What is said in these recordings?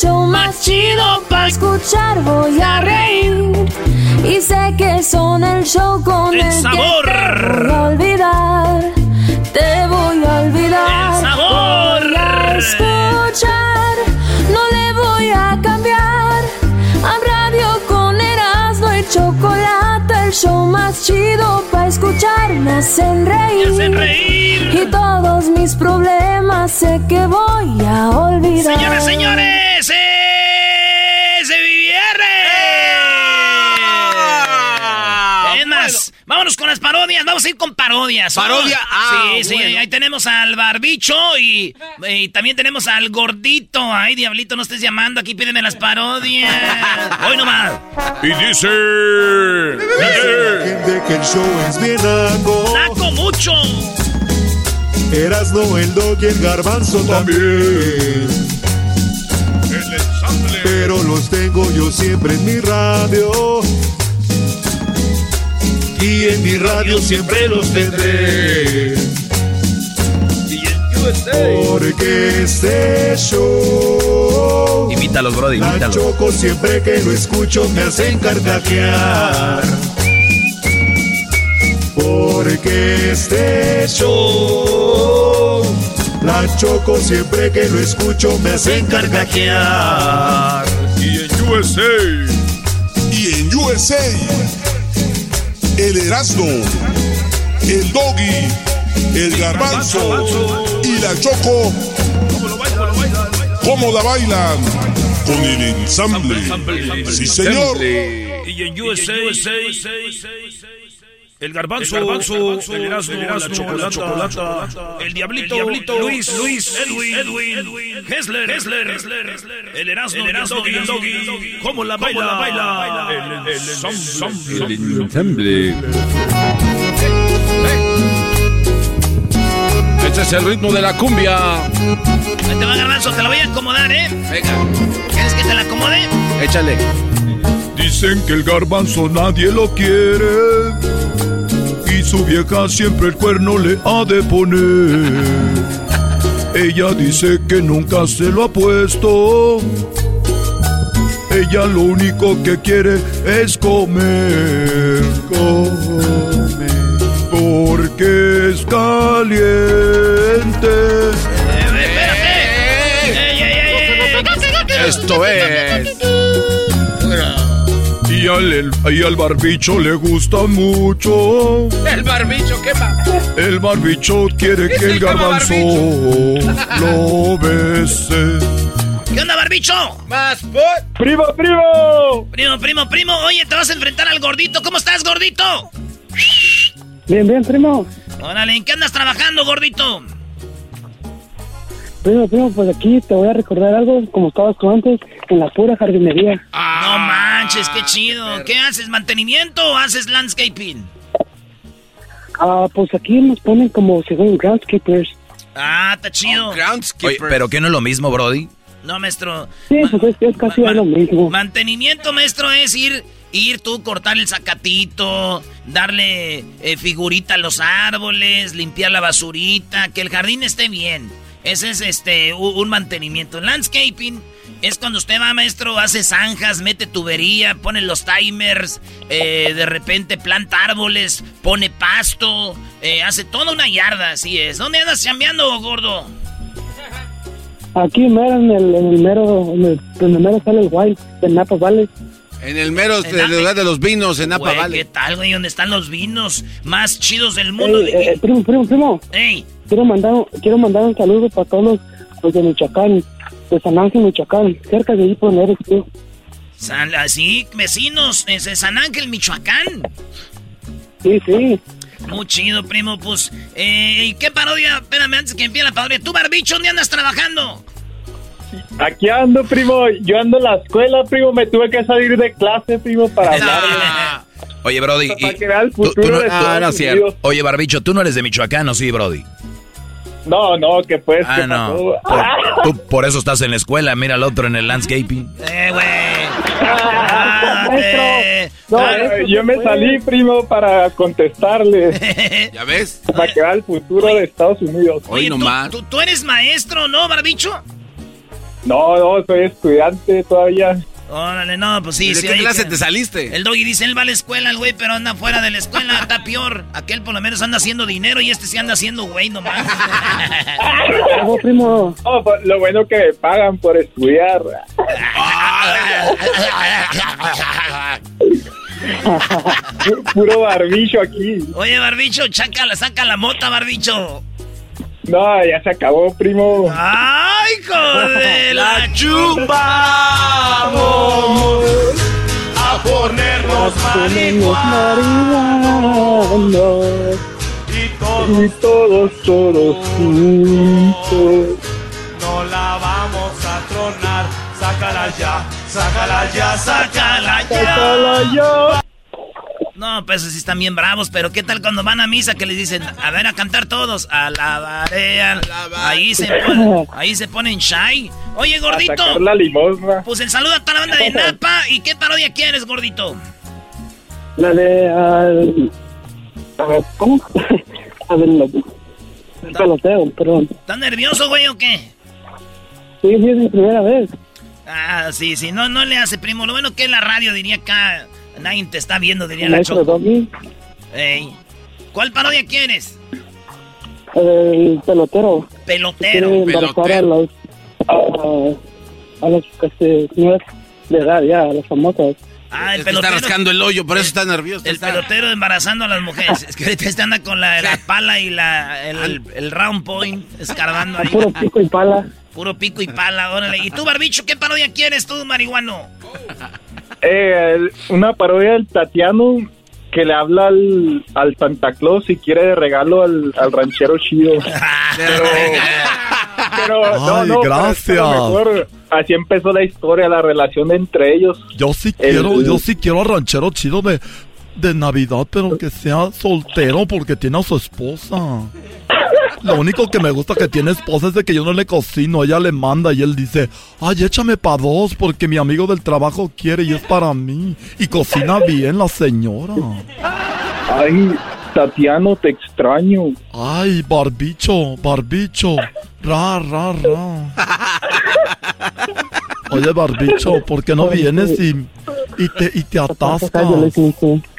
show más chido para escuchar. Voy a reír y sé que son el show con El el, sabor. que te voy a olvidar. Te voy a olvidar. El sabor. Voy a escuchar, no le voy a cambiar. A radio con Erasmo y chocolate, el show más chido para escuchar. Me hacen reír. Me hacen reír. Y todos mis problemas sé que voy a olvidar. Señoras, señores, es el viernes. Es más, vámonos con las parodias. Vamos a ir con parodias. ¿Parodia? Ah, sí, sí. bueno. Ahí tenemos al barbicho y, y también tenemos al gordito. Ay, diablito, no estés llamando. Aquí pídeme las parodias. Hoy nomás. Y dice. gente que el show es bien naco. Mucho. Erasno, el dog y el garbanzo también. El ensamble. Pero los tengo yo siempre en mi radio. Y en mi radio siempre los tendré. Porque este show. Imítalos, Brody, La imítalos. choco siempre que lo escucho me hacen carcajear. Porque este show. La choco siempre que lo escucho me hacen carcajear. Y en USA. Y en USA, el Erasmo, el Doggy, el Garbanzo y la Choco, ¿cómo la bailan? Con el ensamble. Sí, señor. Y en USA. El garbanzo, el garbanzo, el Erasmo, la chocolata, el diablito, Luis, Luis, Edwin, Edwin, Hessler, Hessler, el Erasmo, el Erasmo y el Doggy, ¿cómo la baila, la baila? El, el, el ensamble. Este es el ritmo de la cumbia. Ahí te va, garbanzo. Te la voy a acomodar, ¿eh? Venga, ¿Quieres que te la acomode? échale. Dicen que el garbanzo nadie lo quiere y su vieja siempre el cuerno le ha de poner. Ella dice que nunca se lo ha puesto. Ella lo único que quiere es comer, comer, porque es caliente. ¡Ey, ey, ey, ey! Esto es. Y al, el- y al barbicho le gusta mucho. El barbicho, ¿qué más? El barbicho quiere que el garbanzo lo bese. ¿Qué onda, barbicho? Más por. ¡Primo, primo! Primo, primo, primo. Oye, te vas a enfrentar al gordito. ¿Cómo estás, gordito? Bien, bien, primo. Órale, ¿en qué andas trabajando, gordito? Primo, primo, pues aquí te voy a recordar algo como estabas tú antes, en la pura jardinería. no manches, qué chido. ¿Qué haces? ¿Mantenimiento o haces landscaping? Ah, pues aquí nos ponen como según groundskeepers. Ah, está chido. Oye, pero que no es lo mismo, Brody. No, maestro. Sí, pues es, es casi Ma- lo mismo. Mantenimiento, maestro, es ir ir tú, cortar el zacatito, darle eh, figurita a los árboles, limpiar la basurita, que el jardín esté bien. Ese es este un mantenimiento. Landscaping es cuando usted va, maestro, hace zanjas, mete tubería, pone los timers, eh, de repente planta árboles, pone pasto, eh, hace toda una yarda, así es. ¿Dónde andas chambeando, gordo? Aquí mero, en el, en el mero, en el, en el mero sale el Wild, en Napa Valley. En el mero de, lugar de los vinos, en Napa Güey, Valley. ¿Qué tal, güey? ¿Dónde están los vinos más chidos del mundo? Ey, eh, primo, primo, primo. Ey. Quiero mandar, quiero mandar un saludo para todos los, los de Michoacán, de San Ángel, Michoacán, cerca de ahí por donde eres tú. San, así, vecinos, es de San Ángel, Michoacán. Sí, sí. Muy chido, primo, pues. Eh, ¿Y qué parodia? Espérame, antes que empiece la parodia. ¿Tú, Barbicho, dónde andas trabajando? Aquí ando, primo. Yo ando en la escuela, primo. Me tuve que salir de clase, primo, para hablar. Oye, Brody. Para y- que vea el tú- tú futuro no- de ah, no cierto. Oye, Barbicho, tú no eres de Michoacán, ¿o sí, Brody? No, no, que pues, Ah, ¿qué no. pasó? Por, tú por eso estás en la escuela, mira al otro en el landscaping. Eh, güey. No, eh, yo me salí, primo, para contestarle. ¿Ya ves? Para que vea el futuro de Estados Unidos. Oye, ¿tú, tú, tú eres maestro, ¿no, Barbicho? No, no, soy estudiante todavía. Órale, no, pues sí, ¿De sí. qué clase que- te saliste? El doggy dice, él va a la escuela, el güey, pero anda fuera de la escuela, está peor. Aquel por lo menos anda haciendo dinero y este sí anda haciendo güey nomás. Bravo, primo. No, pues, lo bueno que me pagan por estudiar. Puro barbicho aquí. Oye, Barbicho, chácala, saca la mota, Barbicho. No, ya se acabó, primo. ¡Ay, joder! ¡La chupamos a ponernos marihuanos. y Y todos, todos juntos. no la vamos a tronar. Sácala ya, sácala ya, sácala Sácala ya. No, pues sí están bien bravos, pero ¿qué tal cuando van a misa que les dicen, a ver, a cantar todos? Alabaré, al- ahí se ponen, ahí se ponen shy. Oye, gordito, sacar la limosna. pues el saludo a toda la banda de Napa. ¿Y qué parodia quieres, gordito? La de. ¿Cómo? A ver, la- el peloteo, perdón. ¿Estás nervioso, güey, o qué? Sí, sí, es mi primera vez. Ah, sí, sí, no, no le hace, primo. Lo bueno que es la radio, diría acá, nadie te está viendo, diría la Choco. Ey. ¿Cuál parodia quieres? el pelotero. Pelotero. Embarazar a los. A, a los que se. No es de edad ya, a las famosas. Ah, el Es que está pelotero. rascando el hoyo, por eso está nervioso. El está. pelotero embarazando a las mujeres. Es que ahorita este anda con la, la pala y la, el, el round point escarbando ahí. Puro pico y pala. Puro pico y pala, órale. ¿Y tú, Barbicho, qué parodia quieres tú, marihuano? Eh, una parodia del Tatiano que le habla al, al Santa Claus y quiere de regalo al, al ranchero chido. Pero, pero no, Ay, no, gracias. pero mejor, así empezó la historia, la relación entre ellos. Yo sí El- quiero, yo sí quiero al ranchero chido de, de Navidad, pero que sea soltero porque tiene a su esposa. Lo único que me gusta que tiene esposa es de que yo no le cocino, ella le manda y él dice, ay, échame pa' dos porque mi amigo del trabajo quiere y es para mí. Y cocina bien la señora. Ay, Tatiano, te extraño. Ay, barbicho, barbicho, ra, ra, ra. Oye, barbicho, ¿por qué no vienes y, y te, y te atascas?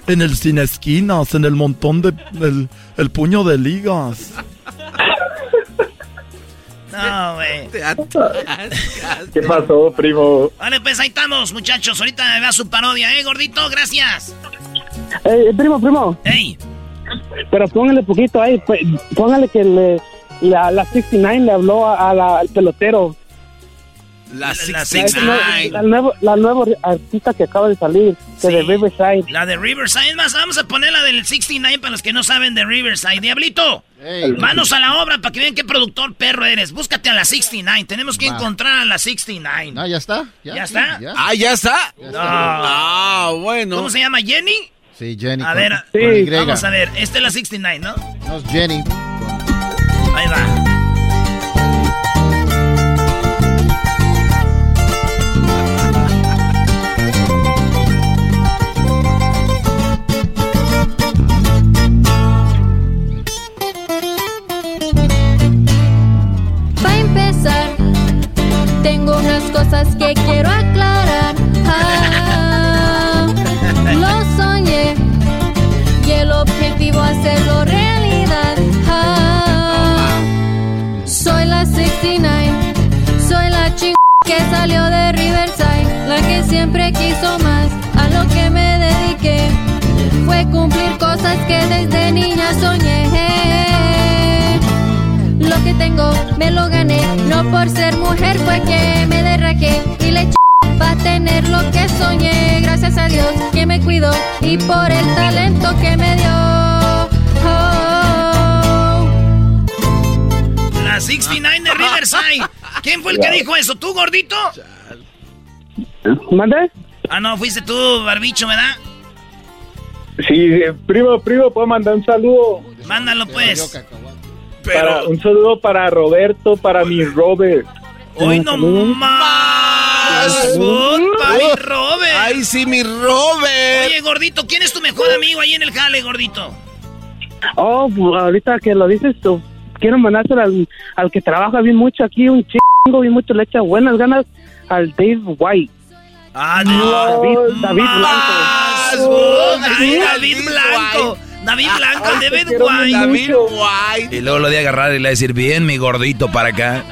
En el sin esquinas, en el montón de... el, el puño de ligas. No, güey. ¿Qué pasó, primo? Vale, pues ahí estamos, muchachos. Ahorita vea su parodia, ¿eh, gordito? Gracias. Eh, primo, primo. Ey. Pero póngale poquito ahí, pues, póngale que le, la, la 69 le habló a, a la- al pelotero. La La La, 69. la nuevo, la nueva artista que acaba de salir, que de Riverside. La de Riverside. Es más, vamos a poner la del 69 para los que no saben de Riverside. Diablito, manos a la obra para que vean qué productor perro eres. Búscate a la 69. Tenemos que Va. encontrar a la 69. Ah, ya está. ¿Ya, está? Ah, ¿ya está? No. Ah, bueno. ¿Cómo se llama? ¿Jenny? Sí, Jenny. A con- ver, vamos a ver. Esta es la 69, ¿no? No es Jenny. Ahí va. que quiero aclarar. Ah, lo soñé y el objetivo hacerlo realidad. Ah, soy la 69, soy la ching que salió de Riverside, la que siempre quiso más a lo que me dediqué. Fue cumplir cosas que desde niña soñé. Tengo me lo gané, no por ser mujer fue que me derraqué y le eché para tener lo que soñé. Gracias a Dios que me cuidó y por el talento que me dio. Oh. La 69 de Riverside. ¿Quién fue el que dijo eso? ¿Tú, gordito? ¿Mande? Ah, no, fuiste tú, barbicho, ¿verdad? Sí, primo, primo, puedo mandar un saludo. Mándalo, pues. Para, un saludo para Roberto, para mi Robert. Hoy no más. para mi Robert. Ay, sí, mi Robert. Oye, gordito, ¿quién es tu mejor amigo ahí en el jale, gordito? Oh, pues ahorita que lo dices tú, quiero mandárselo al, al que trabaja bien mucho aquí, un chingo, bien mucho, le echa buenas ganas al Dave White. Ah, no. David, Blanco. oh, David, David Blanco. David Blanco, Ay, te David White. David White. Y luego lo de agarrar y le decir, bien, mi gordito, para acá.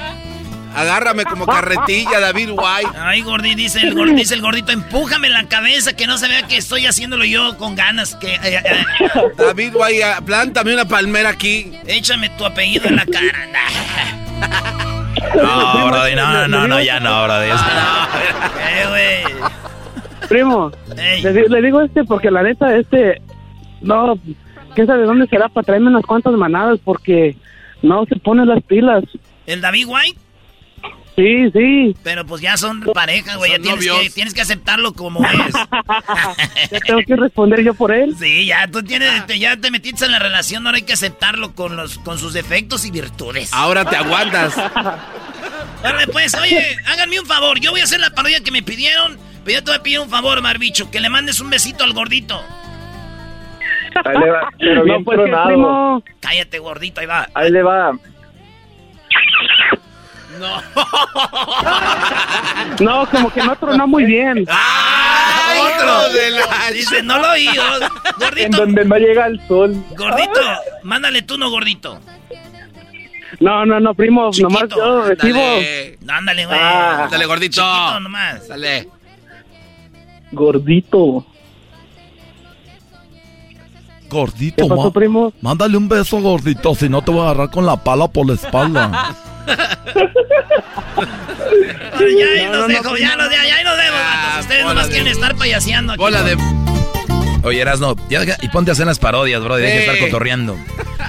Agárrame como carretilla, David White. Ay, gordito, dice el, gordito, dice el gordito, empújame la cabeza, que no se vea que estoy haciéndolo yo con ganas. Que, eh, eh, David White, ah, plántame una palmera aquí. échame tu apellido en la cara. No, Brody, no, no, no, ya no, Brody. Eh, güey. Primo, le digo este porque la neta, este, no, quién sabe dónde será para traerme unas cuantas manadas porque no se pone las pilas. ¿El David White? Sí, sí. Pero pues ya son pareja, güey. Tienes que, tienes que aceptarlo como es. Ya tengo que responder yo por él. Sí, ya tú tienes, te- ya te metiste en la relación, ahora hay que aceptarlo con los, con sus defectos y virtudes. Ahora te aguantas. Pues, oye, háganme un favor. Yo voy a hacer la parodia que me pidieron, pero yo te voy a pedir un favor, Marbicho, que le mandes un besito al gordito. Ahí le va, pero bien No, pues tronado. primo. Cállate, gordito, ahí va. Ahí le va. No. No, como que no tronó muy bien. ¡Ah! Otro de la... Dice, no lo oí. oh. En Gordito, donde no llega el sol. gordito, mándale tú, no, gordito. No, no, no, primo, nomás Chiquito, yo recibo. Dale, Ándale, güey. Ah. dale, gordito. Chiquito nomás. Dale. Gordito. ¿Qué Gordito, pasó, primo? mándale un beso, gordito, si no te voy a agarrar con la pala por la espalda. Ay, ya ahí No, nos no, dejo, ya, no, nos, ya, ya ahí nos vemos, vatos. Ustedes nomás de- quieren estar payaseando aquí. Bola de... Oye, Erasno, ya y ponte a hacer las parodias, bro, y deja de estar cotorreando.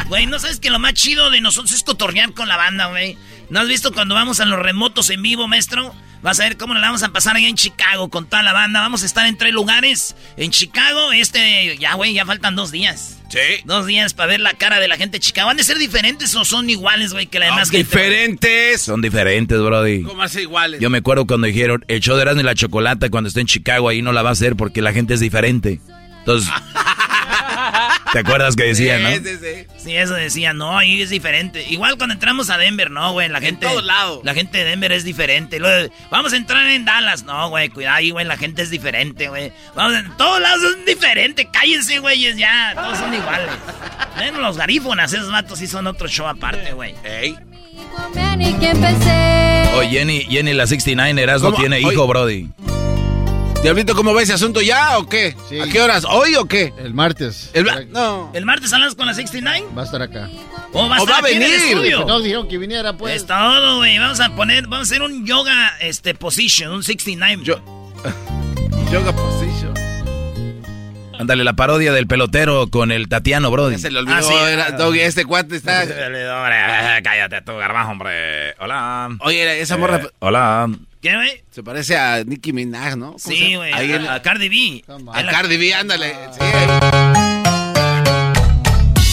Güey, ¿no sabes que lo más chido de nosotros es cotorrear con la banda, güey? ¿No has visto cuando vamos a los remotos en vivo, maestro? Vas a ver cómo nos la vamos a pasar allá en Chicago con toda la banda. Vamos a estar en tres lugares. En Chicago, este, ya, güey, ya faltan dos días. Sí. Dos días para ver la cara de la gente de Chicago. ¿Van a ser diferentes o son iguales, güey, que la demás gente? Diferentes. Son diferentes, brody. ¿Cómo hace iguales? Yo me acuerdo cuando dijeron, el show de Erasmo y la Chocolata cuando esté en Chicago, ahí no la va a hacer porque la gente es diferente. Entonces, ¿te acuerdas que decían, no? Sí, sí, sí. Sí, eso decía, no, ahí es diferente. Igual cuando entramos a Denver, no, güey, la gente... todos lados. La gente de Denver es diferente. Luego, vamos a entrar en Dallas, no, güey, cuidado ahí, güey, la gente es diferente, güey. Vamos, en todos lados son diferentes, cállense, güeyes, ya, todos son iguales. Ven, los garífonas, esos vatos sí son otro show aparte, güey. Ey. Oye, Jenny, Jenny, la 69 Erasmo tiene Oye. hijo, brody. Diablito, ¿cómo ves ese asunto ya o qué? Sí. ¿A qué horas? ¿Hoy o qué? El martes. El No. ¿El martes hablas con la 69? Va a estar acá. ¿O va a O estar va a aquí en el venir. estudio? No, dijeron que viniera, pues. Es todo, güey. Vamos a poner, vamos a hacer un yoga, este, position, un 69. Yo- Yoga position. Ándale, la parodia del pelotero con el Tatiano, brody. Ya se le olvidó. Ah, sí. era- Doggy, este cuate está. Cállate tú, garbajo, hombre. Hola. Oye, esa morra Eh, hola. ¿Qué, güey? se parece a Nicki Minaj, ¿no? ¿Cómo se Sí, güey. A, a Cardi B. A Cardi B, ándale. Sí.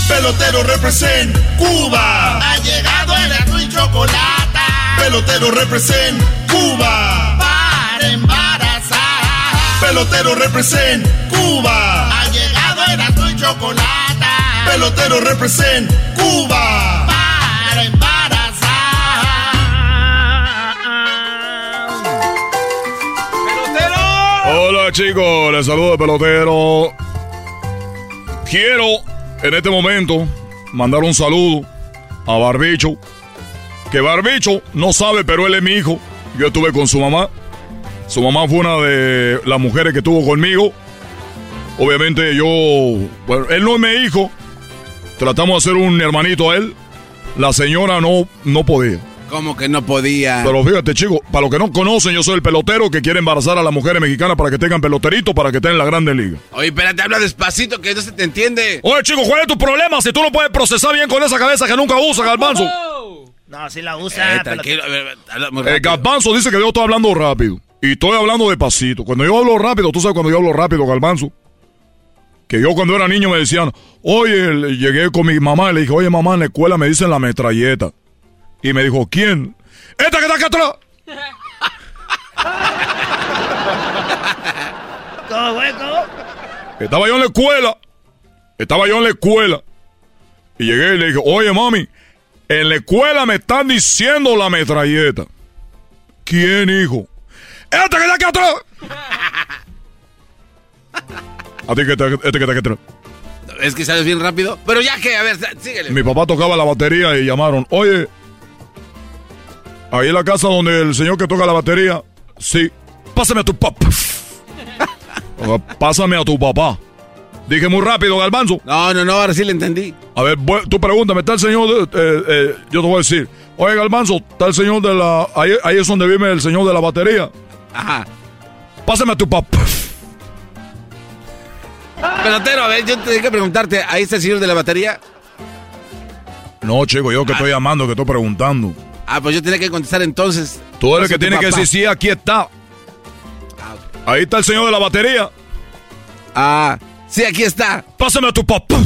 Pelotero represent Cuba. Ha llegado el azul y chocolate. Pelotero represent Cuba. Para embarazar. Pelotero represent Cuba. Chocolate. Pelotero represent Cuba. Para embarazar. Hola chicos, les saludo el pelotero. Quiero en este momento mandar un saludo a Barbicho. Que Barbicho no sabe, pero él es mi hijo. Yo estuve con su mamá Su mamá fue una de las mujeres que tuvo conmigo. Obviamente yo, bueno, él no es mi hijo. Tratamos de hacer un hermanito a él. La señora no, no podía. ¿Cómo que no podía? Pero fíjate, chico, para los que no conocen, yo soy el pelotero que quiere embarazar a las mujeres mexicanas para que tengan peloterito para que estén en la grande liga. Oye, espérate, habla despacito que no se te entiende. Oye, chico, ¿cuál es tu problema si tú no puedes procesar bien con esa cabeza que nunca usas, Galbanzo? No, sí la usa. Eh, tranquilo. Galbanzo dice que yo estoy hablando rápido. Y estoy hablando despacito. Cuando yo hablo rápido, tú sabes cuando yo hablo rápido, Galbanzo. Que yo cuando era niño me decían, oye, le- llegué con mi mamá y le dije, oye mamá, en la escuela me dicen la metralleta. Y me dijo, ¿quién? ¡Esta que está acá atrás! ¿Cómo? ¿Cómo? Estaba yo en la escuela. Estaba yo en la escuela. Y llegué y le dije, oye mami, en la escuela me están diciendo la metralleta. ¿Quién, hijo? ¡Este que está acá atrás! Es que sabes bien rápido. Pero ya que, a ver, síguele. Mi papá tocaba la batería y llamaron, oye, ahí en la casa donde el señor que toca la batería, sí, pásame a tu papá. pásame a tu papá. Dije muy rápido, Galbanzo. No, no, no, ahora sí le entendí. A ver, tú pregúntame, está el señor, de- eh, eh, yo te voy a decir, oye Galbanzo, está el señor de la, ahí, ahí es donde vive el señor de la batería. Ajá. Pásame a tu papá. Pelotero, a ver, yo tengo que preguntarte, ¿ahí está el señor de la batería? No, chico, yo que estoy llamando, que estoy preguntando. Ah, pues yo tenía que contestar entonces. Tú eres el que tiene que decir, sí, aquí está. Ahí está el señor de la batería. Ah, sí, aquí está. Pásame a tu papá.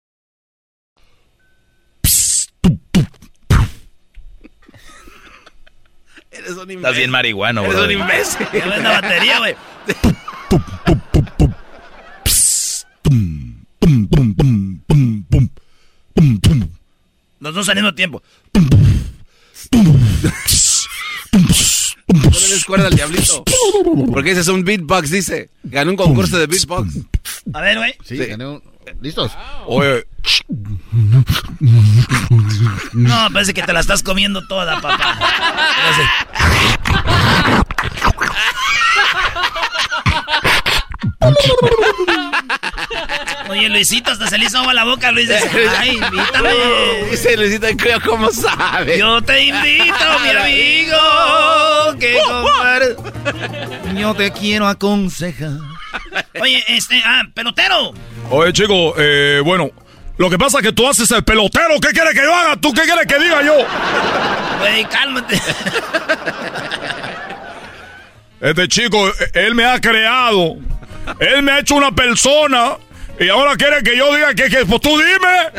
Eres un Estás bien marihuano, Eres bro. un imbécil. Ves la batería, güey. Los dos al mismo tiempo. No le des cuerda al diablito. Porque ese es un beatbox, dice. Ganó un concurso de beatbox. A ver, güey. Sí, gané un- ¿Listos? Oye, No, parece que te la estás comiendo toda, papá. Oye, Luisito, hasta se le hizo agua a la boca, Luis. Dice, Ay, invítame. Dice Luisito, ¿cómo sabe? Yo te invito, mi amigo, que compar- Yo te quiero aconsejar. Oye, este, ah, pelotero. Oye, chico, eh, bueno, lo que pasa es que tú haces el pelotero. ¿Qué quieres que yo haga? ¿Tú qué quieres que diga yo? Güey, cálmate. Este chico, eh, él me ha creado. Él me ha hecho una persona. Y ahora quiere que yo diga que, que pues tú dime.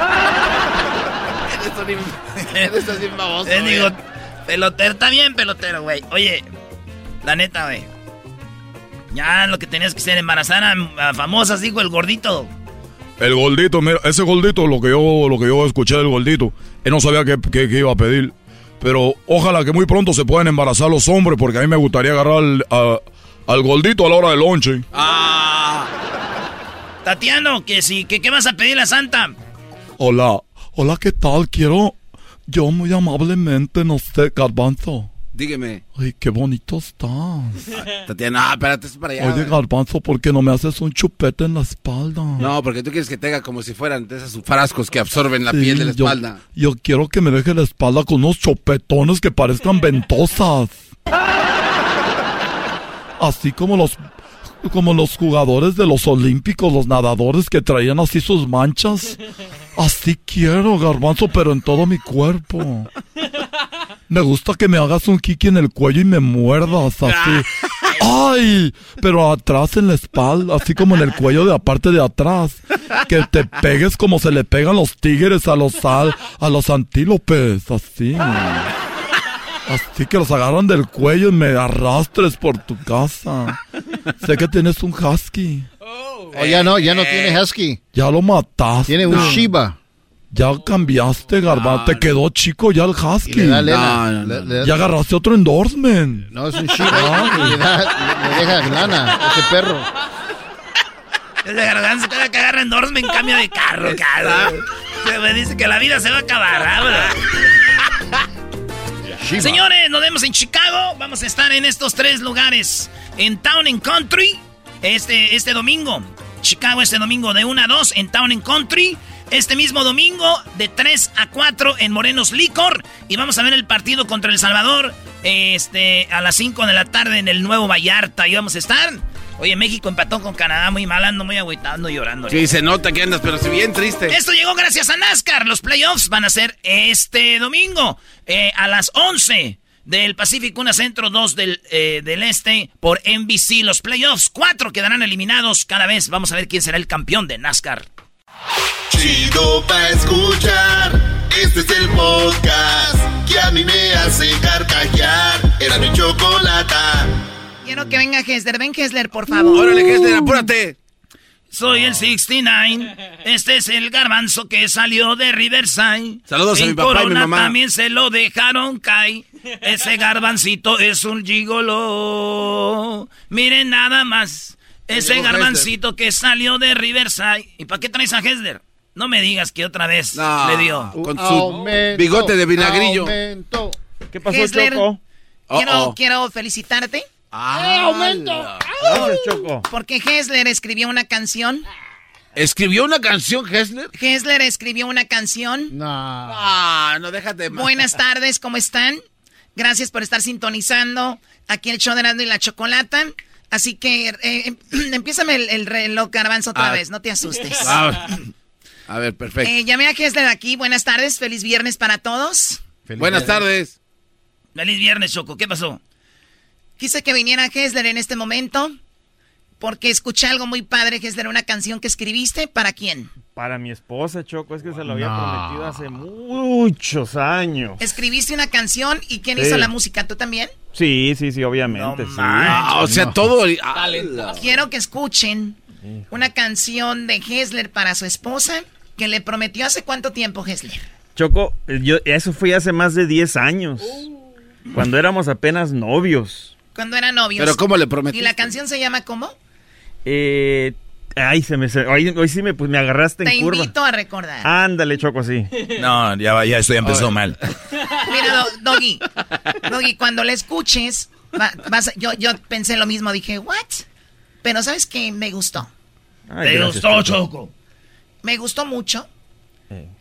Eres así baboso. Eh, digo, pelotero, está bien, pelotero, güey. Oye, la neta, güey. Ya lo que tenías que hacer, embarazar a, a famosas, digo, el gordito. El gordito, mira, ese gordito, lo que yo, lo que yo escuché del gordito, él no sabía qué, qué- qué iba a pedir. Pero ojalá que muy pronto se puedan embarazar los hombres, porque a mí me gustaría agarrar al, a- al gordito a la hora del lonche. Ah. Tatiano, que sí, que qué vas a pedir a Santa. Hola, hola, ¿qué tal? Quiero, yo muy amablemente, no sé, garbanzo. Dígame. Ay, qué bonito estás. Tatiana, no, espérate, es para allá. Oye, Garbanzo, ¿por qué no me haces un chupete en la espalda? No, porque tú quieres que tenga como si fueran de esos frascos que absorben la piel de la yo- espalda. Yo, quiero que me deje la espalda con unos chupetones que parezcan ventosas. Así como los como los jugadores de los olímpicos, los nadadores que traían así sus manchas. Así quiero, garbanzo, pero en todo mi cuerpo. Me gusta que me hagas un kiki en el cuello y me muerdas así. ¡Ay! Pero atrás en la espalda, así como en el cuello de la parte de atrás. Que te pegues como se le pegan los tigres a los al, a los antílopes, así. Así que los agarran del cuello y me arrastres por tu casa. Sé que tienes un husky. Oh, ya no, ya no tiene husky. Ya lo mataste. Tiene un Shiba. Ya cambiaste, Garbanzo. Te quedó chico ya el husky. Y le da lana. No, no, Le- le da- Ya agarraste otro endorsement. No, es un y le, da, le, le deja lana a ese perro. El de garbanzo cada que agarra endorsement en cambio de carro, cara. Se me dice que la vida se va a acabar, ¿ah? Señores, nos vemos en Chicago. Vamos a estar en estos tres lugares. En Town and Country, este, este domingo. Chicago este domingo de 1 a 2 en Town and Country. Este mismo domingo de 3 a 4 en Morenos Licor. Y vamos a ver el partido contra El Salvador este, a las 5 de la tarde en el Nuevo Vallarta. Ahí vamos a estar. Oye, México empató con Canadá muy mal, ando muy agüitando, llorando. Sí, se nota que andas, pero si bien triste. Esto llegó gracias a NASCAR. Los playoffs van a ser este domingo eh, a las 11 del Pacífico, una centro, dos del, eh, del este por NBC. Los playoffs, cuatro quedarán eliminados cada vez. Vamos a ver quién será el campeón de NASCAR. Chido pa' escuchar. Este es el podcast que a mí me hace carcajear. Era mi chocolata. Quiero que venga Hesler. Ven, Hesler, por favor. Órale, Hesler, apúrate. Soy el 69. Este es el garbanzo que salió de Riverside. Saludos a En mi papá y mi Corona mamá. también se lo dejaron caer. Ese garbancito es un gigolo. Miren nada más. Ese garbancito que salió de Riverside. ¿Y para qué traes a Hesler? No me digas que otra vez No, le dio. con su bigote de vinagrillo. ¿Qué Hesler, Quiero, Oh-oh. quiero felicitarte. Ah, Gracias, Choco. Porque Hesler escribió una canción. ¿Escribió una canción, Hessler? Hesler escribió una canción. No. Ah, no, déjate más. Buenas tardes, ¿cómo están? Gracias por estar sintonizando aquí el show de Erasmo y la Chocolata. Así que eh, em- empiézame el, el reloj garbanzo otra Ah. vez, no te asustes. Ah, a ver, perfecto. Eh, llamé a Hesler aquí, buenas tardes, feliz viernes para todos. Buenas tardes. Feliz viernes, Choco. ¿Qué pasó? Quise que viniera Hesler en este momento porque escuché algo muy padre, Hesler, una canción que escribiste. ¿Para quién? Para mi esposa, Choco, es que se lo había prometido hace muchos años. Escribiste una canción y ¿quién Sí. hizo la música? ¿Tú también? Sí, sí, sí, obviamente. sí. Ah, o sea, todo. Quiero que escuchen una canción de Hesler para su esposa que le prometió hace cuánto tiempo, Hesler. Choco, yo, eso fue hace más de 10 años. Cuando éramos apenas novios. Cuando eran novios. Pero ¿cómo le prometiste? ¿Y la canción se llama cómo? Eh, ay, se me, se- hoy, hoy sí me, pues, me agarraste Te en curva. invito a recordar. Ándale, Choco, sí. No, ya, va- ya esto ya empezó mal. Mira, Do- Doggy. Doggy, cuando la escuches, va- vas a- yo, yo pensé lo mismo, dije, ¿what? Pero ¿sabes qué? Me gustó. Ay, ¿Te gracias, gustó, Choco? Me gustó mucho.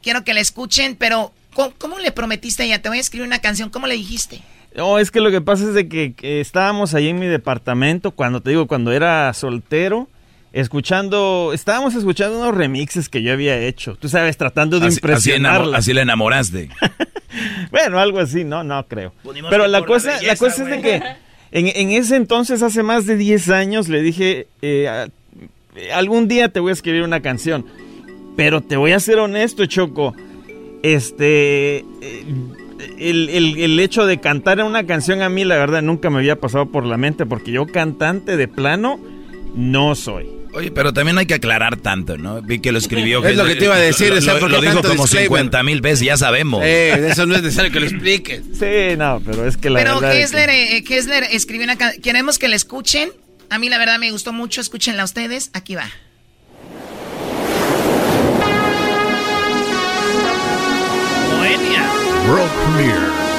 Quiero que la escuchen, pero ¿cómo, cómo le prometiste a ella? Te voy a escribir una canción. ¿Cómo le dijiste? No, es que lo que pasa es de que, que estábamos ahí en mi departamento, cuando te digo, cuando era soltero, escuchando, estábamos escuchando unos remixes que yo había hecho, tú sabes, tratando de Así, impresionarla. así la enamoraste. Bueno, algo así, no, no creo. Ponimos Pero la cosa, la cosa es de que en, en ese entonces, hace más de 10 años, le dije, eh, a- algún día te voy a escribir una canción, pero te voy a ser honesto, Choco, este, eh, el, el- el hecho de cantar una canción a mí, la verdad, nunca me había pasado por la mente, porque yo cantante de plano no soy. Oye, pero también hay que aclarar tanto, ¿no? Vi que lo escribió. Es lo que te iba a decir, Lo, lo- ¿por qué lo dijo como disclaimer? 50 mil veces, ya sabemos. Eh, eso no es necesario que lo expliques. Sí, no, pero es que la Pero verdad... es Kessler, eh, Kessler escribió una canción. Queremos que la escuchen. A mí la verdad me gustó mucho. Escúchenla ustedes. Aquí va. Bohemia. World premiere.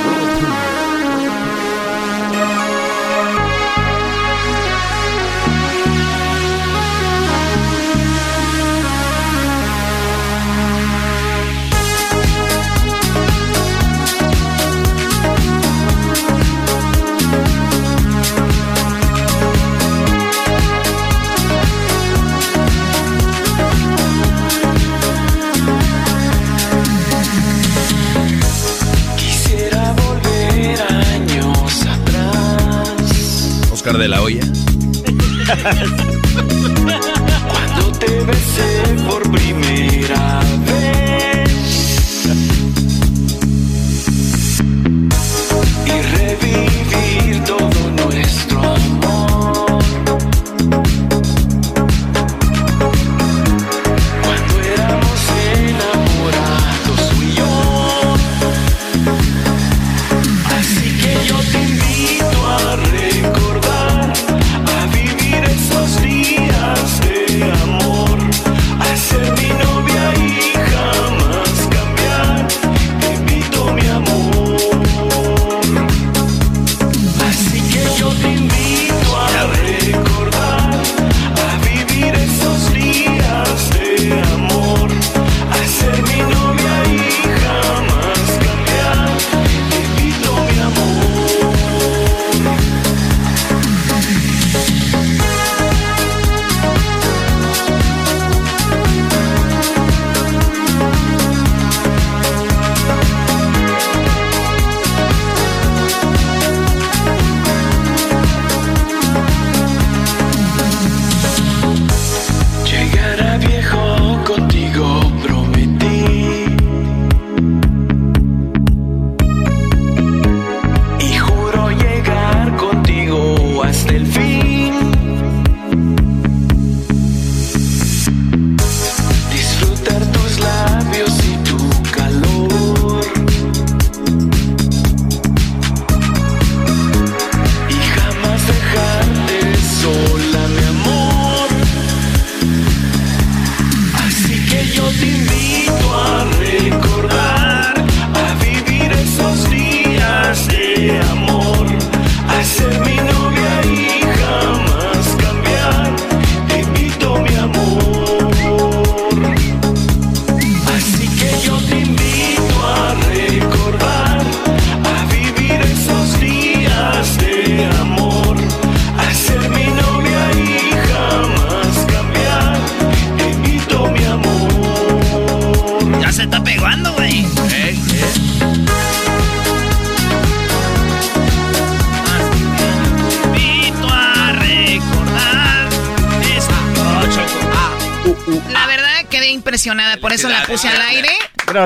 De la olla. Cuando te besé por primera vez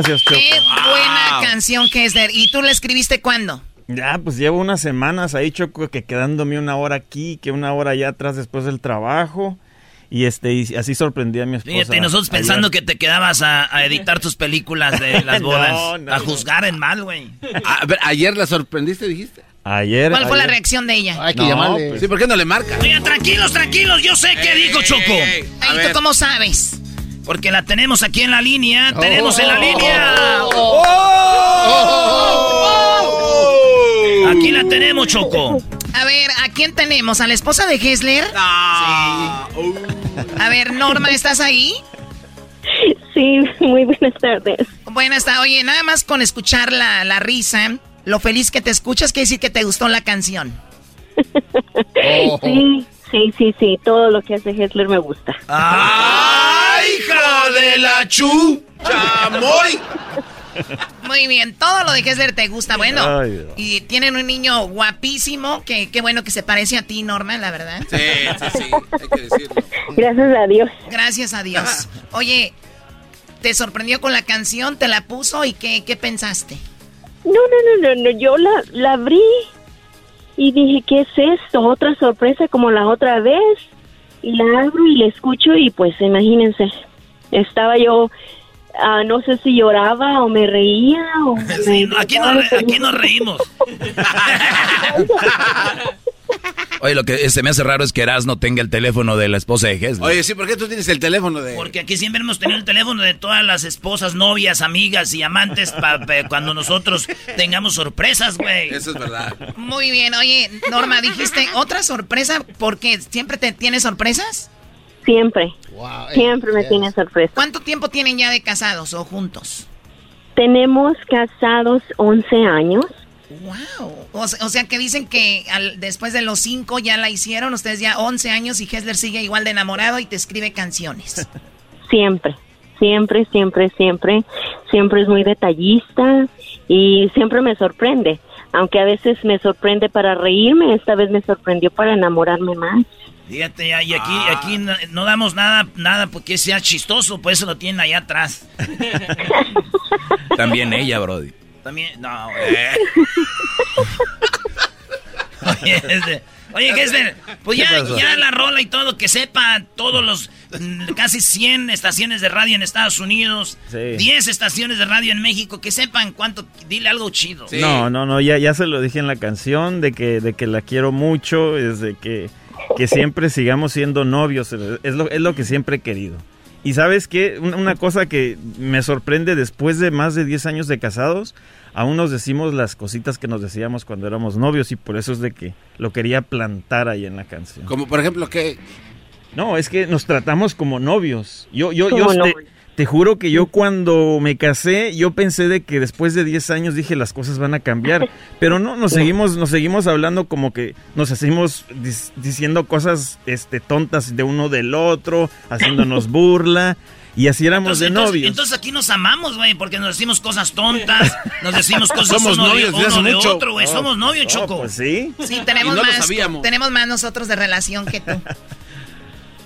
Gracias, Choco. Qué buena canción que es de... ¿Y tú la escribiste cuándo? Ya, pues llevo unas semanas ahí, Choco, que quedándome una hora aquí, que una hora allá atrás después del trabajo. Y este y así sorprendí a mi esposa. Fíjate, y nosotros pensando que te quedabas a, a editar tus películas de las No, bodas. no, a no. juzgar en mal, güey. A ver, ayer la sorprendiste, dijiste. Ayer. ¿Cuál fue la reacción de ella? Hay que No, llamarle. pues, Sí, ¿por qué no le marca? Oigan, tranquilos, tranquilos, yo sé qué dijo Choco. Ay, ¿tú cómo sabes? Porque la tenemos aquí en la línea. Tenemos en la línea. Aquí la tenemos, Choco. A ver, ¿a quién tenemos? ¿A la esposa de Hessler? Ah, uh. A ver, Norma, ¿estás ahí? Sí, muy buenas tardes. Buenas tardes. Oye, nada más con escuchar la, la risa, lo feliz que te escuchas, quiere decir que te gustó la canción. Sí, sí, sí, sí. Todo lo que hace Hessler me gusta. ¡Ay, hija de la chu! ¡Chamoy! Muy bien, todo lo de Hessler te gusta. Bueno, Ay, y tienen un niño guapísimo, que qué bueno que se parece a ti, Norma, la verdad. Sí, sí, sí, hay que decirlo. Gracias a Dios. Gracias a Dios. Oye, ¿te sorprendió con la canción? ¿Te la puso y qué, qué pensaste? No, no, no, no, no. Yo la, la abrí y dije, ¿qué es esto? Otra sorpresa como la otra vez. Y la abro y la escucho y pues imagínense, estaba yo, ah, no sé si lloraba o me reía o... Sí, me- aquí, re- aquí nos reímos. Oye, lo que se me hace raro es que Eras no tenga el teléfono de la esposa de Hesler. Oye, sí, ¿por qué tú tienes el teléfono de...? Porque aquí siempre hemos tenido el teléfono de todas las esposas, novias, amigas y amantes pa- pa- cuando nosotros tengamos sorpresas, güey. Eso es verdad. Muy bien, oye, Norma, dijiste otra sorpresa, porque siempre te tienes sorpresas. Siempre, Wow, siempre me yes. tiene sorpresa. ¿Cuánto tiempo tienen ya de casados o juntos? Tenemos casados 11 años. Wow. O, se- o sea que dicen que al- después de los cinco ya la hicieron, ustedes ya 11 años y Hessler sigue igual de enamorado y te escribe canciones. Siempre, siempre, siempre, siempre. Siempre es muy detallista y siempre me sorprende. Aunque a veces me sorprende para reírme, esta vez me sorprendió para enamorarme más. Fíjate, y aquí, aquí no, no damos nada, nada porque sea chistoso, por eso lo tienen allá atrás. También ella, Brody. También, no, güey. Oye, este, oye, Gessler, pues ¿Qué ya, la rola y todo, que sepa todos los mm, casi 100 estaciones de radio en Estados Unidos, Sí. 10 estaciones de radio en México, que sepan cuánto, dile algo chido. No, no, no, ya, ya se lo dije en la canción de que, de que la quiero mucho, es de que, que siempre sigamos siendo novios, es lo, es lo que siempre he querido. Y sabes qué, una, una cosa que me sorprende después de más de 10 años de casados, aún nos decimos las cositas que nos decíamos cuando éramos novios y por eso es de que lo quería plantar ahí en la canción. Como por ejemplo, ¿qué? No, es que nos tratamos como novios. Yo, yo, yo te. Te juro que yo cuando me casé, yo pensé de que después de 10 años dije las cosas van a cambiar. Pero no, nos seguimos, nos seguimos hablando como que nos hacemos dis- diciendo cosas este, tontas de uno del otro, haciéndonos burla. Y así éramos de novios. entonces aquí nos amamos, güey, porque nos decimos cosas tontas, nos decimos cosas Somos uno novios de, uno de otro, güey. Oh, Somos novios, oh, Choco. pues sí. Sí, tenemos no más, tenemos más nosotros de relación que tú.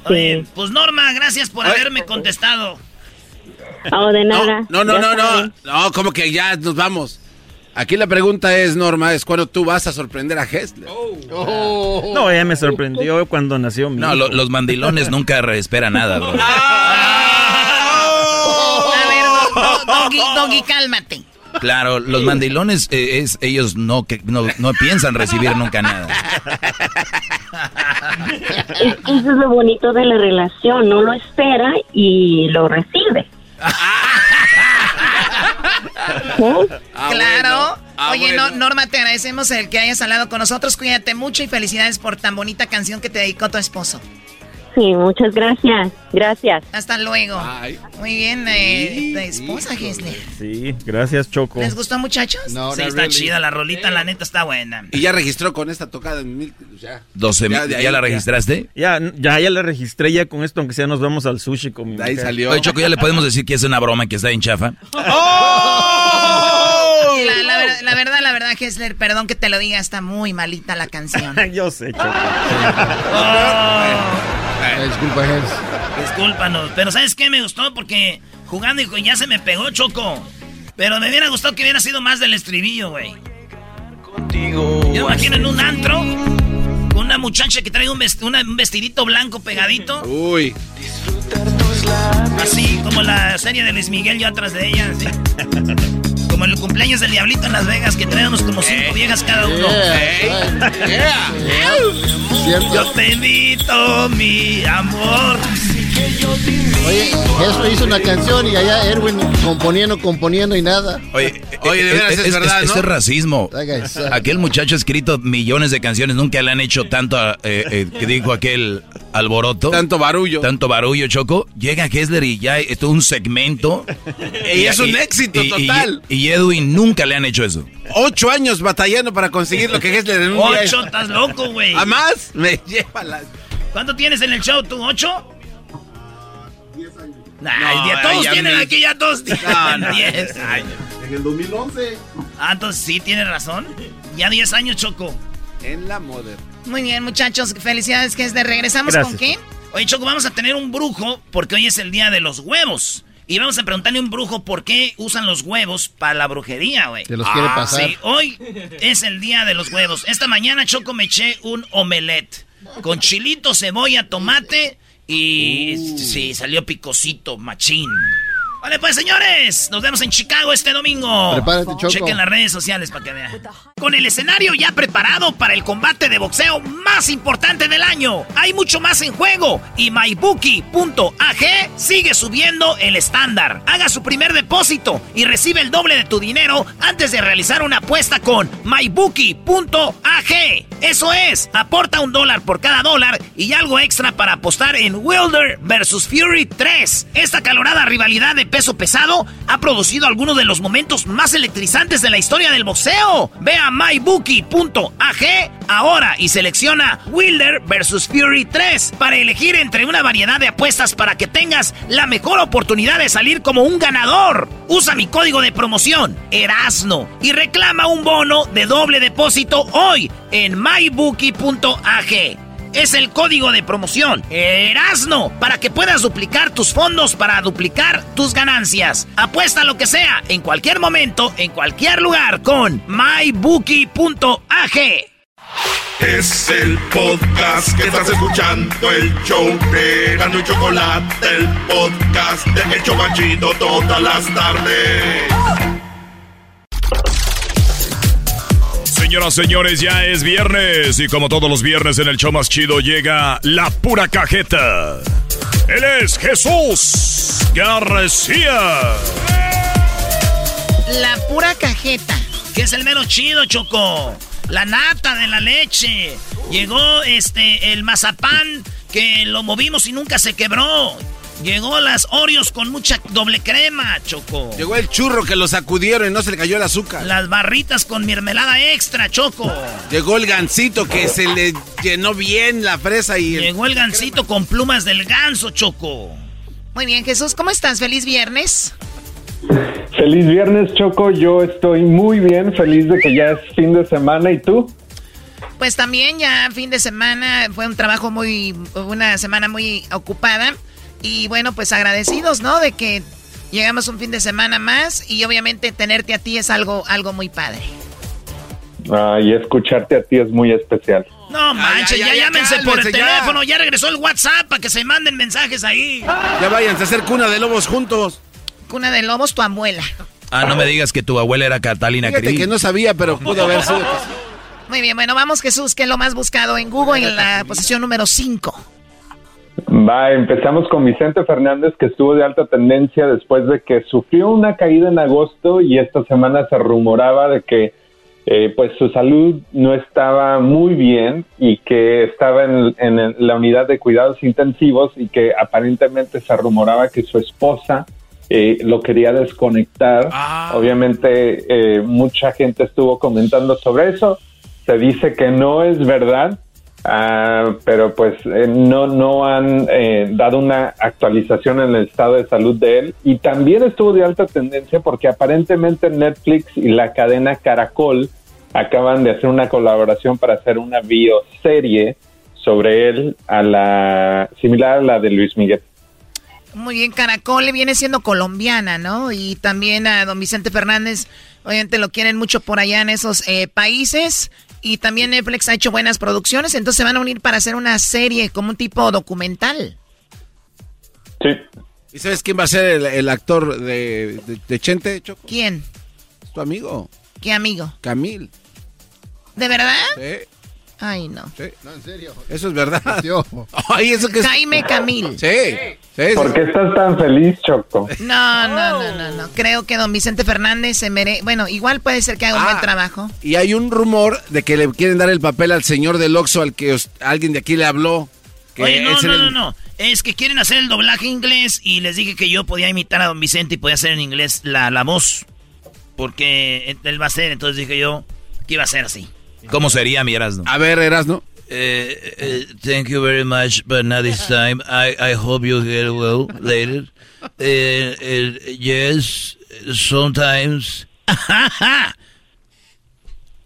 Oye, pues Norma, gracias por Ay. haberme contestado. Oh, de nada. No, no, no, no, no, como que ya nos vamos. Aquí la pregunta es, Norma, es cuando tú vas a sorprender a Hessler. Oh. No, ella me sorprendió cuando nació mi No, hijo. lo- los mandilones nunca esperan nada, bro. A ver, do- do- doggy, doggy, cálmate. Claro, los mandilones, eh, es, ellos no, que, no, no piensan recibir nunca nada. Eso es lo bonito de la relación, no lo espera y lo recibe. Ah, claro. bueno. Ah, Oye, bueno. no, Norma, te agradecemos el que hayas hablado con nosotros. Cuídate mucho y felicidades por tan bonita canción que te dedicó tu esposo. Sí, muchas gracias. Gracias. Hasta luego. Ay. Muy bien, eh, de esposa, Gisler. Sí, gracias, Choco. ¿Les gustó, muchachos? No, sí, está really. chida la rolita, la neta está buena. Y ya registró con esta tocada en mil... Ya. 12 mil, Ya, ¿Ya, la registraste? Ya, ya, ya la registré ya con esto, aunque sea nos vamos al sushi con mi De ahí mujer. salió. Oye, Choco, ¿ya le podemos decir que es una broma que está en chafa? La, la ver- la verdad, la verdad, Gisler, perdón que te lo diga, está muy malita la canción. Yo sé, Choco. Ay, disculpa, Ges. Discúlpanos, pero ¿sabes qué? Me gustó porque jugando y ya se me pegó, Choco. Pero me hubiera gustado que hubiera sido más del estribillo, güey. Yo me imagino en un antro con una muchacha que trae un, vest- una- un vestidito blanco pegadito. Uy. Así como la serie de Luis Miguel, yo atrás de ella. así. Como el cumpleaños del Diablito en Las Vegas, que traíamos como cinco viejas cada uno. Yeah. Cierto. Yo te invito, mi amor. Oye, me hizo una canción y allá Erwin componiendo, componiendo y nada. Oye, Oye, de veras es verdad, Eso ¿no? es racismo. Sucks. Aquel muchacho ha escrito millones de canciones, nunca le han hecho tanto, eh, eh, que dijo aquel alboroto. Tanto barullo. Tanto barullo, Choco. Llega Kessler y ya es todo un segmento. Y es un éxito y- total. Y, Edwin nunca le han hecho eso. Ocho años batallando para conseguir lo que Hessler en un día. Ocho, estás loco, güey. ¿A más? Me lleva la... ¿Cuánto tienes en el show, tú? ¿Ocho? Nah, No, ya todos ya tienen me- aquí, ya todos tienen No, no. 10 años. En el 2011. Ah, entonces sí, tienes razón. Ya 10 años, Choco. En la moda. Muy bien, muchachos, felicidades, Gisler. ¿Regresamos Gracias. con qué? Oye, Choco, vamos a tener un brujo porque hoy es el día de los huevos. Y vamos a preguntarle a un brujo por qué usan los huevos para la brujería, güey. Te los quiere Ah, pasar. Sí, hoy es el día de los huevos. Esta mañana, Choco, me eché un omelette con chilito, cebolla, tomate y sí, salió picosito, machín. Vale, pues señores, nos vemos en Chicago este domingo. Prepárate, Choco. Chequen las redes sociales para que vean. Con el escenario ya preparado para el combate de boxeo más importante del año. Hay mucho más en juego y mybookie.ag sigue subiendo el estándar. Haga su primer depósito y recibe el doble de tu dinero antes de realizar una apuesta con mybookie.ag. Eso es, aporta un dólar por cada dólar y algo extra para apostar en Wilder vs Fury 3. Esta calorada rivalidad de peso pesado ha producido algunos de los momentos más electrizantes de la historia del boxeo. Ve a mybookie.ag ahora y selecciona Wilder vs Fury 3 para elegir entre una variedad de apuestas para que tengas la mejor oportunidad de salir como un ganador. Usa mi código de promoción, Erasno, y reclama un bono de doble depósito hoy en mybookie.ag es el código de promoción Erasno para que puedas duplicar tus fondos para duplicar tus ganancias. Apuesta lo que sea, en cualquier momento, en cualquier lugar con mybookie.ag. Es el podcast que estás escuchando, el show de Gano y Chocolate, el podcast de El Chocachito todas las tardes. Señoras, señores, ya es viernes y como todos los viernes en el show más chido llega la pura cajeta. Él es Jesús García. La pura cajeta. Que es el menos chido, Choco. La nata de la leche. Llegó este el mazapán que lo movimos y nunca se quebró. Llegó las Oreos con mucha doble crema, Choco. Llegó el churro que lo sacudieron y no se le cayó el azúcar. Las barritas con mermelada extra, Choco. Llegó el gansito que se le llenó bien la fresa y... Llegó el gansito con plumas del ganso, Choco. Muy bien, Jesús, ¿cómo estás? Feliz viernes. Feliz viernes, Choco. Yo estoy muy bien, feliz de que ya es fin de semana. ¿Y tú? Pues también ya fin de semana, fue un trabajo muy, una semana muy ocupada. Y bueno, pues agradecidos, ¿no? De que llegamos un fin de semana más y obviamente tenerte a ti es algo, algo muy padre. Ah, y escucharte a ti es muy especial. No manches, ya, llámense por el teléfono, ya. regresó el WhatsApp para que se manden mensajes ahí. Ya váyanse a hacer cuna de lobos juntos. Cuna de lobos, tu abuela. Ah, no me digas que tu abuela era Catalina Fíjate que no sabía, pero pudo haber sido. Muy bien, bueno, vamos Jesús, que es lo más buscado en Google en la posición número 5. Va, empezamos con Vicente Fernández, que estuvo de alta tendencia después de que sufrió una caída en agosto y esta semana se rumoraba de que eh, pues su salud no estaba muy bien y que estaba en, en, la unidad de cuidados intensivos y que aparentemente se rumoraba que su esposa eh, lo quería desconectar. Ah. Obviamente eh, mucha gente estuvo comentando sobre eso. Se dice que no es verdad, Ah, pero pues eh, no, no han eh, dado una actualización en el estado de salud de él y también estuvo de alta tendencia porque aparentemente Netflix y la cadena Caracol acaban de hacer una colaboración para hacer una bioserie sobre él a la similar a la de Luis Miguel. Muy bien, Caracol viene siendo colombiana, ¿no? Y también a don Vicente Fernández, obviamente lo quieren mucho por allá en esos eh, países. Y también Netflix ha hecho buenas producciones, entonces se van a unir para hacer una serie como un tipo documental. Sí. ¿Y sabes quién va a ser el, actor de, de, Chente, Choco? ¿Quién? Es tu amigo. ¿Qué amigo? Camil. ¿De verdad? Sí. Ay, no. Sí. No, en serio. Eso es verdad. Ay, eso que es... Jaime Camil. Sí. sí, ¿Por qué estás tan feliz, Choco? No, no, no, no, no. Creo que don Vicente Fernández se merece... Bueno, igual puede ser que haga un buen trabajo. Y hay un rumor de que le quieren dar el papel al señor del Oxxo al que alguien de aquí le habló. Que Oye, no, es no, el- no, no. Es que quieren hacer el doblaje inglés y les dije que yo podía imitar a don Vicente y podía hacer en inglés la, la voz. Porque él va a ser, entonces dije yo que iba a ser así. ¿Cómo sería mi Erasmo? A ver, Erasno. Eh, eh, thank you very much, but not this time. I, I hope you get well later. Eh, eh, yes, sometimes.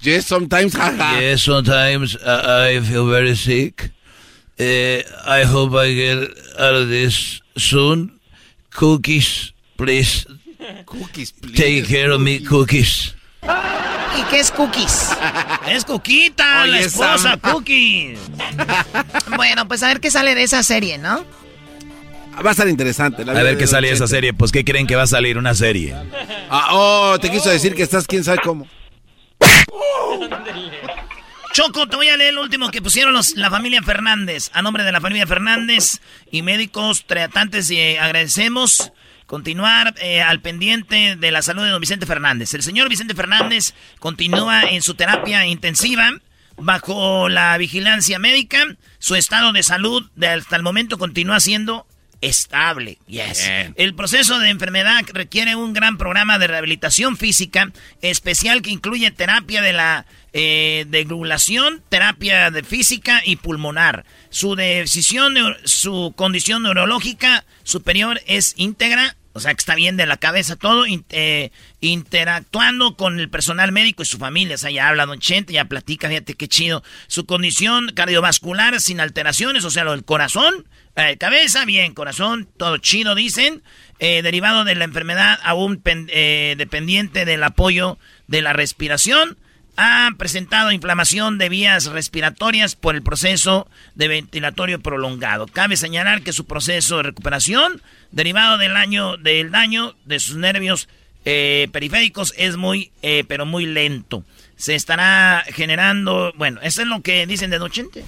yes, sometimes. Yes, sometimes uh, I feel very sick. I hope I get out of this soon. Cookies, please. Cookies, please. Take care of me, cookies. ¿Y qué es Cookies? Es Cuquita, Oye, la esposa, Sam. Cookies. Bueno, pues a ver qué sale de esa serie, ¿no? Va a estar interesante. la A ver de qué sale esa Chente. serie. Pues, ¿qué creen que va a salir? Una serie. Ah, oh, te quiso decir que estás quién sabe cómo. Choco, te voy a leer el último que pusieron los, la familia Fernández. A nombre de la familia Fernández y médicos tratantes, y agradecemos continuar eh, al pendiente de la salud de don Vicente Fernández. El señor Vicente Fernández continúa en su terapia intensiva bajo la vigilancia médica. Su estado de salud de hasta el momento continúa siendo estable. Yes. El proceso de enfermedad requiere un gran programa de rehabilitación física especial que incluye terapia de la eh, terapia de física y pulmonar. Su decisión, su condición neurológica superior es íntegra, o sea que está bien de la cabeza todo, eh, interactuando con el personal médico y su familia. O sea, ya habla Don Chente, ya platica, fíjate qué chido. Su condición cardiovascular sin alteraciones, o sea, lo del corazón, eh, cabeza, bien, corazón, todo chido, dicen. Eh, derivado de la enfermedad, aún dependiente del apoyo de la respiración ha presentado inflamación de vías respiratorias por el proceso de ventilatorio prolongado. Cabe señalar que su proceso de recuperación, derivado del, año, del daño de sus nervios eh, periféricos, es muy, eh, pero muy lento. Se estará generando, bueno, eso es lo que dicen de Dochente.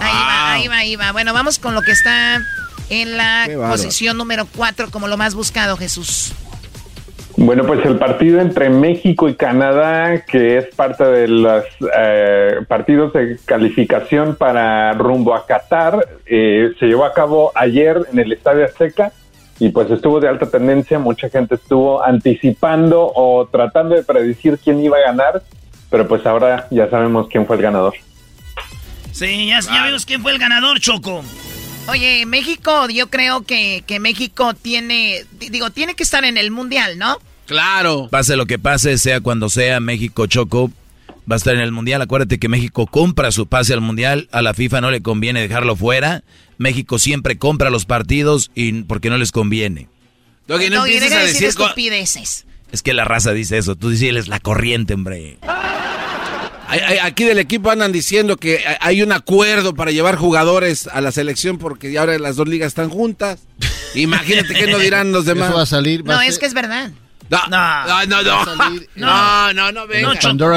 Ahí va, ahí va, ahí va. Bueno, vamos con lo que está en la posición número 4 como lo más buscado, Jesús. Bueno, pues el partido entre México y Canadá, que es parte de los eh, partidos de calificación para rumbo a Qatar, eh, se llevó a cabo ayer en el Estadio Azteca y pues estuvo de alta tendencia, mucha gente estuvo anticipando o tratando de predecir quién iba a ganar, pero pues ahora ya sabemos quién fue el ganador. Sí, ya, ya vimos quién fue el ganador, Choco. Oye, México, yo creo que, que México tiene, digo, tiene que estar en el Mundial, ¿no? Claro. Pase lo que pase, sea cuando sea, México Choco va a estar en el Mundial. Acuérdate que México compra su pase al Mundial. A la FIFA no le conviene dejarlo fuera. México siempre compra los partidos y porque no les conviene. no, no empieces a decir, estupideces. Es que la raza dice eso. Tú dices la corriente, hombre. Aquí del equipo andan diciendo que hay un acuerdo para llevar jugadores a la selección porque ahora las dos ligas están juntas. Imagínate qué no dirán los demás. Eso va a salir. no, es que es verdad. No, no, no, no. No, no, venga.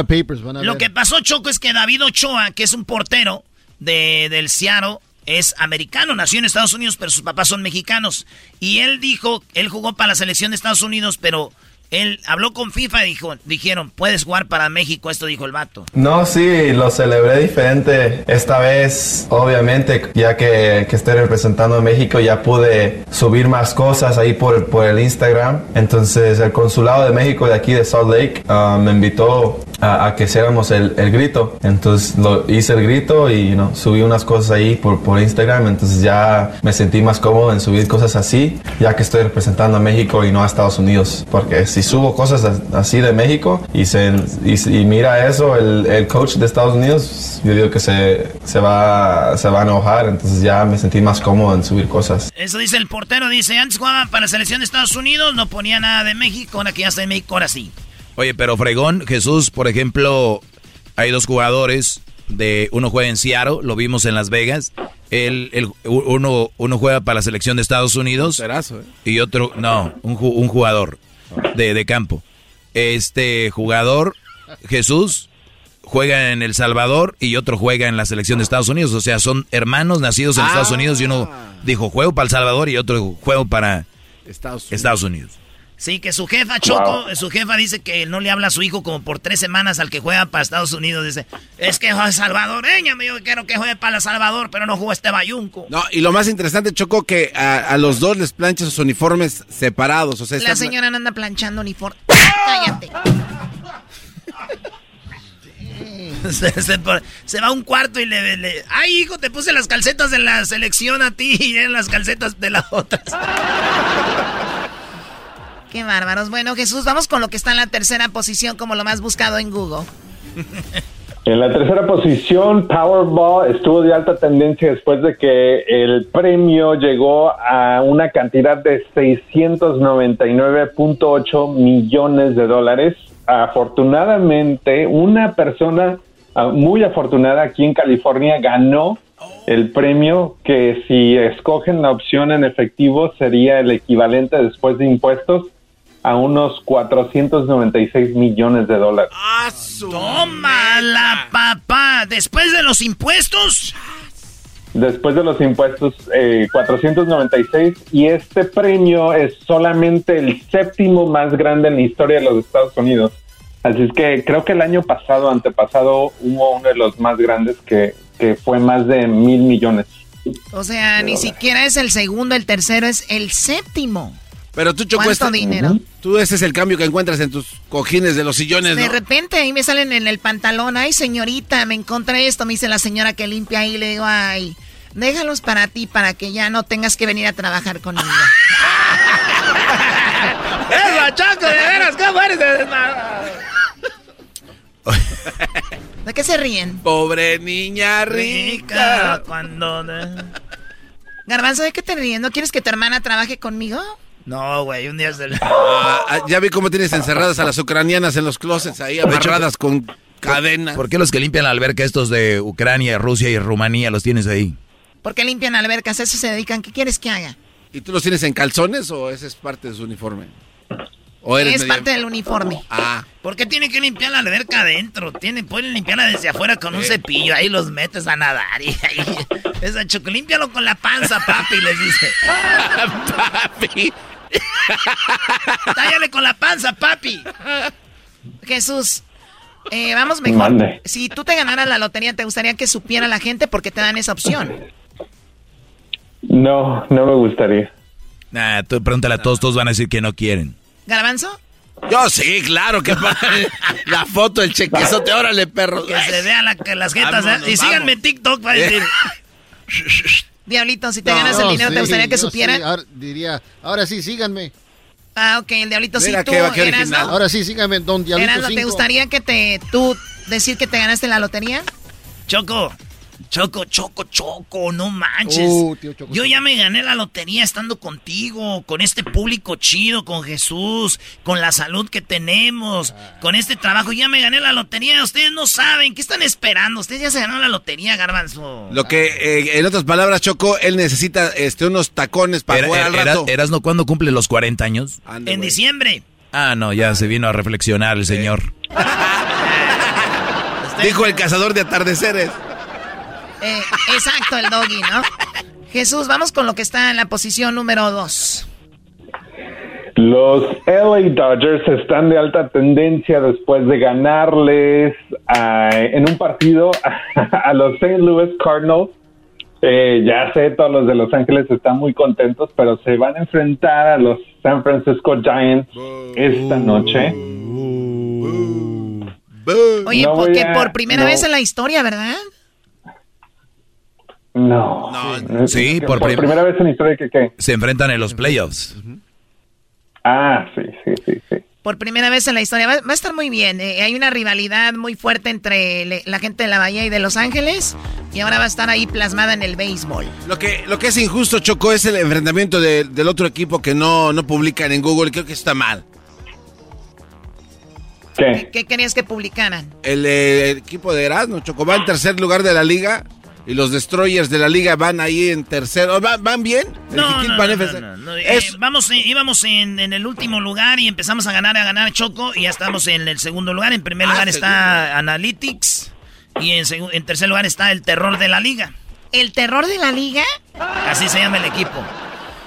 Papers van a Lo que pasó, Choco, es que David Ochoa, que es un portero de, del Seattle, es americano, nació en Estados Unidos, pero sus papás son mexicanos. Y él dijo, él jugó para la selección de Estados Unidos, pero él habló con FIFA y dijo, dijeron, puedes jugar para México, esto dijo el vato. No, sí, lo celebré diferente. Esta vez, obviamente, ya que, que estoy representando a México, ya pude subir más cosas ahí por, por el Instagram. Entonces, el consulado de México de aquí de Salt Lake uh, me invitó a, que hiciéramos el, el, grito. Entonces, lo, hice el grito y ¿no? subí unas cosas ahí por, por Instagram. Entonces, ya me sentí más cómodo en subir cosas así, ya que estoy representando a México y no a Estados Unidos. Porque si subo cosas así de México y, se, y, mira eso, el, el, coach de Estados Unidos, yo digo que se, se, va, se va a enojar, entonces ya me sentí más cómodo en subir cosas. Eso dice el portero, dice, antes jugaba para la selección de Estados Unidos, no ponía nada de México, ahora que ya está en México, ahora sí. Oye, pero Fregón, Jesús, por ejemplo, hay dos jugadores, de uno juega en Seattle, lo vimos en Las Vegas, el, el, uno, uno juega para la selección de Estados Unidos ¿eh? y otro, no, un, un jugador de, de campo. Este jugador, Jesús, juega en El Salvador y otro juega en la selección de Estados Unidos. O sea, son hermanos nacidos en Estados ah. Unidos y uno dijo juego para El Salvador y otro juego para Estados Unidos. Sí, que su jefa, Choco, su jefa dice que no le habla a su hijo como por tres semanas al que juega para Estados Unidos. Dice, es que es salvadoreña, me dijo que quiero que juegue para El Salvador, pero no juega este bayunco. No, y lo más interesante, Choco, que a, los dos les plancha sus uniformes separados. O sea, La señora no anda planchando uniformes. Cállate. se, va a un cuarto y le, le, Ay, hijo, te puse las calcetas de la selección a ti y en las calcetas de las otras. Qué bárbaros. Bueno, Jesús, vamos con lo que está en la tercera posición como lo más buscado en Google. En la tercera posición, Powerball estuvo de alta tendencia después de que el premio llegó a una cantidad de 699.8 millones de dólares. Afortunadamente, una persona ah, muy afortunada aquí en California ganó el premio que si escogen la opción en efectivo sería el equivalente después de impuestos a unos 496 millones de dólares. ¡Ah, ¡Toma la papá! ¿Después de los impuestos? Después de los impuestos, 496 eh, y este premio es solamente el séptimo más grande en la historia de los Estados Unidos. Así es que creo que el año pasado, antepasado, hubo uno de los más grandes que, que fue más de mil millones. O sea, ni siquiera es el segundo, el tercero, es el séptimo. Pero tú, Choco, ¿Cuánto este- dinero? Tú ese es el cambio que encuentras en tus cojines de los sillones, De ¿no? repente ahí me salen en el pantalón, ay señorita, me encontré esto, me dice la señora que limpia ahí, le digo, ay, déjalos para ti, para que ya no tengas que venir a trabajar conmigo. ¡Eso, Choco, de veras! ¿Cómo eres de ¿De qué se ríen? Pobre niña rica. Cuando... Garbanzo, ¿de qué te ríen? ¿No quieres que tu hermana trabaje conmigo? No, güey, un día se le... Ah, ah, ya vi cómo tienes encerradas a las ucranianas en los closets ahí, amarradas con cadena. ¿Por qué los que limpian la alberca, estos de Ucrania, Rusia y Rumanía, los tienes ahí? Porque limpian albercas, a eso se dedican. ¿Qué quieres que haga? ¿Y tú los tienes en calzones o ese es parte de su uniforme? ¿O eres es medio- parte del uniforme. Ah. ¿Por qué tienen que limpiar la alberca adentro? Tienen, pueden limpiarla desde afuera con un cepillo. Ahí los metes a nadar. Y ahí, esa choco, límpialo con la panza, papi, les dice. papi. Tállale con la panza, papi. Jesús, eh, vamos mejor. Mande. Si tú te ganaras la lotería, ¿te gustaría que supiera la gente porque te dan esa opción? No, no me gustaría. Nah, tú pregúntale a todos, todos van a decir que no quieren. ¿Garbanzo? Yo sí, claro que la foto, el chequezote, órale, perro. Que se vean la- que las jetas. Vámonos, ¿eh? Y síganme en TikTok para decir. Diablito, si te No, ganas el dinero, sí, ¿te gustaría que supieran? sí, ahora diría, ahora sí, síganme. Ah, ok, el Diablito sí, tú, qué-. Ahora sí, síganme, don Diablito Erasno, ¿te gustaría que te, tú decir que te ganaste la lotería? Choco, Choco, Choco, Choco, no manches. Uh, tío Choco, Yo ya me gané la lotería estando contigo, con este público chido, con Jesús, con la salud que tenemos, con este trabajo. Ya me gané la lotería. Ustedes no saben, ¿qué están esperando? Ustedes ya se ganaron la lotería, Garbanzo. Lo que, eh, en otras palabras, Choco, él necesita este, unos tacones para Era- jugar al era- rato. ¿Erasno cuándo cumple los 40 años? en diciembre. Ah, no, ya se vino a reflexionar el señor. Dijo el cazador de atardeceres. Eh, exacto, el doggy, ¿no? Jesús, vamos con lo que está en la posición número dos. Los LA Dodgers están de alta tendencia después de ganarles ah, en un partido a los St. Louis Cardinals. Eh, ya sé, todos los de Los Ángeles están muy contentos, pero se van a enfrentar a los San Francisco Giants esta noche. Oye, No porque a- por primera no. vez en la historia, ¿verdad? No. Sí, Que por, prim- primera vez en la historia que qué. Se enfrentan en los playoffs. Ah, sí, sí, sí, sí. Por primera vez en la historia. Va, va a estar muy bien. eh, hay una rivalidad muy fuerte entre le- la gente de la Bahía y de Los Ángeles. Y ahora va a estar ahí plasmada en el béisbol. Lo que, lo que es injusto, Choco, es el enfrentamiento de- del otro equipo que no, no publican en Google. Creo que está mal. ¿Qué? ¿Qué querías que publicaran? El, eh, equipo de Erasmo, Choco, va en tercer lugar de la liga. Y los Destroyers de la liga van ahí en tercero. ¿Van, van bien? No, no, no, eh, vamos, eh, íbamos en, en el último lugar y empezamos a ganar, a ganar Choco y ya estamos en el segundo lugar. En primer Ah, lugar está Analytics y en, en tercer lugar está el terror de la liga. ¿El terror de la liga? Así se llama el equipo.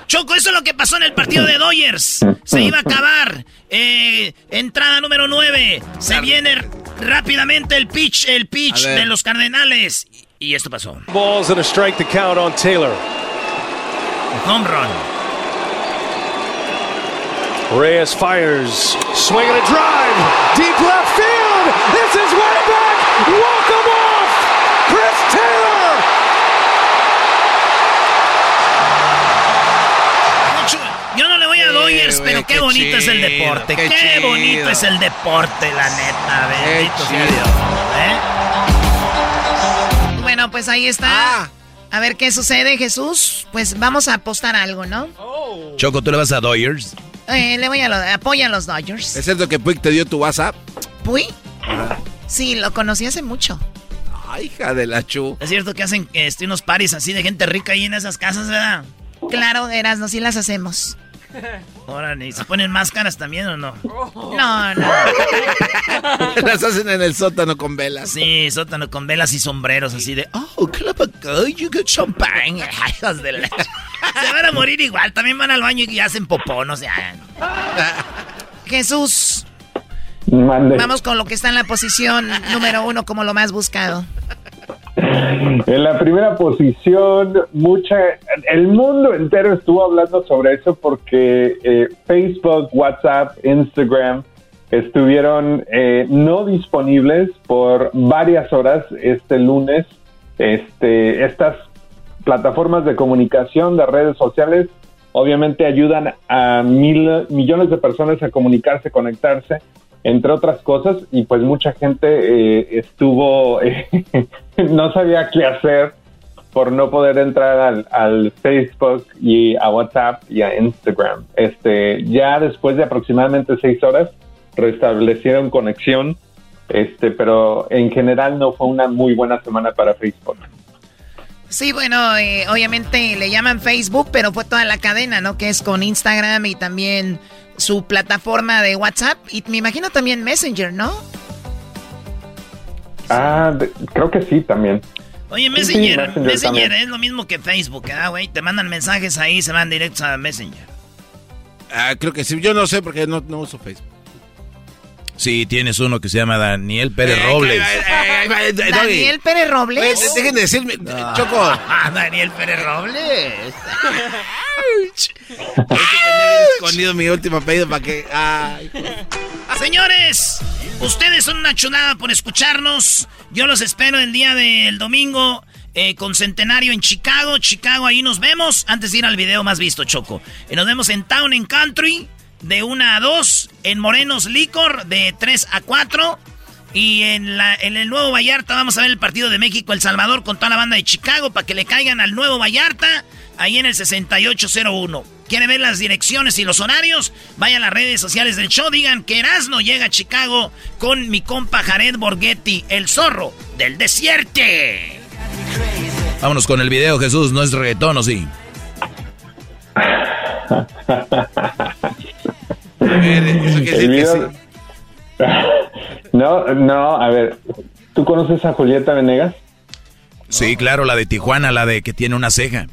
Choco, eso es lo que pasó en el partido de Dodgers. Se iba a acabar. Eh, entrada número 9. Se viene rápidamente el pitch, el pitch de los Cardenales. Y esto pasó. Balls and a strike to count on Taylor. Home run. Reyes fires. Swing and a drive. Deep left field. This is way back. Walk 'em off. Chris Taylor. Yo no le voy a Dodgers, pero qué, qué bonito es el chido, deporte. qué Qué, chido. bonito es el deporte, la neta. Bendito sea chido. Dios. ¿eh? Bueno, pues ahí está. A ver qué sucede, Jesús. Pues vamos a apostar algo, ¿no? Choco, ¿tú le vas a Dodgers? Eh, le voy a los, apoya a los Dodgers. ¿Es cierto que Puig te dio tu WhatsApp? ¿Puy? Sí, lo conocí hace mucho. Ay, hija de la chu. Es cierto que hacen este, unos paris así de gente rica ahí en esas casas, ¿verdad? Claro, Erasno, sí las hacemos. Ahora, ¿y se ponen máscaras también o no? No, no. Las hacen en el sótano con velas. Sí, sótano con velas y sombreros así de, oh, club of good, you get champagne. Ay, hijos de la- Se van a morir igual, también van al baño y hacen popó, no sé. Jesús, Mande. vamos con lo que está en la posición número uno como lo más buscado. En la primera posición, mucha, el mundo entero estuvo hablando sobre eso porque eh, Facebook, WhatsApp, Instagram estuvieron eh, no disponibles por varias horas este lunes. Este, estas plataformas de comunicación de redes sociales obviamente ayudan a mil, millones de personas a comunicarse, conectarse, entre otras cosas, y pues mucha gente eh, estuvo, eh, no sabía qué hacer por no poder entrar al, al, Facebook y a WhatsApp y a Instagram. Este, ya después de aproximadamente seis horas restablecieron conexión, este, pero en general no fue una muy buena semana para Facebook. Sí, bueno, eh, obviamente le llaman Facebook, pero fue toda la cadena, ¿no? Que es con Instagram y también su plataforma de WhatsApp y me imagino también Messenger, ¿no? Ah, de- creo que sí también. Oye, Sí, Messenger, Messenger es lo mismo que Facebook, ¿ah, güey? Te mandan mensajes ahí, se van directos a Messenger. Ah, creo que sí. Yo no sé porque no, no uso Facebook. Sí, tienes uno que se llama Daniel Pérez Eh, Robles. Daniel Pérez Robles. Oye, dejen de decirme, Choco. Daniel Pérez Robles. escondido mi último apellido para que. Ay. Señores, ustedes son una chulada por escucharnos. Yo los espero el día del domingo eh, con Centenario en Chicago. Chicago, ahí nos vemos. Antes de ir al video más visto, Choco. Y nos vemos en Town and Country de 1 a 2. En Morenos Licor de 3 a 4. Y en, la, en el Nuevo Vallarta vamos a ver el partido de México-El Salvador con toda la banda de Chicago para que le caigan al Nuevo Vallarta ahí en el 6801. ¿Quiere ver las direcciones y los horarios? Vaya a las redes sociales del show, digan que Erasmo llega a Chicago con mi compa Jared Borghetti, el zorro del desierto. Vámonos con el video, Jesús. No es reggaetón, ¿o sí? No, no, a ver, ¿tú conoces a Julieta Venegas? Sí, claro, la de Tijuana, la de que tiene una ceja.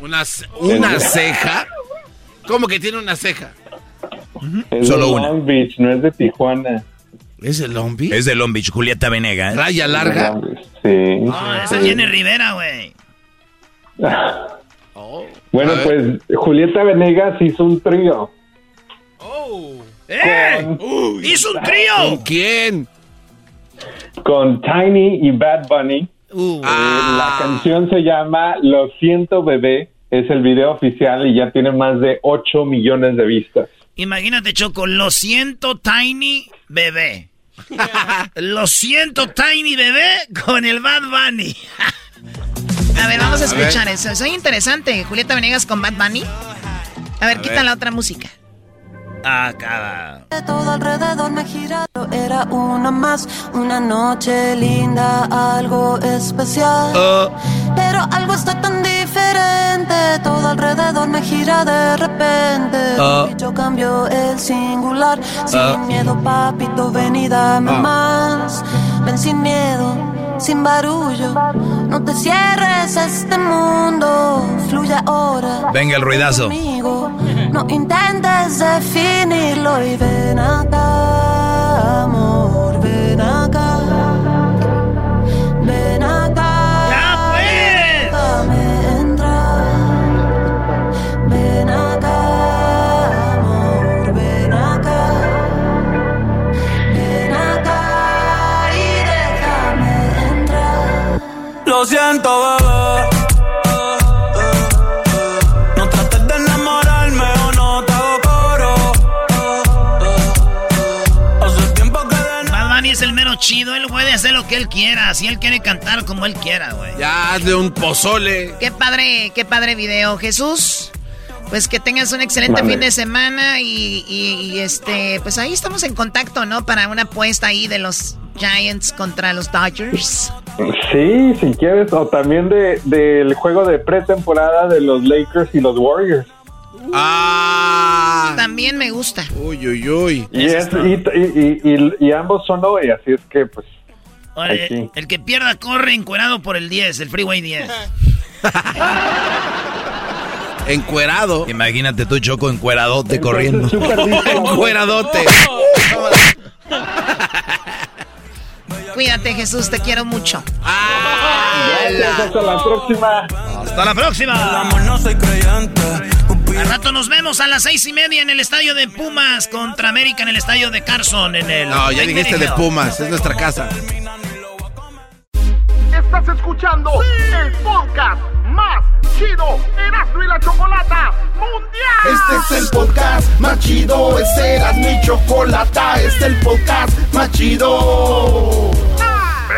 ¿Una, ce- una ceja? ¿Cómo que tiene una ceja? Es Solo de una. Long Beach, no es de Tijuana. ¿Es de Long Beach? Es de Long Beach, Julieta Venegas. ¿Raya larga? Sí. No, esa es Jenny Rivera, güey. Bueno, pues Julieta Venegas hizo un trío. ¡Eh! ¡Hizo un trío! ¿Con quién? con Tiny y Bad Bunny. Uh. Eh, Ah. la canción se llama Lo siento bebé, es el video oficial y ya tiene más de 8 millones de vistas. Imagínate, Choco, lo siento, Tiny Bebé. lo siento, Tiny Bebé con el Bad Bunny. A ver, vamos a A ver. escuchar eso. Soy interesante. Julieta Venegas con Bad Bunny. A ver, A quita ver. la otra música. Acaba. Todo alrededor me giraba, era una más, una noche linda, algo especial. Pero algo está tan diferente, todo alrededor me gira de repente. Y yo cambio el singular, sin Ah. miedo, papito, ven y dame más. Ven sin miedo, sin barullo, no te cierres a este mundo, fluye ahora. Venga el ruidazo. Conmigo. No intentes definirlo y ven acá, amor, ven acá. Bebé. No trates de enamorarme o no te hago coro. Hace tiempo que de Bad Bunny es el mero chido, él puede hacer lo que él quiera, si él quiere cantar como él quiera, güey. Ya, hazle un pozole. Qué padre, qué padre video, Jesús. Pues que tengas un excelente fin de semana y, y- y, este, pues ahí estamos en contacto, ¿no? Para una apuesta ahí de los Giants contra los Dodgers. Sí, si quieres, o también de, del juego de pretemporada de los Lakers y los Warriors. Ah. También me gusta. Uy, uy, uy. Y, es- y, y- y- y ambos son hoy, así es que pues... Oye, el que pierda corre encuerado por el 10, el Freeway 10. Encuerado. Imagínate tú, Choco, encueradote corriendo. Encueradote. Cuídate, Jesús, te quiero mucho. hasta la próxima. Hasta la próxima. No soy creyente. Al rato nos vemos a las seis y media en el estadio de Pumas contra América en el estadio de Carson en el. No, ya dijiste de Pumas, es nuestra casa. Estás escuchando el podcast más chido y la Chocolata Mundial. Este es el podcast más chido, este era mi chocolata, este es el podcast más chido.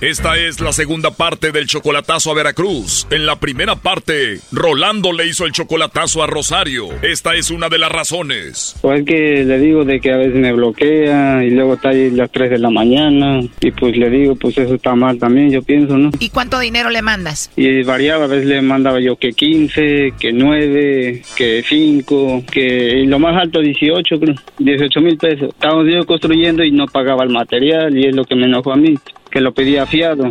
Esta es la segunda parte del chocolatazo a Veracruz. En la primera parte, Rolando le hizo el chocolatazo a Rosario. Esta es una de las razones. Pues que le digo de que a veces me bloquea y luego está ahí las 3 de la mañana y pues le digo pues eso está mal también yo pienso, ¿no? ¿Y cuánto dinero le mandas? Y variaba, a veces le mandaba yo que 15, que 9, que 5, que y lo más alto 18 creo, 18 mil pesos. Estábamos yo construyendo y no pagaba el material y es lo que me enojó a mí, que lo pedía fiado.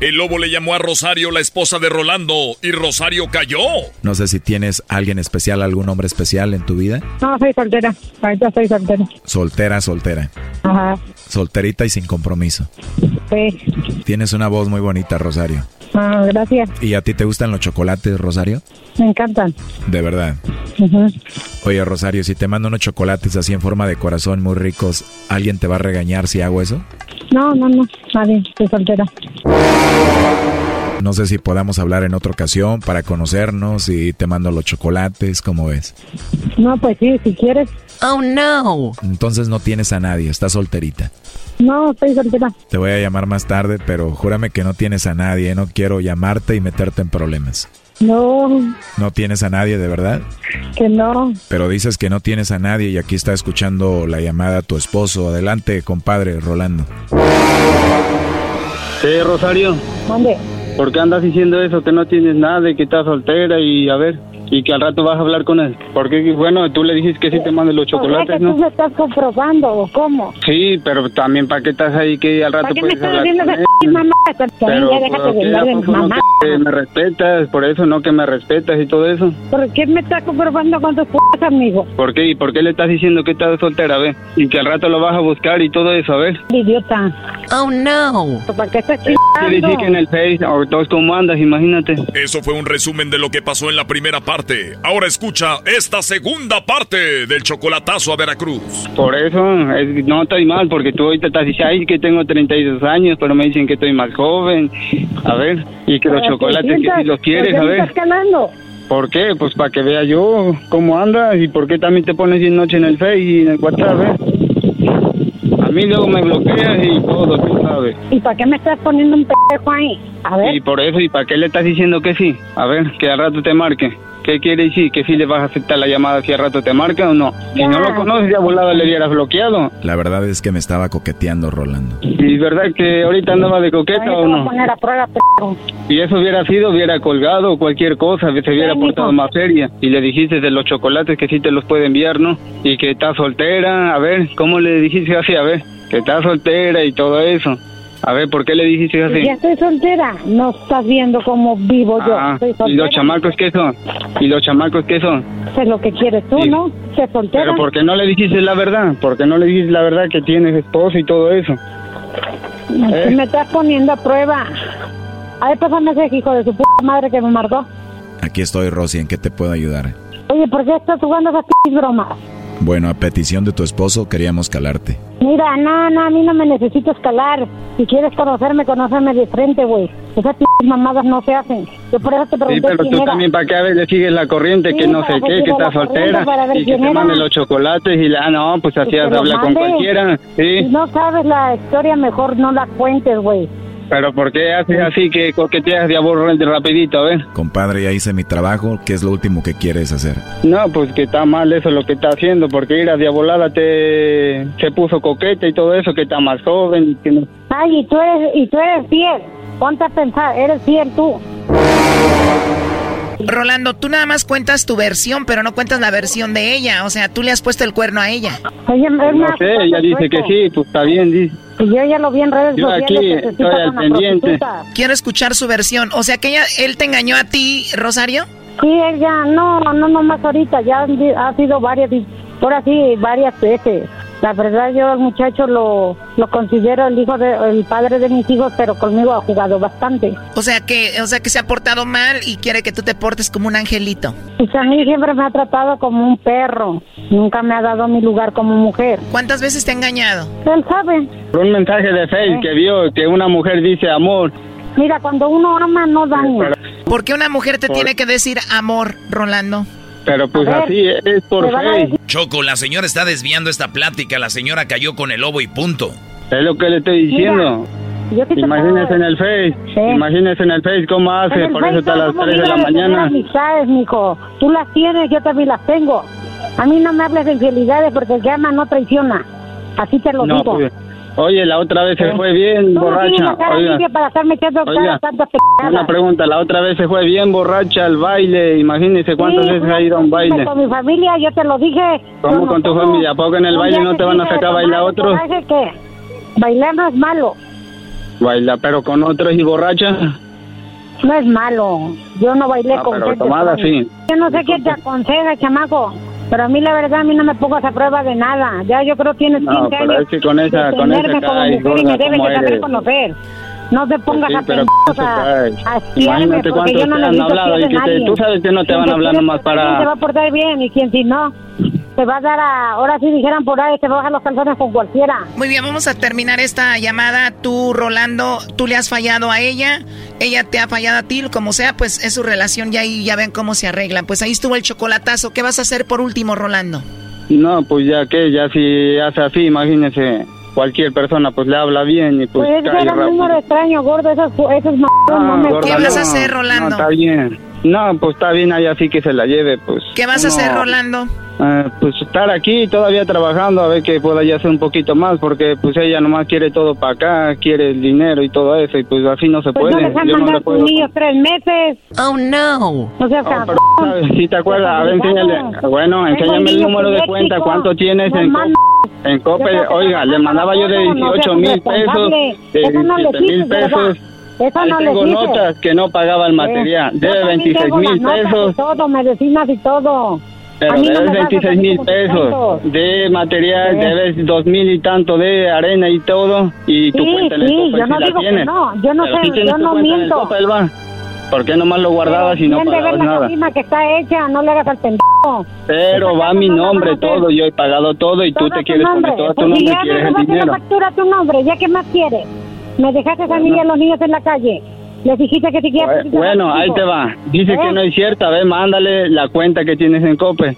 El lobo le llamó a Rosario la esposa de Rolando y Rosario cayó. No sé si tienes alguien especial, algún hombre especial en tu vida. No, soy soltera. Ahorita soy soltera. Soltera, soltera. Ajá. Solterita y sin compromiso. Sí. Tienes una voz muy bonita, Rosario. Ah, gracias. ¿Y a ti te gustan los chocolates, Rosario? Me encantan. De verdad. Ujú. Oye, Rosario, si te mando unos chocolates así en forma de corazón muy ricos, ¿alguien te va a regañar si hago eso? No, no, no. Nadie. Soy soltera. No sé si podamos hablar en otra ocasión para conocernos y te mando los chocolates, ¿cómo ves? No, pues sí, si quieres. Oh, no. Entonces no tienes a nadie, estás solterita. No, estoy soltera. Te voy a llamar más tarde, pero júrame que no tienes a nadie, no quiero llamarte y meterte en problemas. No, No tienes a nadie, de verdad. que no. Pero dices que no tienes a nadie y aquí está escuchando la llamada a tu esposo. Adelante, compadre, Rolando. Sí, Rosario. ¿Dónde? ¿Por qué andas diciendo eso? Que no tienes nada y que estás soltera y a ver, y que al rato vas a hablar con él. Porque, bueno, tú le dijiste que sí te mande los ¿Por qué chocolates, que tú ¿no? me estás comprobando o cómo? Sí, pero también para qué estás ahí que al rato ¿Para qué me puedes estás hablar con él. mamá? Pero, ya déjate ¿por de qué hablar a de poco no mamá. que me respetas? Por eso no que me respetas y todo eso. ¿Por qué me estás comprobando con tus p***, amigo? ¿Por qué? ¿Y por qué le estás diciendo que estás soltera, a ver? Y que al rato lo vas a buscar y todo eso, a ver. Idiota. Oh, no. ¿Para qué estás Te dije chingando? que en el Face, o todos cómo andas, imagínate. Eso fue un resumen de lo que pasó en la primera parte. Ahora escucha esta segunda parte del chocolatazo a Veracruz. Por eso, es- no estoy mal, porque tú ahorita estás diciendo, ay, que tengo 32 años, pero me dicen que estoy más joven. A ver, y que los chocolates que si los quieres, ¿por a ver. estás? ¿Por qué? Pues para que vea yo cómo andas y por qué también te pones sin noche en el Face y en el WhatsApp, ¿eh? A mí luego me bloqueas y todo, tú sabes. ¿Y para qué me estás poniendo un pendejo ahí? A ver. Y por eso, ¿y para qué le estás diciendo que sí? A ver, que al rato te marque. ¿Qué quiere decir? ¿Que sí le vas a aceptar la llamada si al rato te marca o no? Si no lo conoces, ya volado le hubieras bloqueado. La verdad es que me estaba coqueteando, Rolando. ¿Y verdad que ahorita andaba de coqueta o no? poner a prueba. Si eso hubiera sido, hubiera colgado o cualquier cosa, se hubiera portado más seria. Y le dijiste de los chocolates que sí te los puede enviar, ¿no? Y que está soltera, a ver, ¿cómo le dijiste así? A ver, que está soltera y todo eso. A ver, ¿por qué le dijiste así? Ya estoy soltera. No estás viendo cómo vivo yo. Ah, Estoy ¿Y los chamacos qué son? ¿Y los chamacos qué son? Sé lo que quieres tú, Sí. ¿no? Sé soltera. Pero ¿por qué no le dijiste la verdad? ¿Por qué no le dijiste la verdad que tienes esposo y todo eso? ¿Qué Eh. Me estás poniendo a prueba. A ver, pásame ese hijo de su puta madre que me marcó. Aquí estoy, Rosy, ¿en qué te puedo ayudar? Oye, ¿por qué estás jugando esas p bromas? Bueno, a petición de tu esposo queríamos calarte. Mira, no, no, a mí no me necesito escalar. Si quieres conocerme, conóceme de frente, güey. Esas p mamadas no se hacen. Yo por eso te Sí, pregunté pero quién tú era. también para qué a ver le sigues la corriente, Sí, que no sé que qué, que estás soltera y que te era. mande los chocolates y la, ah, no, pues así Que habla con cualquiera, Si sí. no sabes la historia, mejor no la cuentes, güey. Pero ¿por qué haces así que coqueteas de aburrir rapidito, a ver? Compadre, ya hice mi trabajo. ¿Qué es lo último que quieres hacer? No, pues que está mal eso lo que está haciendo, porque ir a diabolada te se puso coqueta y todo eso, que está más joven y que no. Ay, y tú eres, y tú eres fiel. Ponte a pensar, eres fiel tú. Rolando, tú nada más cuentas tu versión, pero no cuentas la versión de ella. O sea, tú le has puesto el cuerno a ella. No sé, ella dice que sí, pues está bien, dice. Y yo ya lo vi en redes Yo sociales. aquí que estoy al pendiente. prostituta. Quiero escuchar su versión. O sea, que ella, él te engañó a ti, Rosario. Sí, ella, no, no, no más ahorita, ya ha sido varias, ahora sí, varias veces. La verdad, yo al muchacho lo, lo considero el hijo de, el padre de mis hijos, pero conmigo ha jugado bastante. O sea que, o sea que se ha portado mal y quiere que tú te portes como un angelito. Pues a mí siempre me ha tratado como un perro, nunca me ha dado mi lugar como mujer. ¿Cuántas veces te ha engañado? Él sabe. Por un mensaje de Facebook que vio que una mujer dice amor. Mira, cuando uno ama, no daña. ¿Por qué una mujer te Por- tiene que decir amor, Rolando? Pero pues ver, así es por Facebook. Choco, la señora está desviando esta plática. La señora cayó con el lobo y punto. Es lo que le estoy diciendo. Yo te Imagínese puedo- en el Face, Sí. imagínese en el Face cómo hace, por eso está a las somos 3 de la mañana. amistades, mijo. Tú las tienes, yo también las tengo. A mí no me hables de infidelidades porque el que ama no traiciona. Así te lo No, digo. pues, oye, la otra vez se fue bien borracha. Oiga, para estarme echando Oiga, una pregunta, la otra vez se fue bien borracha al baile. Imagínese cuántas Sí, veces ha ido a un baile. Con mi familia, yo te lo dije. ¿Cómo con tu familia? ¿A poco en el baile no te van a sacar a bailar otros? que bailar no es malo, Baila, pero con otros y borracha. no es malo. Yo no bailé Ah, con pero gente tomada, sí. Yo no sé qué te aconseja, chamaco. Pero a mí la verdad, a mí no me pongas a prueba de nada. Ya yo creo que tienes 15 No, pero años es que con esa- con esa como y me debes de saber conocer. No te pongas Sí, a pero a, a Imagínate yo no te han hablado y que te- tú sabes que no te van se hablando quiere más portar bien para- Se va a portar bien y quien si no, te va a dar a... Ahora sí dijeran por ahí, te va a bajar los calzones con cualquiera. Muy bien, vamos a terminar esta llamada. Tú, Rolando, tú le has fallado a ella, ella te ha fallado a ti, como sea, pues es su relación ya y ya ven cómo se arreglan. Pues ahí estuvo el chocolatazo. ¿Qué vas a hacer por último, Rolando? No, pues ya que, ya si hace así, imagínese, cualquier persona pues le habla bien y pues, Pues es que cae era un número extraño, gordo, esos, esos m****** no me... gorda, ¿Qué vas a hacer, Rolando? No, está bien. No, pues está bien, ahí así que se la lleve, pues. ¿Qué vas a hacer, Rolando? Eh, pues estar aquí todavía trabajando a ver que pueda ya hacer un poquito más porque pues ella nomás quiere todo para acá, quiere el dinero y todo eso y pues así no se Pues puede. no dejan Yo no mandar tus puedo... niños tres meses. Oh, no. O sea. ¿Sabes? Si te acuerdas, a ver, enséñale. Bueno, enséñame el número de cuenta, cuánto tienes en, Co- en Coppel. Oiga, le mandaba yo de 18 mil pesos, de Eso no le 17 mil pesos. Eso no tengo dices. notas que no pagaba el material. Yo Debe también 26 tengo las mil pesos. todo, medicinas y todo. Pero no debes a 26 salir mil pesos de material, Sí. debes dos mil y tanto de arena y todo. Y tu Sí, cuenta en el sí, Coppel yo no sí la digo que tienes. no, yo no sé, tienes yo tu no miento. Va. ¿Por qué nomás lo guardabas y no pagabas la nada? cocina que está hecha, no le hagas al pendejo. Pero va mi nombre todo, yo he pagado todo y tú te tu quieres nombre. poner todo tu Pues si nombre, ya quieres el la dinero. factura tu nombre, ¿ya qué más quieres? Me dejaste a mí y a los niños en la calle. Les dijiste que si quieres... Bueno, ahí te va. Dice ¿Eh? que no es cierta, ve, mándale la cuenta que tienes en Cope.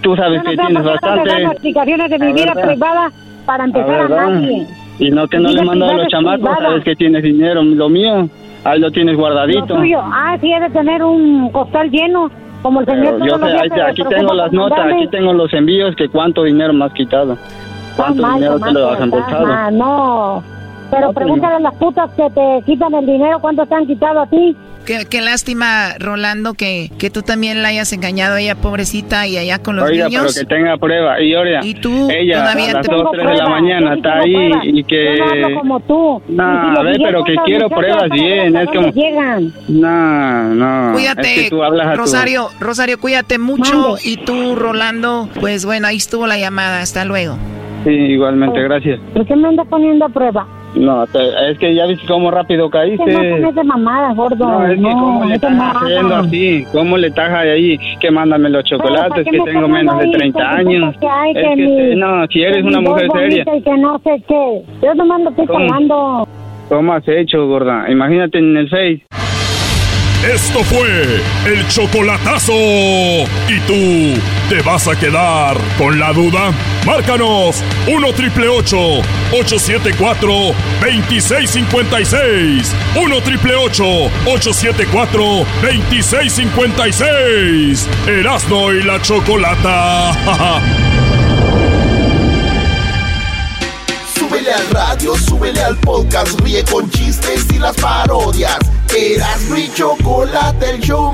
Tú sabes que no tienes por qué andar bastante. dando explicaciones de mi A vida privada para A empezar a, va. nadie. Y no que no Vida le mando a los chamacos, privada. sabes que tienes dinero. Lo mío, ahí lo tienes Lo guardadito. tuyo, ah, sí, es de tener un costal lleno, como el señor yo sé, ahí te- aquí tengo las notas, aquí tengo los envíos, que cuánto dinero me has quitado. ¿Cuánto Mal, dinero te lo has embolsado? ah, no, pero No, pues, pregúntale a las putas que te quitan el dinero, ¿cuánto te han quitado a ti? Qué, qué lástima, Rolando, que, que tú también la hayas engañado a ella, pobrecita, y allá con los Oiga, niños. pero que tenga prueba. Y ahora, Y tú ella todavía a las te- 2, Tengo 3 de la mañana sí está ahí pruebas. y que... Yo no hablo como tú. No, Y si a ver, pero que quiero pruebas bien, es como... llegan. No, no. Cuídate, Es que tú hablas a tu- Rosario, Rosario, cuídate mucho. Mande. Y tú, Rolando, pues bueno, ahí estuvo la llamada. Hasta luego. Sí, igualmente, gracias. ¿Por qué me andas poniendo a prueba? No, te- es que ya viste cómo rápido no caíste. con de mamadas, gordo. No, es que cómo le estás no haciendo así, cómo le estás ahí, que mándame los chocolates, ¿para qué que me tengo menos de mandando ahí? 30 Porque años. que hay Es que que mi- te- no, si eres una mujer seria. Y que no sé qué. Yo nomás lo estoy ¿Cómo? ¿Cómo has hecho, gorda? Imagínate en el Face. Esto fue el chocolatazo. ¿Y tú te vas a quedar con la duda? Márcanos 1 triple 874 2656. 1 triple 874 2656. Erasno y la chocolata. Súbele al radio, súbele al podcast, ríe con chistes y las parodias. Eras mi chocolate, el show.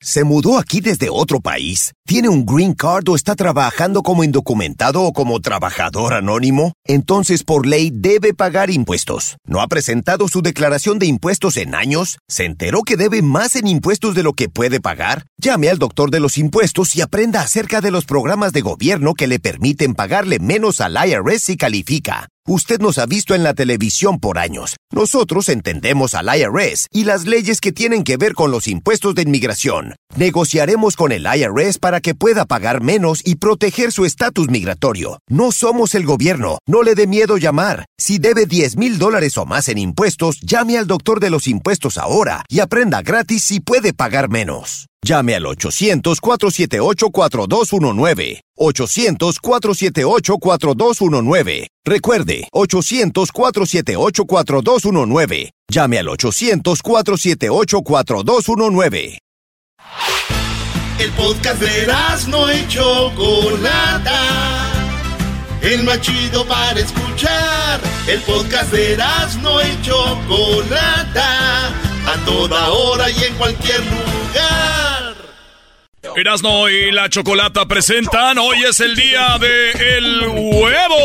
¿Se mudó aquí desde otro país? ¿Tiene un green card o está trabajando como indocumentado o como trabajador anónimo? Entonces, por ley, debe pagar impuestos. ¿No ha presentado su declaración de impuestos en años? ¿Se enteró que debe más en impuestos de lo que puede pagar? Llame al doctor de los impuestos y aprenda acerca de los programas de gobierno que le permiten pagarle menos al IRS si califica. Usted nos ha visto en la televisión por años. Nosotros entendemos al IRS y las leyes que tienen que ver con los impuestos de inmigración. Negociaremos con el IRS para que pueda pagar menos y proteger su estatus migratorio. No somos el gobierno. No le dé miedo llamar. Si debe 10 mil dólares o más en impuestos, llame al doctor de los impuestos ahora y aprenda gratis si puede pagar menos. Llame al 800-478-4219. 800-478-4219. Recuerde, 800-478-4219. Llame al 800-478-4219. El podcast de no y Chocolata. El más chido para escuchar. El podcast de no y Chocolata. A toda hora y en cualquier lugar. Erasno y la Chocolata presentan. Hoy es el día de el huevo.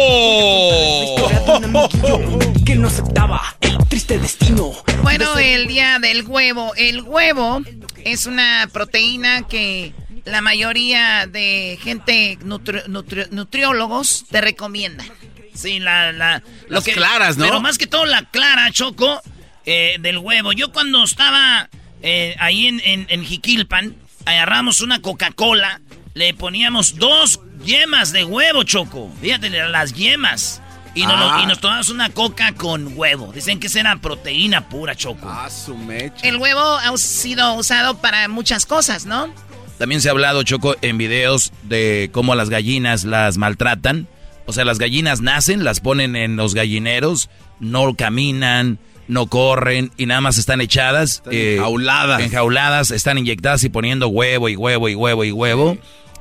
que no aceptaba el triste destino. Bueno, el día del huevo. El huevo es una proteína que la mayoría de gente nutri- nutri- nutriólogos te recomiendan. Sí, la, la, lo Las claras, ¿no? Pero más que todo la clara, Choco, eh, del huevo. Yo cuando estaba eh, ahí en, en, en Jiquilpan, agarramos una Coca-Cola, le poníamos dos yemas de huevo, Choco. Fíjate, las yemas. Y nos, lo- Ah. y nos tomamos una coca con huevo. Dicen que esa era proteína pura, Choco. Ah, su mecha. El huevo ha sido usado para muchas cosas, ¿no? También se ha hablado, Choco, en videos de cómo las gallinas las maltratan. O sea, las gallinas nacen, las ponen en los gallineros, no caminan, no corren y nada más están echadas. eh, enjauladas. Enjauladas, están inyectadas y poniendo huevo y huevo y huevo y huevo.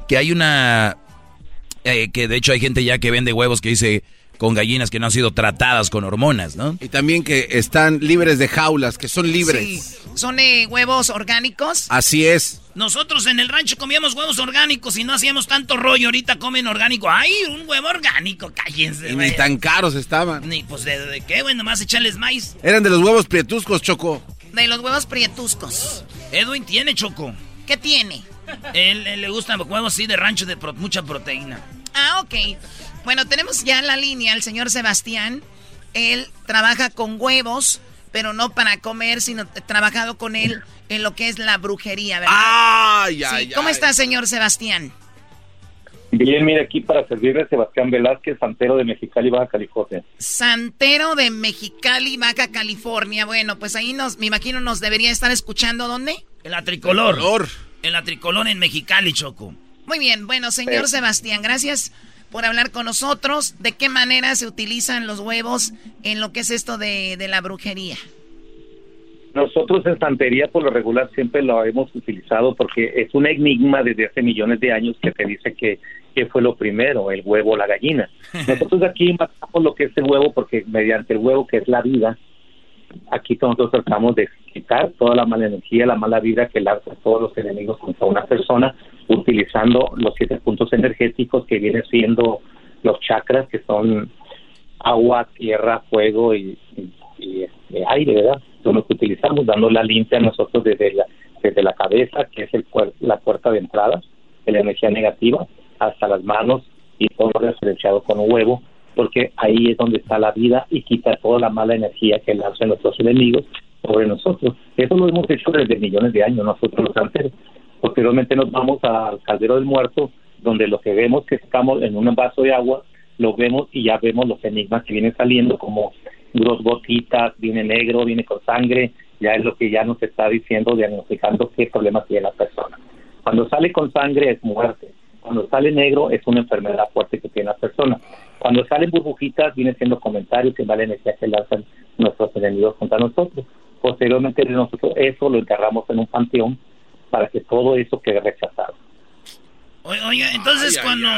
Que hay una... eh, que de hecho hay gente ya que vende huevos que dice con gallinas que no han sido tratadas con hormonas, ¿no? Y también que están libres de jaulas, que son libres. Sí. Son eh, huevos orgánicos. Así es. Nosotros en el rancho comíamos huevos orgánicos y no hacíamos tanto rollo. Ahorita comen orgánico. ¡Ay, un huevo orgánico! Cállense, Y ni tan caros estaban. Ni, pues, ¿de, de qué, güey? Nomás echarles maíz. Eran de los huevos prietuscos, Choco. De los huevos prietuscos. Edwin tiene, Choco. ¿Qué tiene? Él, él le gustan los huevos, sí, de rancho de pro- mucha proteína. Ah, ok. Bueno, tenemos ya en la línea al señor Sebastián. Él trabaja con huevos, pero no para comer, sino he trabajado con él en lo que es la brujería, ¿verdad? Ay, Sí, ay, ¿Cómo ay. está, señor Sebastián? Bien, mire, aquí para servirle Sebastián Velázquez, santero de Mexicali, Baja California. Santero de Mexicali, Baja California. Bueno, pues ahí nos, me imagino, nos debería estar escuchando, ¿dónde? En la tricolor. En la tricolor en Mexicali, Choco. Muy bien, bueno, señor Eh. Sebastián, gracias por hablar con nosotros. ¿De qué manera se utilizan los huevos en lo que es esto de, de la brujería? Nosotros en santería por lo regular siempre lo hemos utilizado porque es un enigma desde hace millones de años que te dice que, que fue lo primero, el huevo o la gallina. Nosotros aquí matamos lo que es el huevo porque mediante el huevo que es la vida, aquí nosotros tratamos de quitar toda la mala energía, la mala vida que lanza todos los enemigos contra una persona utilizando los siete puntos energéticos que vienen siendo los chakras que son agua, tierra, fuego y, y- aire, ¿verdad? Son los que utilizamos, dando la limpia a nosotros desde la, desde la cabeza, que es el puer- la puerta de entrada, de la energía negativa, hasta las manos y todo referenciado con un huevo, porque ahí es donde está la vida y quita toda la mala energía que lanzan nuestros enemigos sobre nosotros. Eso lo hemos hecho desde millones de años nosotros los santeros. Posteriormente nos vamos al caldero del muerto, donde lo que vemos que estamos en un vaso de agua, lo vemos y ya vemos los enigmas que vienen saliendo como dos gotitas, viene negro, viene con sangre, ya es lo que ya nos está diciendo, diagnosticando qué problema tiene la persona. Cuando sale con sangre es muerte, cuando sale negro es una enfermedad fuerte que tiene la persona. Cuando salen burbujitas viene siendo comentarios que vale energía que lanzan nuestros enemigos contra nosotros. Posteriormente nosotros eso lo enterramos en un panteón para que todo eso quede rechazado. Oiga, entonces cuando,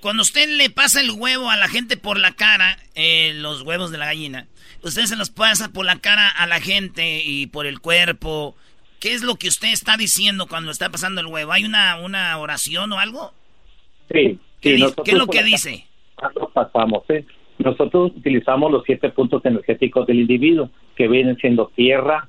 cuando usted le pasa el huevo a la gente por la cara, eh, los huevos de la gallina, usted se los pasa por la cara a la gente y por el cuerpo. ¿Qué es lo que usted está diciendo cuando está pasando el huevo? ¿Hay una, una oración o algo? Sí. ¿Qué, sí, di- qué es lo que acá- dice? Nosotros pasamos, ¿eh? Nosotros utilizamos los siete puntos energéticos del individuo, que vienen siendo tierra,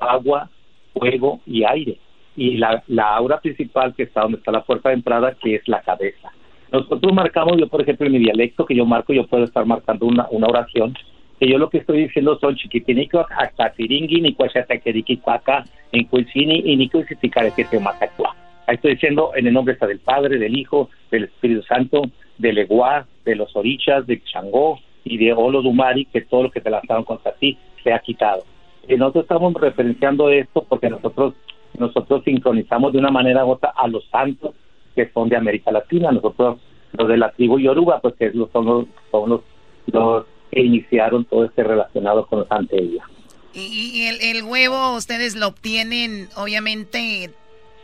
agua, fuego y aire. Y la, la aura principal, que está donde está la puerta de entrada, que es la cabeza. Nosotros marcamos, yo por ejemplo, en mi dialecto que yo marco, yo puedo estar marcando una, una oración, que yo lo que estoy diciendo son chiquitinico, actafiringui, ni cuachataqueriqui, cuaca, en cuisini, y ni cuisiticarequete, matacua. Ahí estoy diciendo en el nombre está del Padre, del Hijo, del Espíritu Santo, del Eguá, de los Orichas, de Changó y de Olodumari, que todo lo que te lanzaron contra ti se ha quitado. Y nosotros estamos referenciando esto porque nosotros nosotros sincronizamos de una manera u otra a los santos que son de América Latina. Nosotros, los de la tribu Yoruba, pues que son los, son los, los que iniciaron todo este relacionado con Santería. Y, y el, el huevo ustedes lo obtienen, obviamente,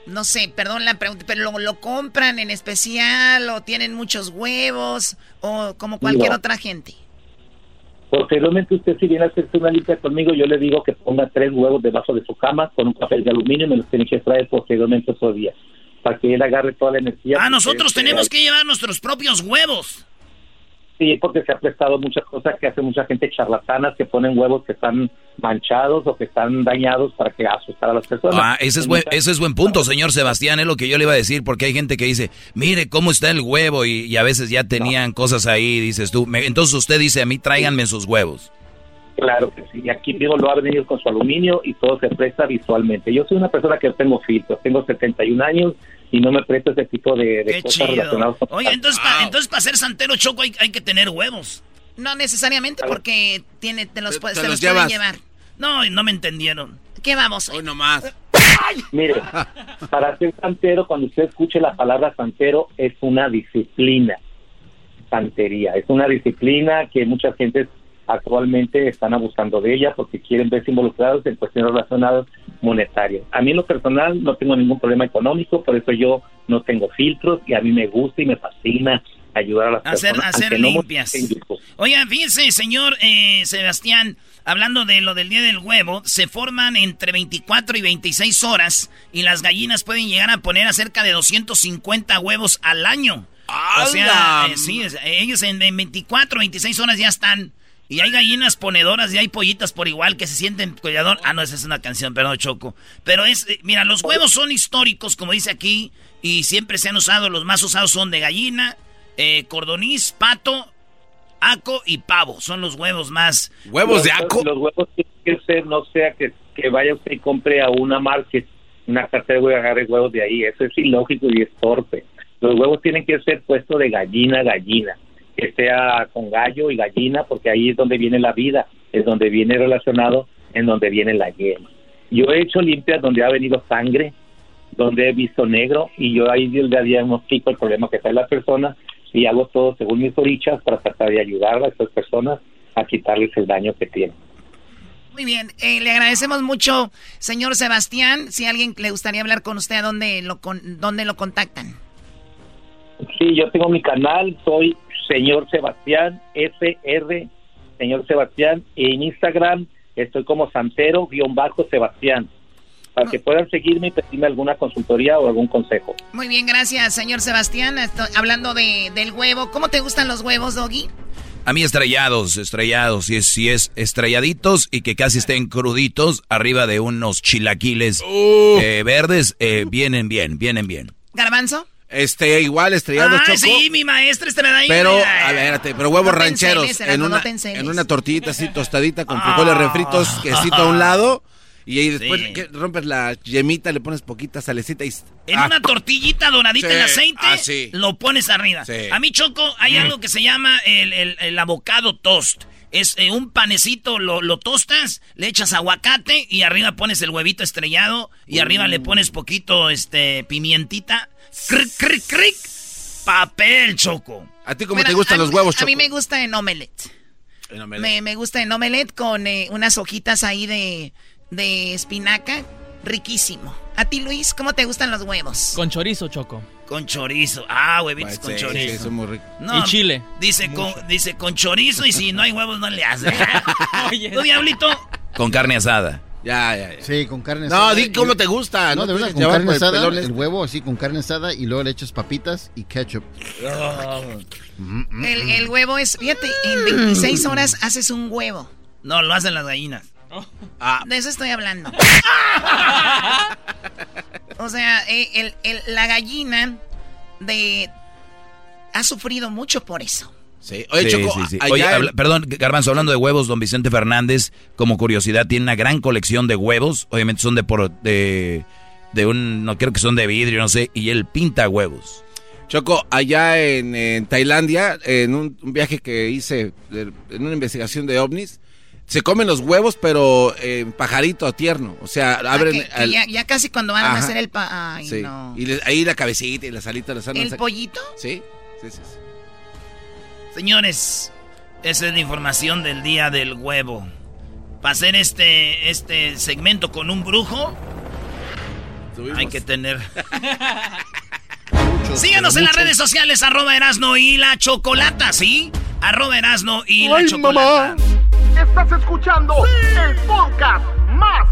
no sé, perdón la pregunta, pero lo, lo compran en especial o tienen muchos huevos o como cualquier No. otra gente. Posteriormente usted si viene a hacerse una lista conmigo, yo le digo que ponga tres huevos debajo de su cama con un papel de aluminio y me los tiene que traer posteriormente otro día para que él agarre toda la energía. Ah, nosotros tenemos que llevar nuestros propios huevos. Sí, porque se ha prestado muchas cosas que hace mucha gente charlatanas que ponen huevos que están manchados o que están dañados para que asustar a las personas. Ah, ese es, buen, ese es buen punto, señor Sebastián, es lo que yo le iba a decir, porque hay gente que dice, mire cómo está el huevo, y, y a veces ya tenían cosas ahí, dices tú. Me- entonces usted dice a mí, tráiganme sus huevos. Claro que sí. Y aquí mismo lo va a venir con su aluminio y todo se presta visualmente. Yo soy una persona que tengo filtros, tengo 71 años y no me presto ese tipo de, de Qué cosas chido. relacionadas con Oye, entonces, pa- entonces para ser santero choco hay, hay que tener huevos. No necesariamente porque tiene, te los, puedes- te te los los pueden llevar. No, no me entendieron. ¿Qué vamos? Hoy nomás. Mire, para ser santero, cuando usted escuche la palabra santero, es una disciplina. Santería. Es una disciplina que muchas gentes actualmente están abusando de ella porque quieren verse involucrados en cuestiones relacionadas monetarias. A mí en lo personal no tengo ningún problema económico, por eso yo no tengo filtros y a mí me gusta y me fascina ayudar a las Hacer, personas. hacer no limpias. Oigan, fíjense, señor eh, Sebastián, hablando de lo del día del huevo, se forman entre 24 y 26 horas y las gallinas pueden llegar a poner a cerca de 250 huevos al año. O sea, eh, sí, es- ellos en, en 24, 26 horas ya están. Y hay gallinas ponedoras y hay pollitas por igual que se sienten cuidador. Ah, no, esa es una canción, perdón, Choco. Pero es, eh, mira, los huevos son históricos, como dice aquí, y siempre se han usado, los más usados son de gallina, eh, cordoniz, pato, aco y pavo. Son los huevos más... Los- Los huevos tienen que ser, no sea que, que vaya usted y compre a una market, una cartera de huevos y agarre huevos de ahí. Eso es ilógico y es torpe. Los huevos tienen que ser puestos de gallina a gallina, que sea con gallo y gallina, porque ahí es donde viene la vida, es donde viene relacionado, en donde viene la yema. Yo he hecho limpias donde ha venido sangre, donde he visto negro, y yo ahí le diagnostico el problema que trae la persona y hago todo según mis orichas para tratar de ayudar a estas personas a quitarles el daño que tienen. Muy bien, eh, le agradecemos mucho, señor Sebastián. Si a alguien le gustaría hablar con usted, ¿a dónde lo, con, dónde lo contactan? Sí, yo tengo mi canal, soy señor Sebastián, SR, señor Sebastián, y en Instagram estoy como santero-sebastián, para que puedan seguirme y pedirme alguna consultoría o algún consejo. Muy bien, gracias, señor Sebastián. Estoy hablando de, del huevo. ¿Cómo te gustan los huevos, Doggy? A mí estrellados, estrellados, si es, si es estrelladitos y que casi estén cruditos arriba de unos chilaquiles eh, verdes, eh, vienen bien, vienen bien. ¿Garbanzo? Este, igual, estrellado, Ah, Choco. sí, mi maestra está ahí. Pero, mira. a ver, pero huevos No rancheros enceles, en una, en una tortillita así tostadita con frijoles refritos, quesito a un lado Y ahí después Sí. que rompes la yemita, le pones poquita salecita y... En Ah, una tortillita doradita Sí, en aceite, ah, sí. lo pones arriba. Sí. A mí, Choco, hay Mm. algo que se llama el, el, el avocado toast. Es eh, un panecito, lo, lo tostas, le echas aguacate y arriba pones el huevito estrellado y arriba le pones poquito este pimientita. Cric, cric, cric. Papel, Choco. ¿A ti Bueno, a mí- A mí me gusta en omelette. En omelette. Me, me gusta en omelette con eh, unas hojitas ahí de, de espinaca. Riquísimo. A ti, Luis, ¿cómo te gustan los huevos? Con chorizo, Choco. Con chorizo. Ah, huevitos con sí, chorizo. sí, son muy ricos. No, Y chile. Dice con, dice con chorizo y si no hay huevos no le hace. ¿Tú, Diablito? Con carne asada. Ya, ya, ya. Sí, con carne No, asada. di y- cómo te gusta, No, no de verdad, con carne el asada, el, huevo así con carne asada y luego le echas papitas y ketchup. El, el huevo es, fíjate, en 26 horas haces un huevo. No, lo hacen las gallinas. Ah. De eso estoy hablando. o sea, eh, el- el- la gallina de ha sufrido mucho por eso. Sí. Oye, Sí, Choco, sí, sí. allá Oye, en- habla- perdón, Garbanzo, hablando de huevos, don Vicente Fernández, como curiosidad, tiene una gran colección de huevos. Obviamente son de por de, de un, no creo que son de vidrio, no sé, y él pinta huevos. Choco, allá en, en Tailandia, en un, un viaje que hice, de- en una investigación de ovnis, se comen los huevos, pero en pajarito tierno. O sea, abren... Ah, Que- que al- ya, ya casi cuando van a hacer el pa... Ay, sí. no. Y les- ahí la cabecita y las alitas las andan ¿El pollito? Sí, sí, sí. sí. Señores, esa es la información del día del huevo. Para hacer este, este segmento con un brujo, hay que tener... Síganos en las redes sociales, arroba Erasno y la Chocolata, ¿sí? Arroba Erasno y la Ay, Chocolata. Estás escuchando el podcast más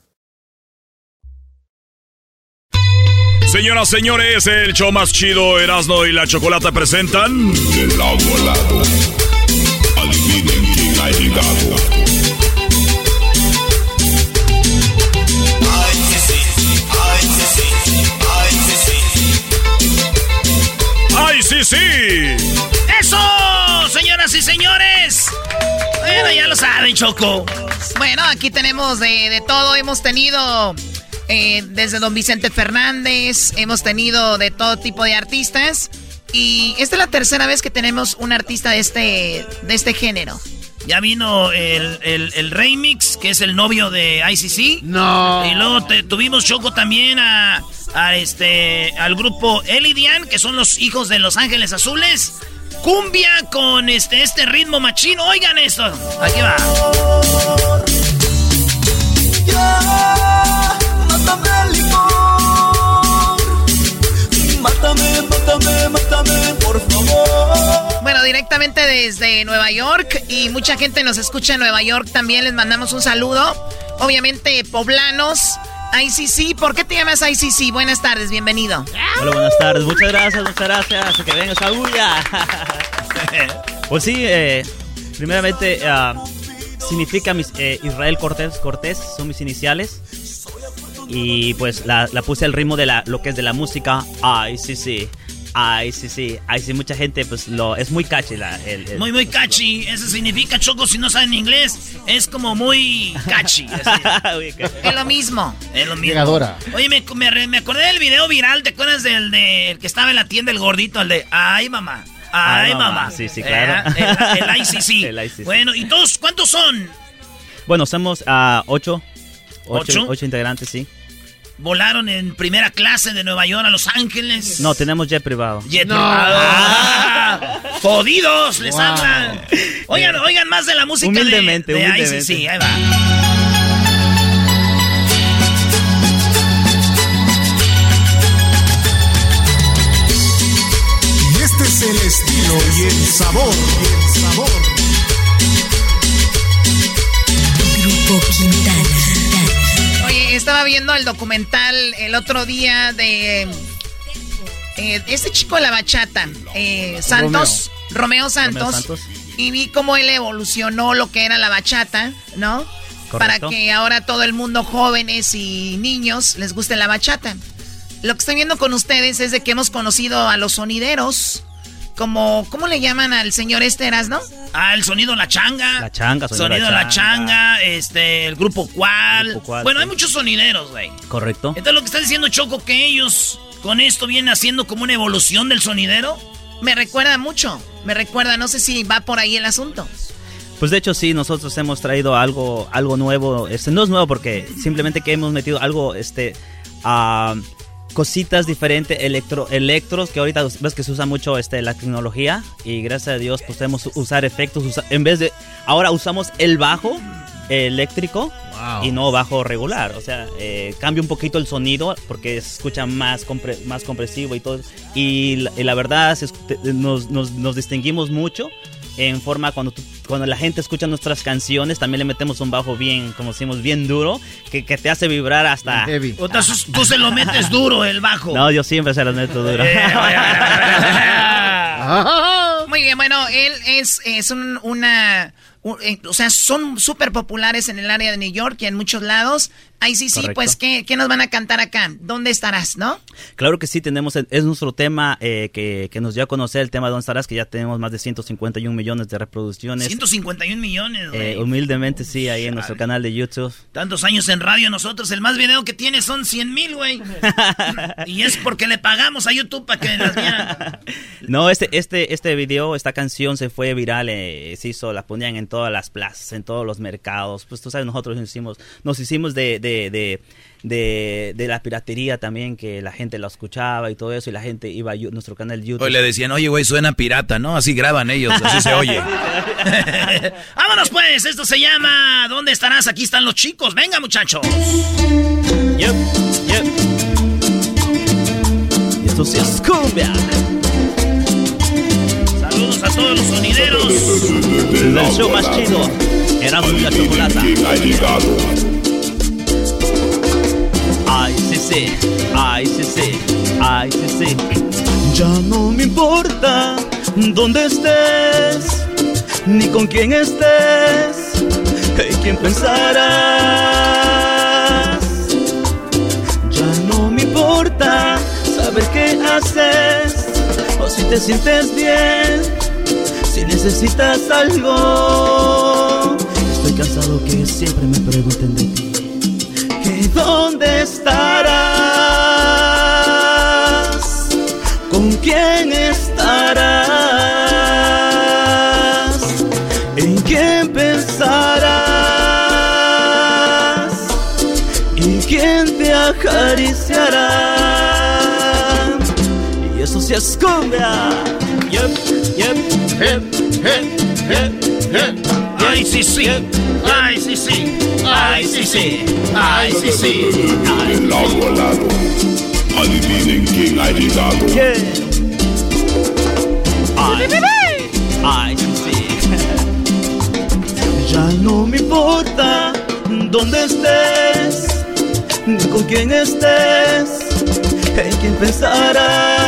Señoras, señores, el show más chido Erasno y la Chocolata presentan. Del lado a lado. Adivinen quién ha llegado. ¡Ay, sí, sí! ¡Eso! Señoras y señores. Bueno, ya lo saben, Choco. Bueno, aquí tenemos de, de todo. Hemos tenido eh, desde don Vicente Fernández, hemos tenido de todo tipo de artistas. Y esta es la tercera vez que tenemos un artista de este, de este género. Ya vino el, el, el remix, que es el novio de ICC. No. Y luego te- tuvimos Choco también a, a este al grupo Elidian, que son los hijos de Los Ángeles Azules. Cumbia con este, este ritmo machino. Oigan esto. Aquí va. Mátame licor. Mátame, mátame, mátame, por favor. Bueno, directamente desde Nueva York y mucha gente nos escucha en Nueva York también. Les mandamos un saludo. Obviamente, poblanos ICC, ¿por qué te llamas ICC? Buenas tardes, bienvenido. Hola, buenas tardes, muchas gracias, muchas gracias. Que vengas a bulla. pues sí, eh, primeramente ah, significa eh, Israel Cortés, Cortés, son mis iniciales. Y pues la, puse al ritmo de la, lo que es de la música ICC. Ay, sí, sí. Ay, sí, mucha gente, pues lo. Es muy catchy. La, el, muy, muy catchy. Eso significa, Choco, si no saben inglés, es como muy catchy. es lo mismo. Es lo mismo. Oye, me, me, acordé del video viral, ¿te acuerdas del de, que estaba en la tienda, el gordito, el de. Ay, mamá. Ay, mamá. Sí, sí, claro. Eh, el, ICC. el, ICC. Bueno, ¿y todos cuántos son? Bueno, somos a ocho, ocho. Ocho integrantes, sí. ¿Volaron en primera clase de Nueva York a Los Ángeles? No, tenemos jet privado. Jet privado. Ah, ¡Jodidos! Les hablan. Oigan, oigan más de la música humildemente, de, humildemente. sí, ahí va. Y este es el estilo y el sabor. Y el sabor. Grupo Quintana estaba viendo el documental el otro día de eh, este chico de la bachata, eh, Santos, Romeo, Santos, y vi cómo él evolucionó lo que era la bachata, ¿no? Para que ahora todo el mundo, jóvenes y niños, les guste la bachata. Lo que estoy viendo con ustedes es de que hemos conocido a los sonideros, como, ¿cómo le llaman al señor Esteras, no? Ah, el sonido La Changa. La Changa, sonido, La, changa. este, el grupo Cual. bueno, hay muchos sonideros, güey. Correcto. Entonces lo que está diciendo Choco, que ellos con esto vienen haciendo como una evolución del sonidero. Me recuerda mucho, me recuerda, no sé si va por ahí el asunto. Pues de hecho sí, nosotros hemos traído algo, algo nuevo. Este no es nuevo porque simplemente que hemos metido algo, este, a cositas diferentes, electro, electros, que ahorita ves que se usa mucho este, la tecnología y gracias a Dios pues podemos usar efectos, en vez de, ahora usamos el bajo eléctrico y no bajo regular, o sea, eh, cambia un poquito el sonido porque se escucha más, más compresivo y todo, y la, verdad nos, nos, nos distinguimos mucho en forma cuando cuando la gente escucha nuestras canciones también le metemos un bajo bien como decimos bien duro que, te hace vibrar hasta heavy. tú se lo metes duro el bajo no yo siempre se lo meto duro eh, muy bien bueno él es, es una eh, o sea, son súper populares en el área de New York y en muchos lados. Ahí sí, sí, pues, ¿qué, ¿qué, nos van a cantar acá? ¿Dónde estarás, no? Claro que sí, tenemos, es nuestro tema eh, que, que, nos dio a conocer el tema de ¿Dónde estarás? Que ya tenemos más de 151 millones de reproducciones. 151 millones, güey. Eh, humildemente, sí, ahí en nuestro canal de YouTube. Tantos años en radio nosotros, el más video que tiene son 100 mil, güey. y es porque le pagamos a YouTube para que las vieran. no, este, este, este video, esta canción se fue viral, se hizo, la ponían en todas las plazas, en todos los mercados. Pues tú sabes, nosotros nos hicimos, nos hicimos de, de, de, de, la piratería también, que la gente lo escuchaba y todo eso, y la gente iba a nuestro canal YouTube. Hoy le decían, oye, güey, suena pirata, ¿no? Así graban ellos, así se oye. Vámonos pues, esto se llama ¿Dónde estarás? Aquí están los chicos. Venga, muchachos. Yep, yep. Y esto sí es cumbia a todos los sonideros. El show más chido. Era la chocolata. Ay, sí. Ay. Ay, sí, sí. Ya no me importa dónde estés, ni con quién estés, y quién pensarás. Ya no me importa saber qué haces, o si te sientes bien si necesitas algo. Estoy cansado que siempre me dónde estarás? ¿Con quién estarás? ¿En quién pensarás? ¿Y quién te acariciará? Y eso se esconde. Ay, sí, sí. Ay, sí, sí. Ay, sí, sí. Ay, sí, sí. Del lado a lado. Adivinen quién ha llegado. Ay, sí, sí. Ya no me importa dónde estés, ni con quién estés, en quién pensarás.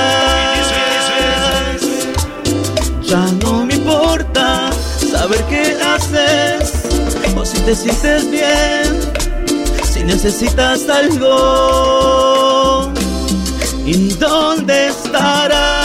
O si te sientes bien, si necesitas algo. ¿Y dónde estarás?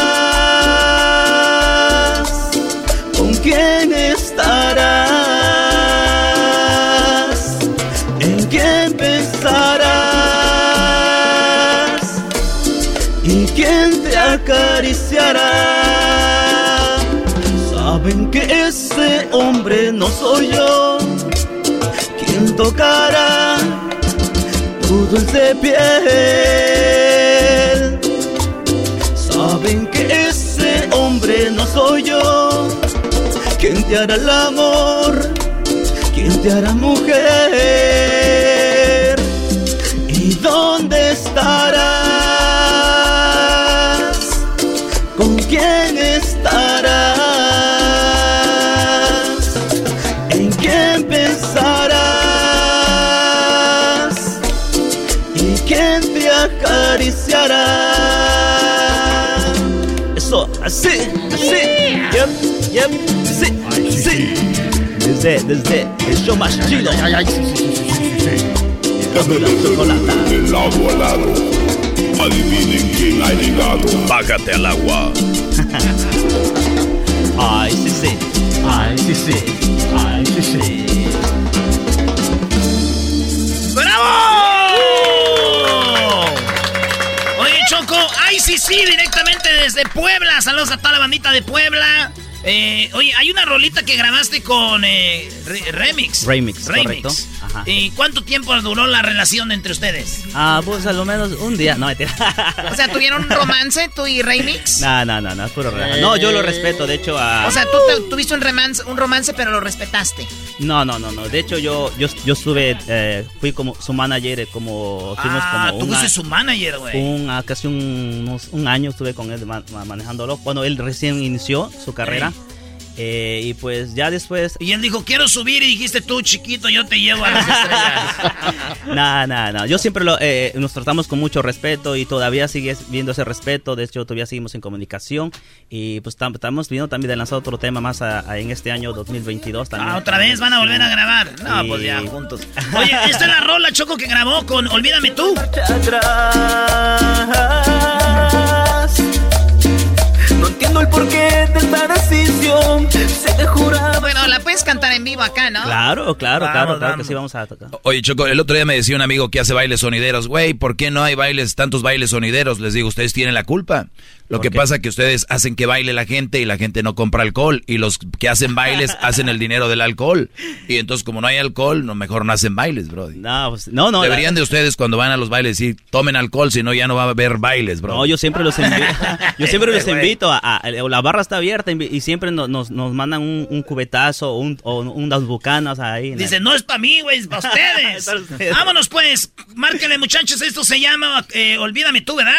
¿Quién tocará tu dulce piel? Saben que ese hombre no soy yo. ¿Quién te hará el amor? ¿Quién te hará mujer? Desde, desde el show más chido. Ay, ay, sí, sí, sí, sí, sí. De lado a lado. Adivinen quién ha llegado. Bájate al agua. Ay, sí, sí. Ay, sí, sí. Ay, sí, sí. ¡Bravo! Oye, Choco, ay, sí, sí, directamente desde Puebla. Saludos a toda la bandita de Puebla. Eh, oye, hay una rolita que grabaste con eh, Re- Remix. Remix, correcto. Ajá. ¿Y cuánto tiempo duró la relación entre ustedes? Ah, pues a lo menos un día. No, mentira. O sea, ¿tuvieron un romance tú y Remix? No, no, no, no, es puro relajo. No, yo lo respeto, de hecho. ah, O sea, tú te- tuviste un romance, un romance, pero lo respetaste. No, no, no, no. De hecho, yo, yo, yo estuve, eh, fui como su manager, eh, como, fuimos Ah, como tú fuiste su manager, güey. un, ah, casi un, unos- un año estuve con él ma- ma- manejándolo. Cuando él recién inició su carrera. Eh, y pues ya después... Y él dijo, quiero subir y dijiste tú, chiquito, yo te llevo a las estrellas. No, no, no. Yo siempre lo, eh, nos tratamos con mucho respeto y todavía sigue viendo ese respeto. De hecho, todavía seguimos en comunicación. Y pues tam- estamos viendo también de lanzar otro tema más a- a- en este año 2022 también. Ah, otra vez van a volver a grabar. No, Sí. pues ya, juntos. Oye, esta es la rola, Choco, que grabó con Olvídame tú. Entiendo el porqué de esta decisión. Se te juraba. Bueno, la puedes cantar en vivo acá, ¿no? Claro, claro, Vamos, claro, claro que sí vamos a tocar. Oye, Choco, el otro día me decía un amigo que hace bailes sonideros, güey, ¿por qué no hay bailes, tantos bailes sonideros? Les digo, ustedes tienen la culpa. Lo ¿Por que qué? pasa es que ustedes hacen que baile la gente y la gente no compra alcohol. Y los que hacen bailes hacen el dinero del alcohol. Y entonces, como no hay alcohol, no, mejor no hacen bailes, bro. No, pues, no, no. Deberían la- de ustedes cuando van a los bailes decir, tomen alcohol, si no ya no va a haber bailes, bro. No, yo siempre los invito. Yo siempre los Güey. invito a, a- La barra está abierta y siempre nos, nos, nos mandan un, un cubetazo o, un, o unas bucanas ahí. Dice, no es para mí, güey, es para ustedes. Para ustedes. Vámonos, pues. Márquenle, muchachos. Esto se llama eh, Olvídame tú, ¿verdad?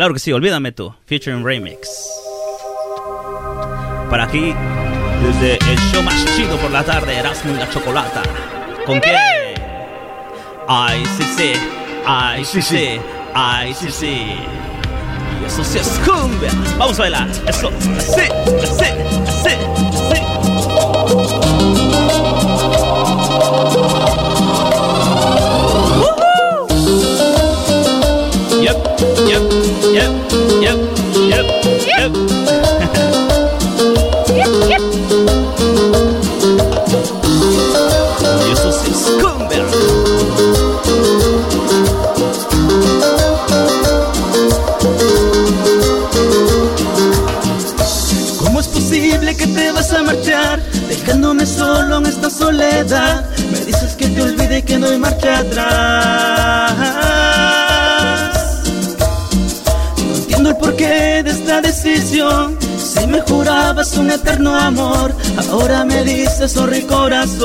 Claro que sí, olvídame tú. Featuring Remix. Para aquí, desde el show más chido por la tarde, Erasmo y la Chocolata. ¿Con qué? Ay, sí, sí. Ay, sí, sí. Ay, sí, sí. Y eso sí es cumbia. Vamos a bailar. Eso, sí, sí, sí. Yep, yep, yep, yep, yep. Y eso sí es cumbia. ¿Cómo es posible que te vas a marchar dejándome solo en esta soledad? Me dices que te olvide que no hay marcha atrás. Porqué de esta decisión. Si me jurabas un eterno amor, ahora me dices sorry corazón.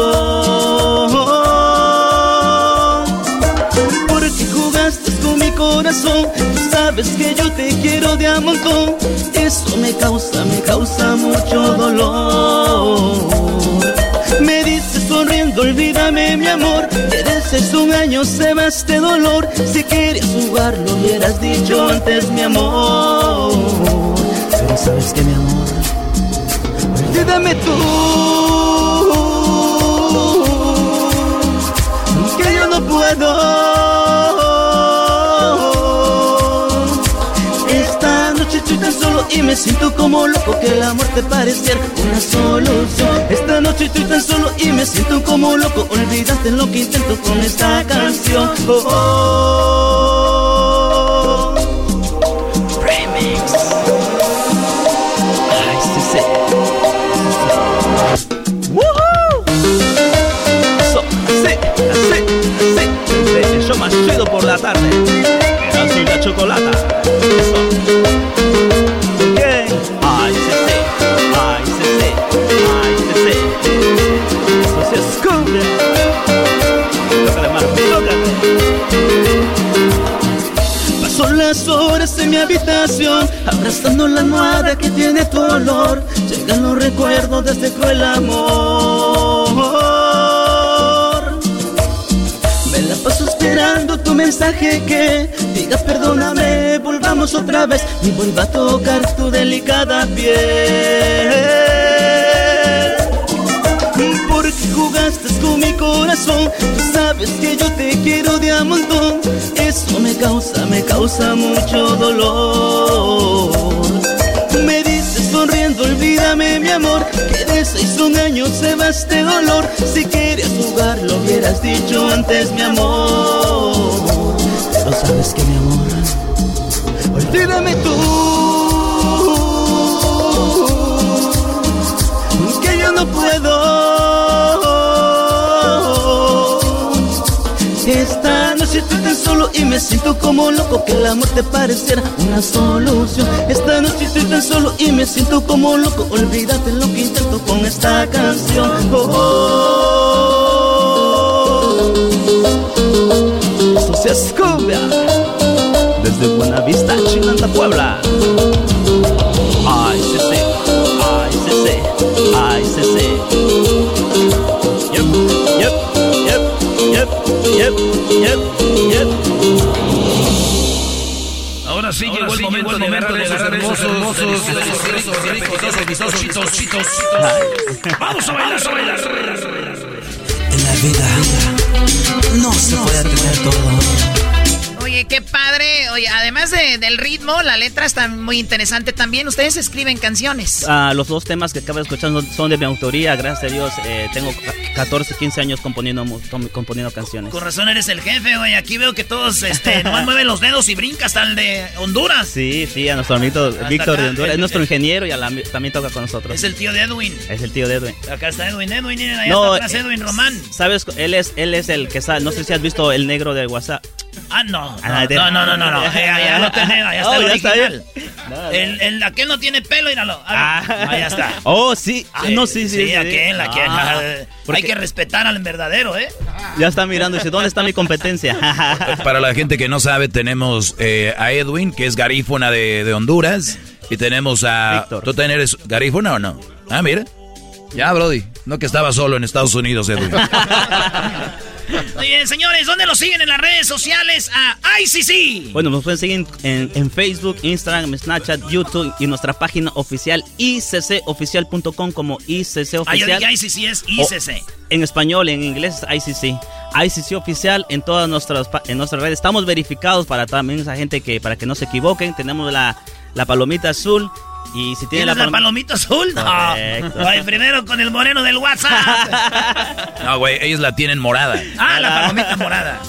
Porque jugaste con mi corazón, tú sabes que yo te quiero de a montón. Eso me causa, me causa mucho dolor. Me dices olvídame mi amor. Que desde un año se va este dolor. Si quieres jugar, lo hubieras dicho antes, mi amor. Pero sabes que mi amor, olvídame tú. Que yo no puedo. Tan solo y me siento como loco que la muerte pareciera una solución. Esta noche estoy tan solo y me siento como loco. Olvidaste lo que intento con esta canción. Oh, oh. En mi habitación, abrazando la almohada que tiene tu olor. Llegan los recuerdos de este cruel amor. Me la paso esperando tu mensaje que diga perdóname, volvamos otra vez y vuelva a tocar tu delicada piel porque jugaste con mi corazón. Tú sabes que yo te quiero de a montón. Eso me causa, me causa mucho dolor. Me dices sonriendo, olvídame mi amor, que de seis un año se va este dolor. Si querías jugar, lo hubieras dicho antes, mi amor. Pero sabes que mi amor, olvídame tú. Que yo no puedo Esta noche estoy tan solo y me siento como loco que el amor te pareciera una solución. Esta noche estoy tan solo y me siento como loco. Olvídate lo que intento con esta canción. Oh, oh. Esto se desde Buenavista, Chinanta, Puebla. Ay, sí, sí. Ay, sí, sí. Ay, sí, sí. Yep, yep, yep. Ahora sí llegó el momento de agarrar esos hermosos, hermosos, Vamos a bailar, a bailar. En la vida no se puede tener todo. Oye, qué padre. Oye, además de- del ritmo, la letra está muy interesante también. Ustedes escriben canciones. Ah, los dos temas que acabo de escuchar son- son de mi autoría, gracias a Dios. eh, tengo 14, 15 años componiendo, componiendo canciones. Con razón eres el jefe, güey. Aquí veo que todos este, nomás mueven los dedos y brinca hasta el de Honduras. Sí, sí, a nuestro amigo Víctor acá, de Honduras. el- Es nuestro ingeniero y a la- también toca con nosotros. Es el tío de Edwin. Es el tío de Edwin. Acá está Edwin, Edwin, allá No, está atrás Edwin Román. ¿Sabes? Él es, él es el que sabe. No sé si has visto el negro de WhatsApp. Ah, no. Ah, No, no, no, no, no. no. Eh, allá lo tenemos, allá está Oh, el ya está bien. El, el aquel no tiene pelo, míralo. Ah, allá está. Oh, sí. Ah, no, sí, sí. Sí, aquel, aquel. Ah, Hay que respetar al verdadero, ¿eh? Ya está mirando y dice, ¿dónde está mi competencia? Para la gente que no sabe, tenemos eh, a Edwin, que es garífuna de, de Honduras. Y tenemos a... ¿Tú también eres garífuna o no? Ah, mira. Ya, Brody. No que estaba solo en Estados Unidos, Edwin. Muy bien, señores, ¿dónde lo siguen en las redes sociales? A ICC. Bueno, nos pueden seguir en, en Facebook, Instagram, Snapchat, YouTube y nuestra página oficial iccoficial.com como ICC Ah, Oficial. dije ICC es O- ICC. en español, en inglés es ICC. ICC Oficial en todas nuestras, en nuestras redes. Estamos verificados para también esa gente que, para que no se equivoquen. Tenemos la, la palomita azul. Y si tiene ¿Tienes la, la, palom- palomita azul? No. Ay, primero con el moreno del WhatsApp. No, güey, ellos la tienen morada. Ah, la palomita morada.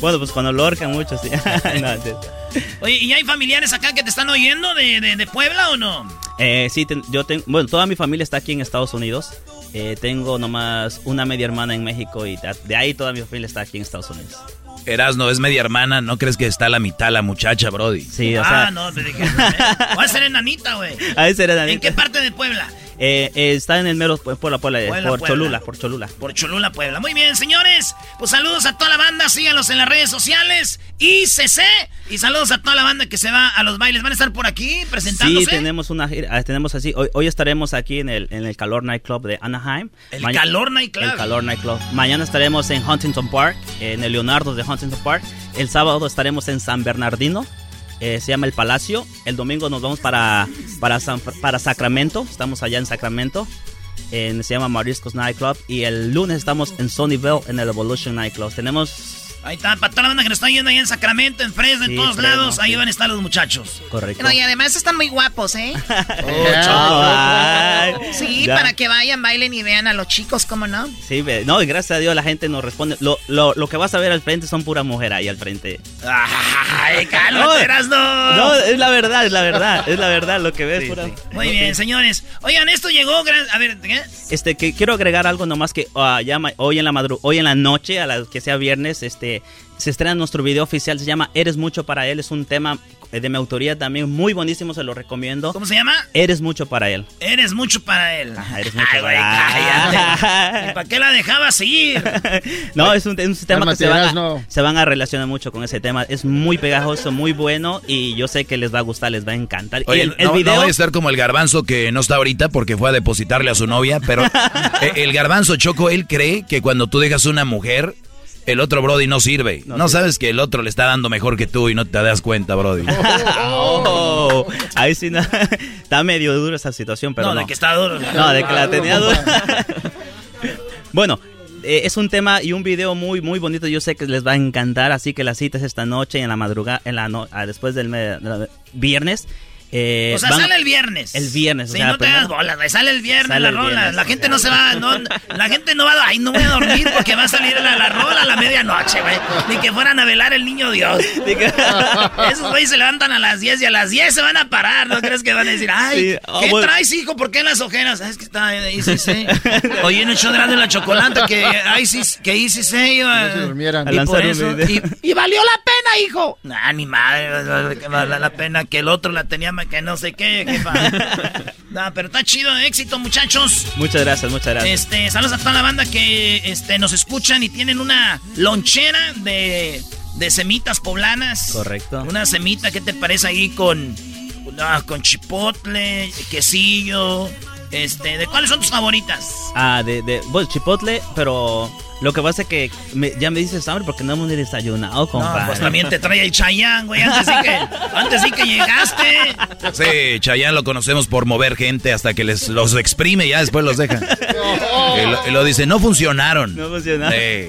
Bueno, pues cuando lo mucho, sí. No, sí. Oye, ¿y hay familiares acá que te están oyendo de, de, de Puebla o no? Eh, sí, ten- yo tengo, bueno, toda mi familia está aquí en Estados Unidos. Eh, tengo nomás una media hermana en México y de ahí toda mi familia está aquí en Estados Unidos. Erasno es media hermana, ¿no crees que está a la mitad la muchacha, Brody? Sí, o ah, sea, no, te dije. Voy a ser enanita, güey. ahí será ¿En qué parte de Puebla? Eh, eh, está en el mero por, por la Puebla, eh, Puebla, por Puebla. Cholula, por Cholula. Por Cholula, Puebla. Muy bien, señores. Pues saludos a toda la banda. Síganlos en las redes sociales. ICC. Y saludos a toda la banda que se va a los bailes. ¿Van a estar por aquí presentándose? Sí, tenemos una gira, ah, tenemos así, hoy, hoy estaremos aquí en el, en el Calor Nightclub de Anaheim. El Maña- Calor Nightclub. El Calor Nightclub. Mañana estaremos en Huntington Park, en el Leonardo de Huntington Park. El sábado estaremos en San Bernardino, eh, se llama El Palacio. El domingo nos vamos para, para, San- para Sacramento, estamos allá en Sacramento. En, se llama Mariscos Nightclub. Y el lunes estamos en Sunnyvale, en el Evolution Nightclub. Tenemos Ahí está, para toda la banda que nos está yendo ahí en Sacramento, en Fresno, en Sí, todos Fresno, lados. Ahí sí. van a estar los muchachos. Correcto. No, y además están muy guapos, ¿eh? Ay, Sí, ya. para que vayan, bailen y vean a los chicos, ¿cómo no? Sí, no, y gracias a Dios la gente nos responde. Lo, lo, lo que vas a ver al frente son pura mujer ahí al frente. ¡Ay, Erasno! No, es la verdad, es la verdad, es la verdad lo que ves. pura- Muy bien, señores. Oigan, esto llegó... gran- A ver, ¿qué? Este, que quiero agregar algo nomás que ah, ya hoy en la madru hoy en la noche, a la que sea viernes, este, se estrena nuestro video oficial, se llama Eres mucho para él, es un tema de mi autoría también muy buenísimo, se lo recomiendo. ¿Cómo se llama? Eres mucho para él. Eres mucho para él. eres mucho Ay, güey, para-. ¿Y para qué la dejabas ir? No, es un, es un tema que se van, a, Erasno. se van a relacionar mucho con ese tema. Es muy pegajoso, muy bueno y yo sé que les va a gustar, les va a encantar. Oye, y el, el no, video... no voy a estar como el garbanzo que no está ahorita porque fue a depositarle a su novia, pero eh, el garbanzo Choco, él cree que cuando tú dejas una mujer, el otro Brody no sirve. No, sabes que el otro le está dando mejor que tú y no te das cuenta, Brody. Oh, ahí sí, no, está medio duro esa situación, pero no, no. de que está duro. No, de que la tenía dura. bueno, eh, es un tema y un video muy muy bonito. Yo sé que les va a encantar, así que la cita es esta noche en la madrugada, en la no- ah, después del me- de la- viernes. Eh, O sea, van- sale el viernes. El viernes, o Sí, sea, no te hagas bolas, güey. Sale el viernes Sale la rola. viernes. La gente no se va, no, la gente no va, ay, no voy a dormir porque va a salir la, la rola a la medianoche, güey. Ni que fueran a velar el niño Dios. Esos güeyes se levantan a las 10 y a las 10 se van a parar. ¿No crees que van a decir, ay, Sí, oh, ¿qué bueno. traes, hijo? ¿Por qué las ojeras? "Ah, Es que está ahí, sí, sí. Oye, en el show de la chocolate que sí, que se iba. No se durmieran. Y por eso, valió la pena, hijo. Nah, ni madre, que vale la pena que el otro la tenía que no sé qué, jefa. No, pero está chido, éxito, muchachos. Muchas gracias, muchas gracias. Este, saludos a toda la banda que este, nos escuchan y tienen una lonchera de, de semitas poblanas. Correcto. Una semita, ¿qué te parece ahí con, ah, con chipotle, quesillo? Este, ¿de cuáles son tus favoritas? Ah, de, de bueno, chipotle, pero lo que pasa es que me- ya me dices hambre porque no hemos ni desayunado, compadre. No, pues también te trae el chayán, güey. Antes sí que, antes sí que llegaste. Sí, Chayanne lo conocemos por mover gente hasta que les los exprime y ya después los deja. Y lo, y lo dice, no funcionaron. No funcionaron. Sí.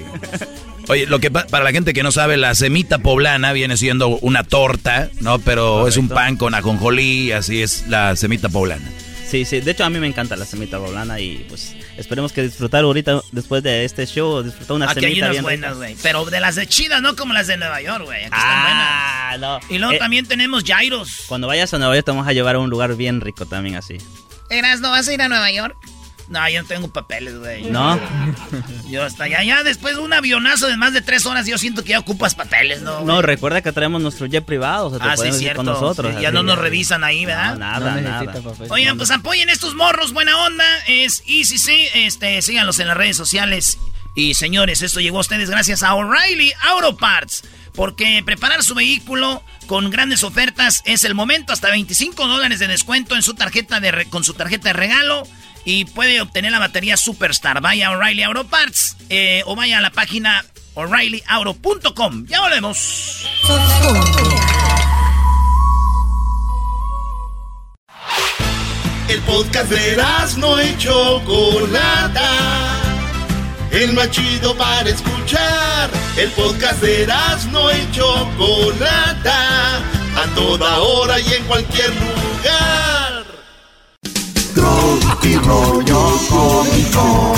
Oye, lo que pa- para la gente que no sabe, la semita poblana viene siendo una torta, ¿no? Pero es un pan con ajonjolí, así es la semita poblana. Sí, sí, de hecho a mí me encanta la semita poblana y pues esperemos que disfrutar ahorita después de este show, disfrutar una Aquí hay semita unas bien buenas, güey. Pero de las de chidas, no como las de Nueva York, güey. Aquí Ah, están no. buenas. Y luego Eh, también tenemos gyros. Cuando vayas a Nueva York te vamos a llevar a un lugar bien rico también así. Eras, ¿no vas a ir a Nueva York? No, yo no tengo papeles, güey. ¿No? Yo hasta allá, ya después de un avionazo de más de tres horas, yo siento que ya ocupas papeles, ¿no? güey? No, recuerda que traemos nuestro jet privado, o sea, te Ah, sí, cierto. con nosotros. Sí, ya así no nos revisan ahí, ¿verdad? No, nada, nada. Oigan, pues apoyen estos morros, buena onda. Es Easy, sí, este, síganlos en las redes sociales. Y señores, esto llegó a ustedes gracias a O'Reilly Auto Parts. Porque preparar su vehículo con grandes ofertas es el momento. Hasta 25 dólares de descuento en su tarjeta de re- con su tarjeta de regalo. Y puede obtener la batería Superstar. Vaya a O'Reilly Auto Parts eh, o vaya a la página o'ReillyAuto.com. Ya volvemos. El podcast de no y Chocolata. El más chido para escuchar. El podcast de no y Chocolata. A toda hora y en cualquier lugar. Tropi rollo cómico.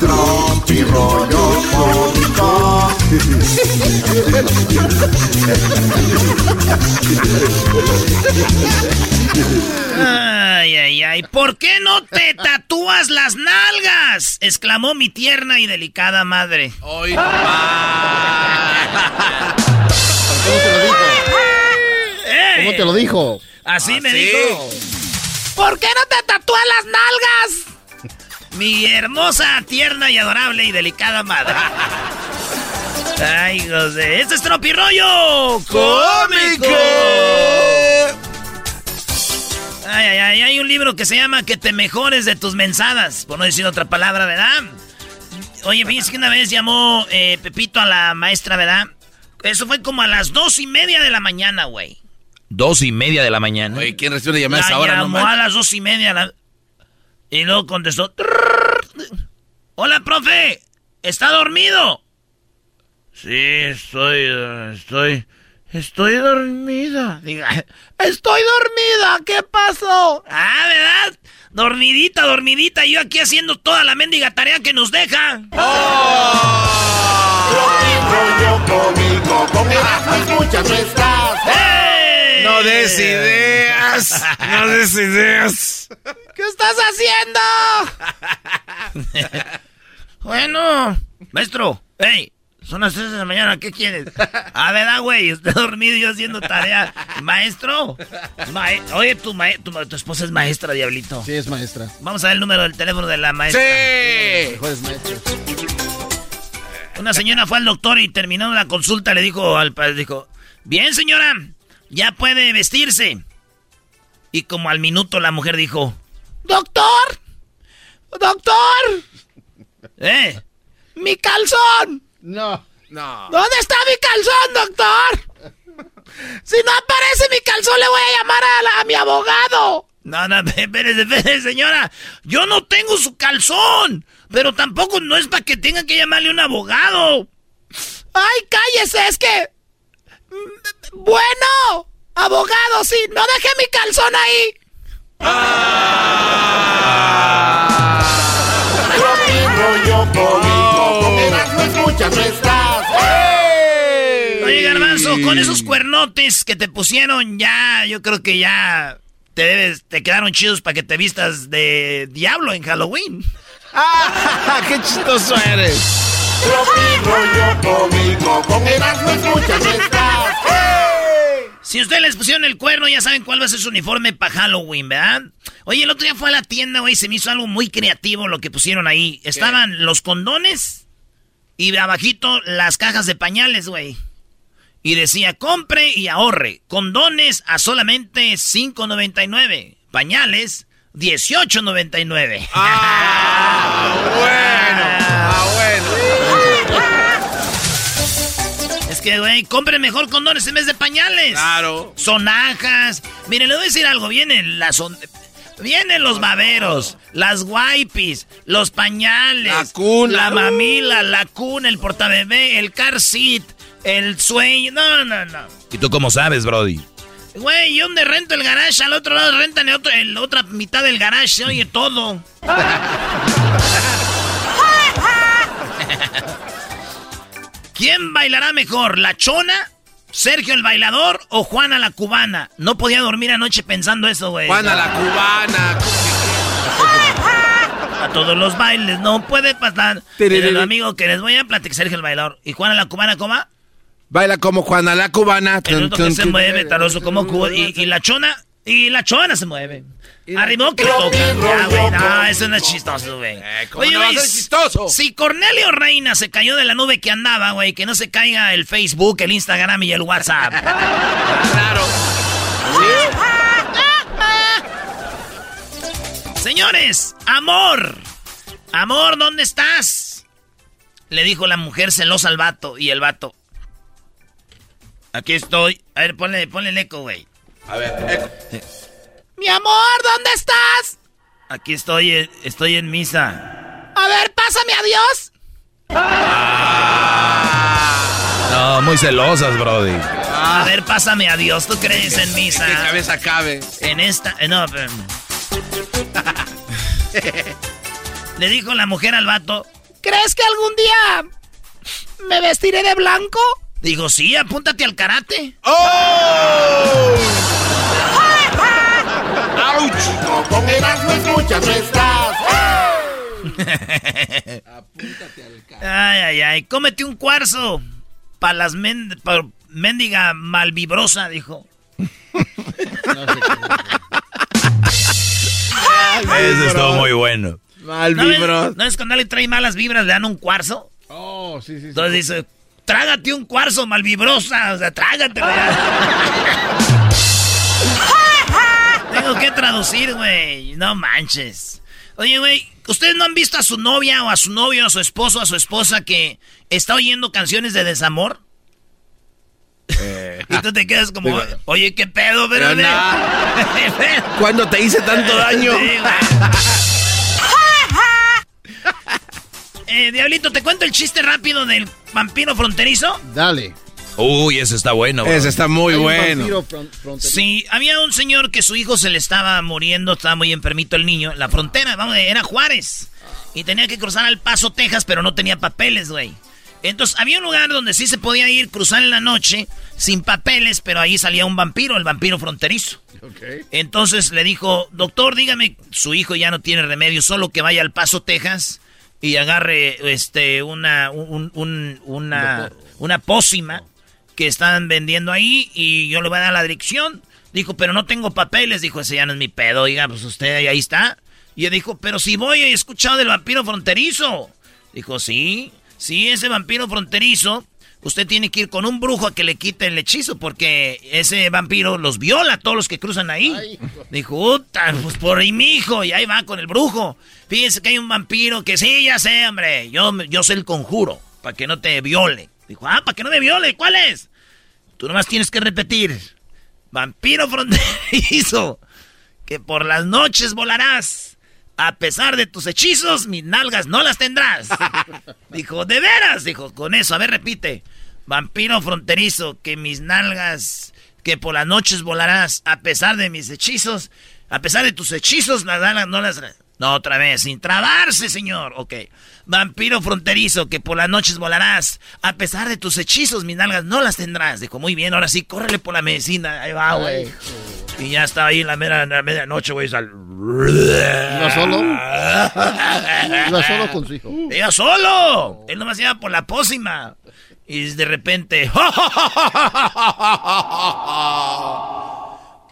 Tropi rollo cómico. Ay, ay, ay. ¿Por qué no te tatúas las nalgas? exclamó mi tierna y delicada madre. Hoy ¿Cómo te lo dijo? Así me ¿Ah, sí? dijo. ¿Por qué no te tatúas las nalgas? Mi hermosa, tierna y adorable y delicada madre. Ay, José. Este es Tropirollo Cómico. Ay, ay, ay. Hay un libro que se llama Que te mejores de tus mensadas. Por no decir otra palabra, ¿verdad? Oye, fíjense que una vez llamó eh, Pepito a la maestra, ¿verdad? Eso fue como a las dos y media de la mañana, güey. Dos y media de la mañana. Oye, ¿quién recibe una llamada a esa hora? Llamó a las dos y media. la- Y luego contestó. Hola, profe. ¿Está dormido? Sí, estoy, estoy, estoy dormida. Diga, estoy dormida, ¿qué pasó? Ah, ¿verdad? Dormidita, dormidita, yo aquí haciendo toda la mendiga tarea que nos deja. rollo cómico, con Erasmo escuchas no estás. No des ideas. No des ideas. ¿Qué estás haciendo? bueno, maestro, hey, son las 3 de la mañana, ¿qué quieres? Ah, ¿verdad, güey? Estoy dormido y yo haciendo tarea. Maestro, mae- oye, tu, mae- tu, tu esposa es maestra, diablito. Sí, es maestra. Vamos a ver el número del teléfono de la maestra. Sí. Mejores maestros. Una señora fue al doctor y terminando la consulta le dijo al padre, dijo, bien señora, ya puede vestirse. Y como al minuto la mujer dijo, doctor, doctor, ¿eh? Mi calzón. No. No. ¿Dónde está mi calzón, doctor? Si no aparece mi calzón, le voy a llamar a, la- a mi abogado. No, no, espérese, espérese, señora. Yo no tengo su calzón. Pero tampoco no es para que tenga que llamarle a un abogado. Ay, cállese, es que... mm, Bueno, abogado, sí, no deje mi calzón ahí. Erasmo escuchas no estás. Oye, Garbanzo, con esos cuernotes que te pusieron ya, yo creo que ya te debes, te quedaron chidos para que te vistas de diablo en Halloween. ¡Ah! ¡Qué chistoso eres! rollo cómico, con. Si ustedes les pusieron el cuerno, ya saben cuál va a ser su uniforme para Halloween, ¿verdad? Oye, el otro día fue a la tienda, güey, se me hizo algo muy creativo lo que pusieron ahí. Estaban los condones y abajito las cajas de pañales, güey. Y decía, compre y ahorre. Condones a solamente $5.99. Pañales, $18.99. Ah, bueno. Ah, bueno. Es que, güey, compre mejor condones en vez de pañales. Claro. Sonajas. Miren, le voy a decir algo. Vienen las... on- Vienen los baberos, las wipes, los pañales, La cuna. la mamila, la cuna, el portabebé, el car seat, el sueño. No, no, no. ¿Y tú cómo sabes, Brody? Güey, yo donde rento el garage, al otro lado rentan el otro, en la otra mitad del garage, se oye todo. ¿Quién bailará mejor, la chona, Sergio el bailador o Juana la cubana? No podía dormir anoche pensando eso, güey. Juana la cubana. A todos los bailes no puede pasar. Pero amigo que les voy a platicar, Sergio el bailador. ¿Y Juana la cubana cómo? Baila como Juana la cubana. El otro que se mueve, taroso como cubo. Y, y la chona, y la chona se mueve. Arriba que toca. Ya, güey, no, eso no es chistoso, güey. ¿cómo no va a güey, ser chistoso? Si Cornelio Reina se cayó de la nube que andaba, güey, que no se caiga el Facebook, el Instagram y el WhatsApp. Claro. Señores, amor. Amor, ¿dónde estás? Le dijo la mujer celosa al vato. Y el vato. Aquí estoy. A ver, ponle, ponle el eco, güey. A ver, eco. Mi amor, ¿dónde estás? Aquí estoy, eh, estoy en misa. A ver, pásame a Dios. No, muy celosas, Brody. A ver, pásame a Dios. ¿Tú crees en misa? Que cabeza cabe. En esta. eh, no, pero- Le dijo la mujer al vato. ¿Crees que algún día me vestiré de blanco? Digo, sí, apúntate al karate. ¡Oh! ¡Auch! Con Erasmo escuchas no estás. Ay, ay, ay. Cómete un cuarzo. Pa' las men pa mendiga malvibrosa, dijo. Eso estuvo muy bueno. Mal ¿No ves. ¿No es cuando le trae malas vibras, le dan un cuarzo? Oh, sí, sí, sí. Entonces dice, trágate un cuarzo malvibrosa, o sea, trágatelo ya. Tengo que traducir, güey, no manches. Oye, güey, ¿ustedes no han visto a su novia o a su novio, a su esposo, a su esposa que está oyendo canciones de desamor? y tú te quedas como, Digo, oye, ¿qué pedo, pero Pero ¿Cuándo te hice tanto daño? Eh, Diablito, ¿te cuento el chiste rápido del vampiro fronterizo? Dale. Uy, ese está bueno. bro. Ese está muy Hay bueno. vampiro fron- fronterizo. Sí, había un señor que su hijo se le estaba muriendo, estaba muy enfermito el niño, la frontera, vamos, era Juárez. Y tenía que cruzar al Paso, Texas, pero no tenía papeles, güey. Entonces, había un lugar donde sí se podía ir, cruzar en la noche, sin papeles, pero ahí salía un vampiro, el vampiro fronterizo. Entonces le dijo, doctor, dígame, su hijo ya no tiene remedio, solo que vaya al Paso, Texas, y agarre este una un- un- una, una pócima que están vendiendo ahí y yo le voy a dar la dirección. Dijo, pero no tengo papeles. Dijo, ese ya no es mi pedo. Oiga, pues usted ahí, ahí está. Y él dijo, pero si voy, he escuchado del vampiro fronterizo. Dijo, sí, sí, ese vampiro fronterizo. Usted tiene que ir con un brujo a que le quite el hechizo porque ese vampiro los viola a todos los que cruzan ahí. Dijo, "Uta, pues por ahí mi hijo, y ahí va con el brujo. Fíjense que hay un vampiro que sí, ya sé, hombre, yo, yo sé el conjuro, para que no te viole. Dijo, ah, para que no me viole, ¿cuál es? Tú nomás tienes que repetir, vampiro fronterizo, que por las noches volarás. A pesar de tus hechizos, mis nalgas no las tendrás. Dijo, ¿de veras? Dijo, con eso, a ver, repite. Vampiro fronterizo, que mis nalgas, que por las noches volarás, a pesar de mis hechizos, a pesar de tus hechizos, las nalgas no las... No, otra vez, sin trabarse, señor. Ok. Vampiro fronterizo, que por las noches volarás, a pesar de tus hechizos, mis nalgas no las tendrás. Dijo, muy bien, ahora sí, córrele por la medicina. Ahí va, güey. Y ya estaba ahí en la, mera- en la medianoche, güey. Sal... ¿Iba solo? Iba solo con su hijo. Iba solo. Él nomás iba por la pócima. Y de repente.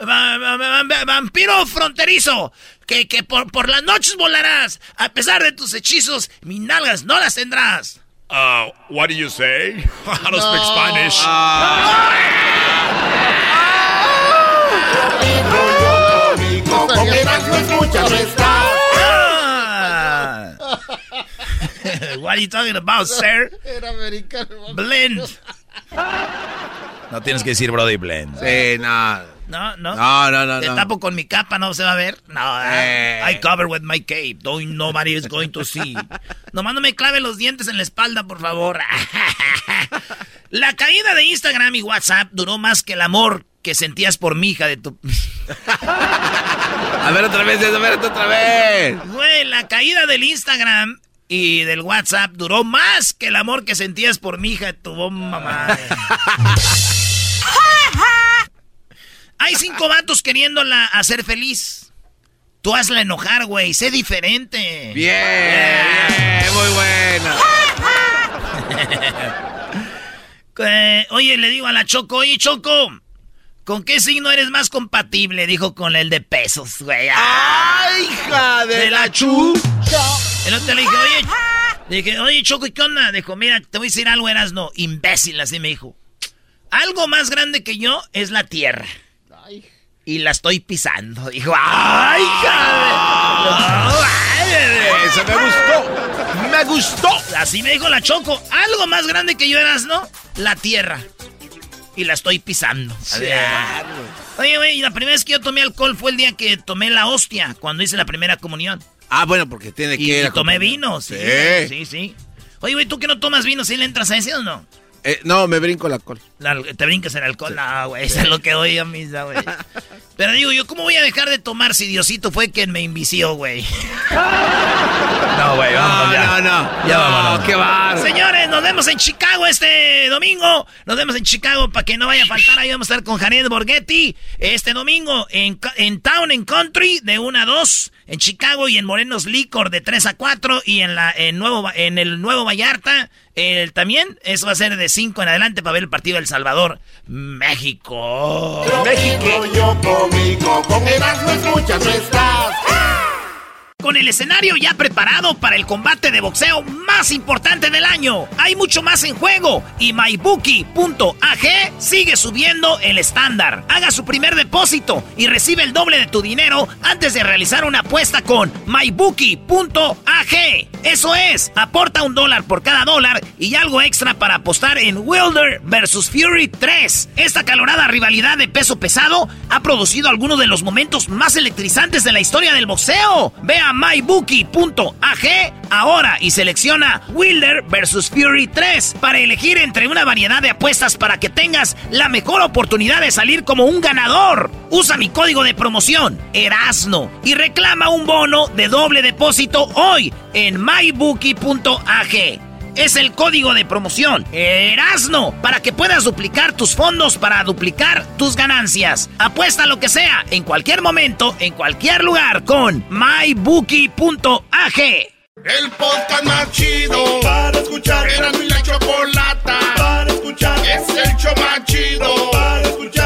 Va- va- va- va- Vampiro fronterizo, que, que por, por las noches volarás. A pesar de tus hechizos, mis nalgas no las tendrás. Uh, what do you say? I don't speak Spanish. Estás. Ah. What are you talking about, sir? Era americano. Blend. No tienes que decir Brody Blend. Sí, no. No, no. No, no, no, Te no. tapo con mi capa, no se va a ver. No, Eh. I cover with my cape. Don't nobody is going to see. Nomás no me clave los dientes en la espalda, por favor. La caída de Instagram y WhatsApp duró más que el amor que sentías por mi hija de tu. A ver otra vez, a ver otra vez. Güey, la caída del Instagram y del WhatsApp duró más que el amor que sentías por mi hija de tu bomba madre. Hay cinco vatos queriéndola hacer feliz. Tú hazla enojar, güey. Sé diferente. Bien, bien, muy buena. Eh, oye, le digo a la Choco, oye, Choco, ¿con qué signo eres más compatible? Dijo con el de pesos, güey. ¡Ay, hija de la chu! El otro le dije, oye, dije, oye, Choco, ¿y qué onda? Dijo, mira, te voy a decir algo, eras no, imbécil, así me dijo. Algo más grande que yo es la tierra. Y la estoy pisando. Dijo, ¡ay, hija Eso me gustó. Me gustó. Así me dijo la Choco. Algo más grande que yo eras, ¿no? La tierra. Y la estoy pisando. Oye, güey, la primera vez que yo tomé alcohol fue el día que tomé la hostia, cuando hice la primera comunión. Ah, bueno, porque tiene Y, que ir y a tomé vino, sí. Sí. Sí, sí. Oye, güey, ¿tú que no tomas vino, sí le entras a ese o no? Eh, no, me brinco cola. La- te brincas el alcohol. No, güey, eso es lo que doy a misa, güey. Pero digo, yo, ¿cómo voy a dejar de tomar si Diosito fue quien me invició, güey? No, güey, vámonos ya. No, no. Ya no, vámonos. qué bar. Señores, nos vemos en Chicago este domingo. Nos vemos en Chicago para que no vaya a faltar. Ahí vamos a estar con Jared Borghetti este domingo en, en Town and Country de 1 a 2 en Chicago y en Morenos Licor de 3 a 4 y en, la, en, nuevo, en el Nuevo Vallarta el, también. Eso va a ser de 5 en adelante para ver el partido del Salvador, México. México yo conmigo, con Erasmo escuchas no estás. Con el escenario ya preparado para el combate de boxeo más importante del año. Hay mucho más en juego y mybookie.ag sigue subiendo el estándar. Haga su primer depósito y recibe el doble de tu dinero antes de realizar una apuesta con mybookie.ag. Eso es, aporta un dólar por cada dólar y algo extra para apostar en Wilder vs Fury 3. Esta calorada rivalidad de peso pesado ha producido algunos de los momentos más electrizantes de la historia del boxeo. Ve a mybookie.ag ahora y selecciona Wilder vs Fury 3 para elegir entre una variedad de apuestas para que tengas la mejor oportunidad de salir como un ganador. Usa mi código de promoción, Erasno, y reclama un bono de doble depósito hoy en mybookie.ag es el código de promoción Erasno para que puedas duplicar tus fondos para duplicar tus ganancias. Apuesta lo que sea, en cualquier momento, en cualquier lugar con mybookie.ag. El podcast más chido para escuchar. Era mi la chocolata para escuchar. Es el show más chido para escuchar.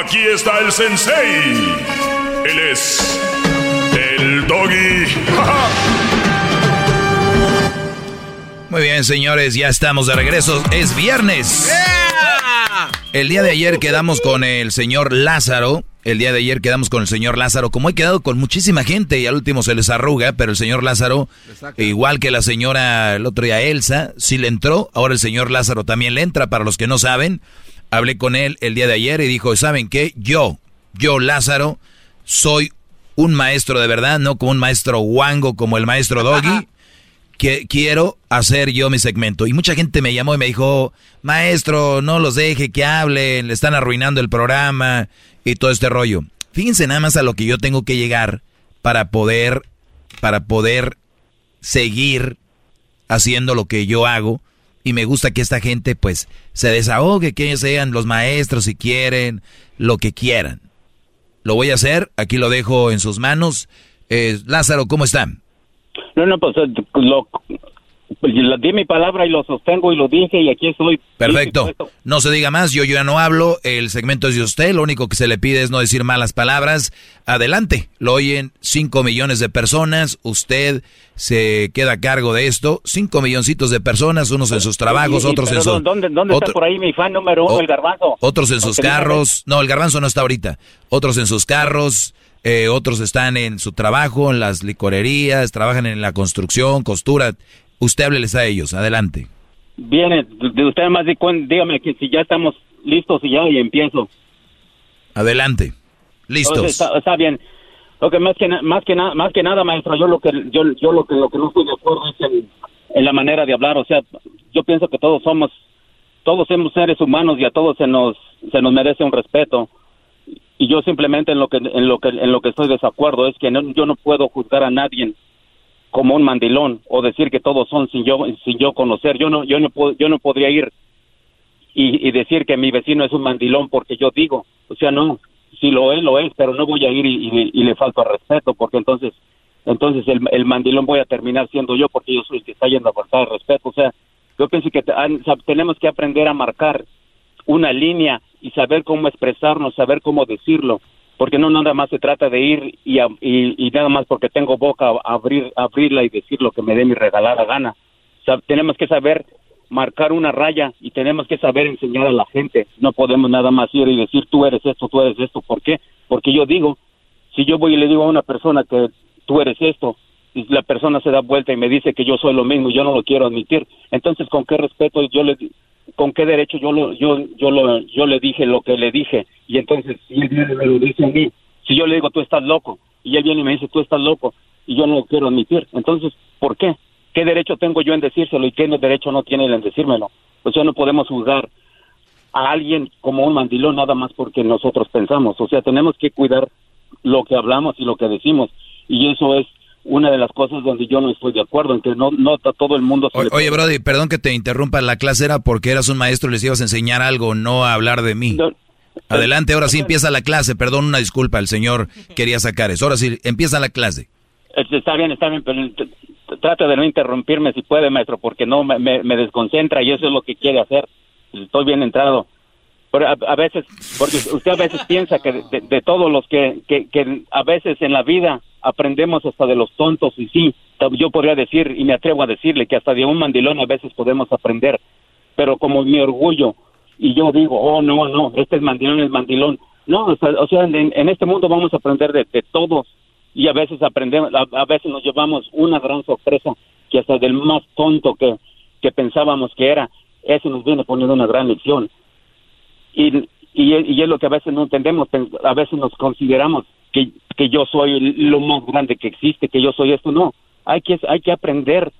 Aquí está el sensei. Él es el doggy. Muy bien, señores, ya estamos de regreso. Es viernes. El día de ayer quedamos con el señor Lázaro. El día de ayer quedamos con el señor Lázaro. Como he quedado con muchísima gente y al último se les arruga, pero el señor Lázaro, igual que la señora el otro día Elsa, sí le entró. Ahora el señor Lázaro también le entra. Para los que no saben, hablé con él el día de ayer y dijo, ¿saben qué? Yo, yo Lázaro, soy un maestro de verdad, no como un maestro guango como el maestro Doggy que quiero hacer yo mi segmento. Y mucha gente me llamó y me dijo, maestro, no los deje que hablen, le están arruinando el programa y todo este rollo. Fíjense nada más a lo que yo tengo que llegar para poder, para poder seguir haciendo lo que yo hago. Y me gusta que esta gente pues se desahogue, que sean los maestros si quieren, lo que quieran. Lo voy a hacer, aquí lo dejo en sus manos. Eh, Lázaro, ¿cómo están? No, no, pues eh, di mi palabra y lo sostengo y lo dije y aquí estoy. Perfecto. No se diga más, yo, yo ya no hablo, el segmento es de usted, lo único que se le pide es no decir malas palabras. Adelante, lo oyen 5 millones de personas, usted se queda a cargo de esto, 5 milloncitos de personas, unos en sus trabajos, otros en sus... ¿Dónde, dónde está por ahí mi fan número uno, el garbanzo? Otros en sus carros, no, el garbanzo no está ahorita, otros en sus carros, eh, otros están en su trabajo, en las licorerías, trabajan en la construcción, costura. Usted hábleles a ellos, adelante. Viene, de usted más dígame que si ya estamos listos y ya y empiezo. Adelante, listos. está, bien. Lo que más que más que nada más que nada maestro, yo lo que yo, yo lo que lo que no estoy de acuerdo es en, en la manera de hablar, o sea, yo pienso que todos somos todos somos seres humanos y a todos se nos se nos merece un respeto y yo simplemente en lo que en lo que en lo que estoy desacuerdo es que yo no puedo juzgar a nadie como un mandilón o decir que todos son sin yo sin yo conocer. Yo no yo no puedo, yo no podría ir y, decir que mi vecino es un mandilón porque yo digo. O sea no si lo es lo es pero no voy a ir y, le falto al respeto porque entonces entonces el, el, mandilón voy a terminar siendo yo porque yo soy el que está yendo a faltar respeto. O sea yo pienso que tenemos que aprender a marcar una línea y saber cómo expresarnos, saber cómo decirlo, porque no nada más se trata de ir y, y, nada más porque tengo boca abrir abrirla y decir lo que me dé mi regalada gana. tenemos que saber marcar una raya y tenemos que saber enseñar a la gente. No podemos nada más ir y decir tú eres esto, tú eres esto. ¿Por qué? Porque yo digo, si yo voy y le digo a una persona que tú eres esto, y la persona se da vuelta y me dice que yo soy lo mismo yo no lo quiero admitir, entonces con qué respeto yo le con qué derecho yo lo, yo yo lo yo le dije lo que le dije y entonces si él viene me lo dice a mí si yo le digo tú estás loco y él viene y me dice tú estás loco y yo no lo quiero admitir entonces ¿por qué? ¿qué derecho tengo yo en decírselo y qué derecho no tiene él en decírmelo? o sea no podemos juzgar a alguien como un mandilón nada más porque nosotros pensamos. O sea, tenemos que cuidar lo que hablamos y lo que decimos. Y eso es una de las cosas donde yo no estoy de acuerdo, en que no, no todo el mundo... oye, Brody, perdón que te interrumpa, la clase era porque eras un maestro y les ibas a enseñar algo, no a hablar de mí. Adelante, ahora sí empieza la clase, perdón, una disculpa, el señor quería sacar eso. Ahora sí, empieza la clase. Está bien, está bien, pero trate de no interrumpirme si puede, maestro, porque no me, me desconcentra y eso es lo que quiere hacer. Estoy bien entrado. Pero a, veces, porque usted a veces piensa que de, todos los que, que, que, a veces en la vida aprendemos hasta de los tontos y sí, yo podría decir y me atrevo a decirle que hasta de un mandilón a veces podemos aprender, pero como mi orgullo y yo digo, oh no, no, este es mandilón, es mandilón. No, o sea, en, este mundo vamos a aprender de, de todos y a veces aprendemos, a, veces nos llevamos una gran sorpresa que hasta del más tonto que, que pensábamos que era, eso nos viene poniendo una gran lección y, y, es lo que a veces no entendemos, a veces nos consideramos que, yo soy lo más grande que existe, que yo soy esto, no, hay que, hay que aprender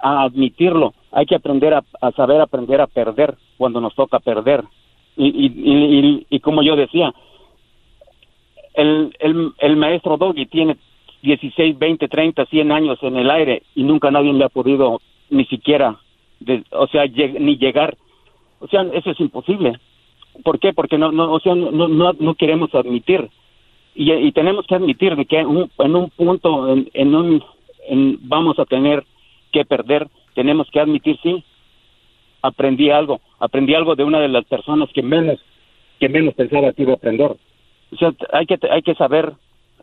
a admitirlo, hay que aprender a, saber aprender a perder cuando nos toca perder. Y, y, y, como yo decía, el, el, el maestro Doggy tiene 16, 20, 30, 100 años en el aire y nunca nadie le ha podido ni siquiera, o sea, ni llegar. O sea, eso es imposible. ¿Por qué? Porque no, no, o sea, no, no, no queremos admitir. Y, tenemos que admitir de que en un punto, en, en un, en, vamos a tener que perder, tenemos que admitir, sí, aprendí algo, aprendí algo de una de las personas que menos, que menos pensaba que iba a aprender. O sea, hay que, hay que saber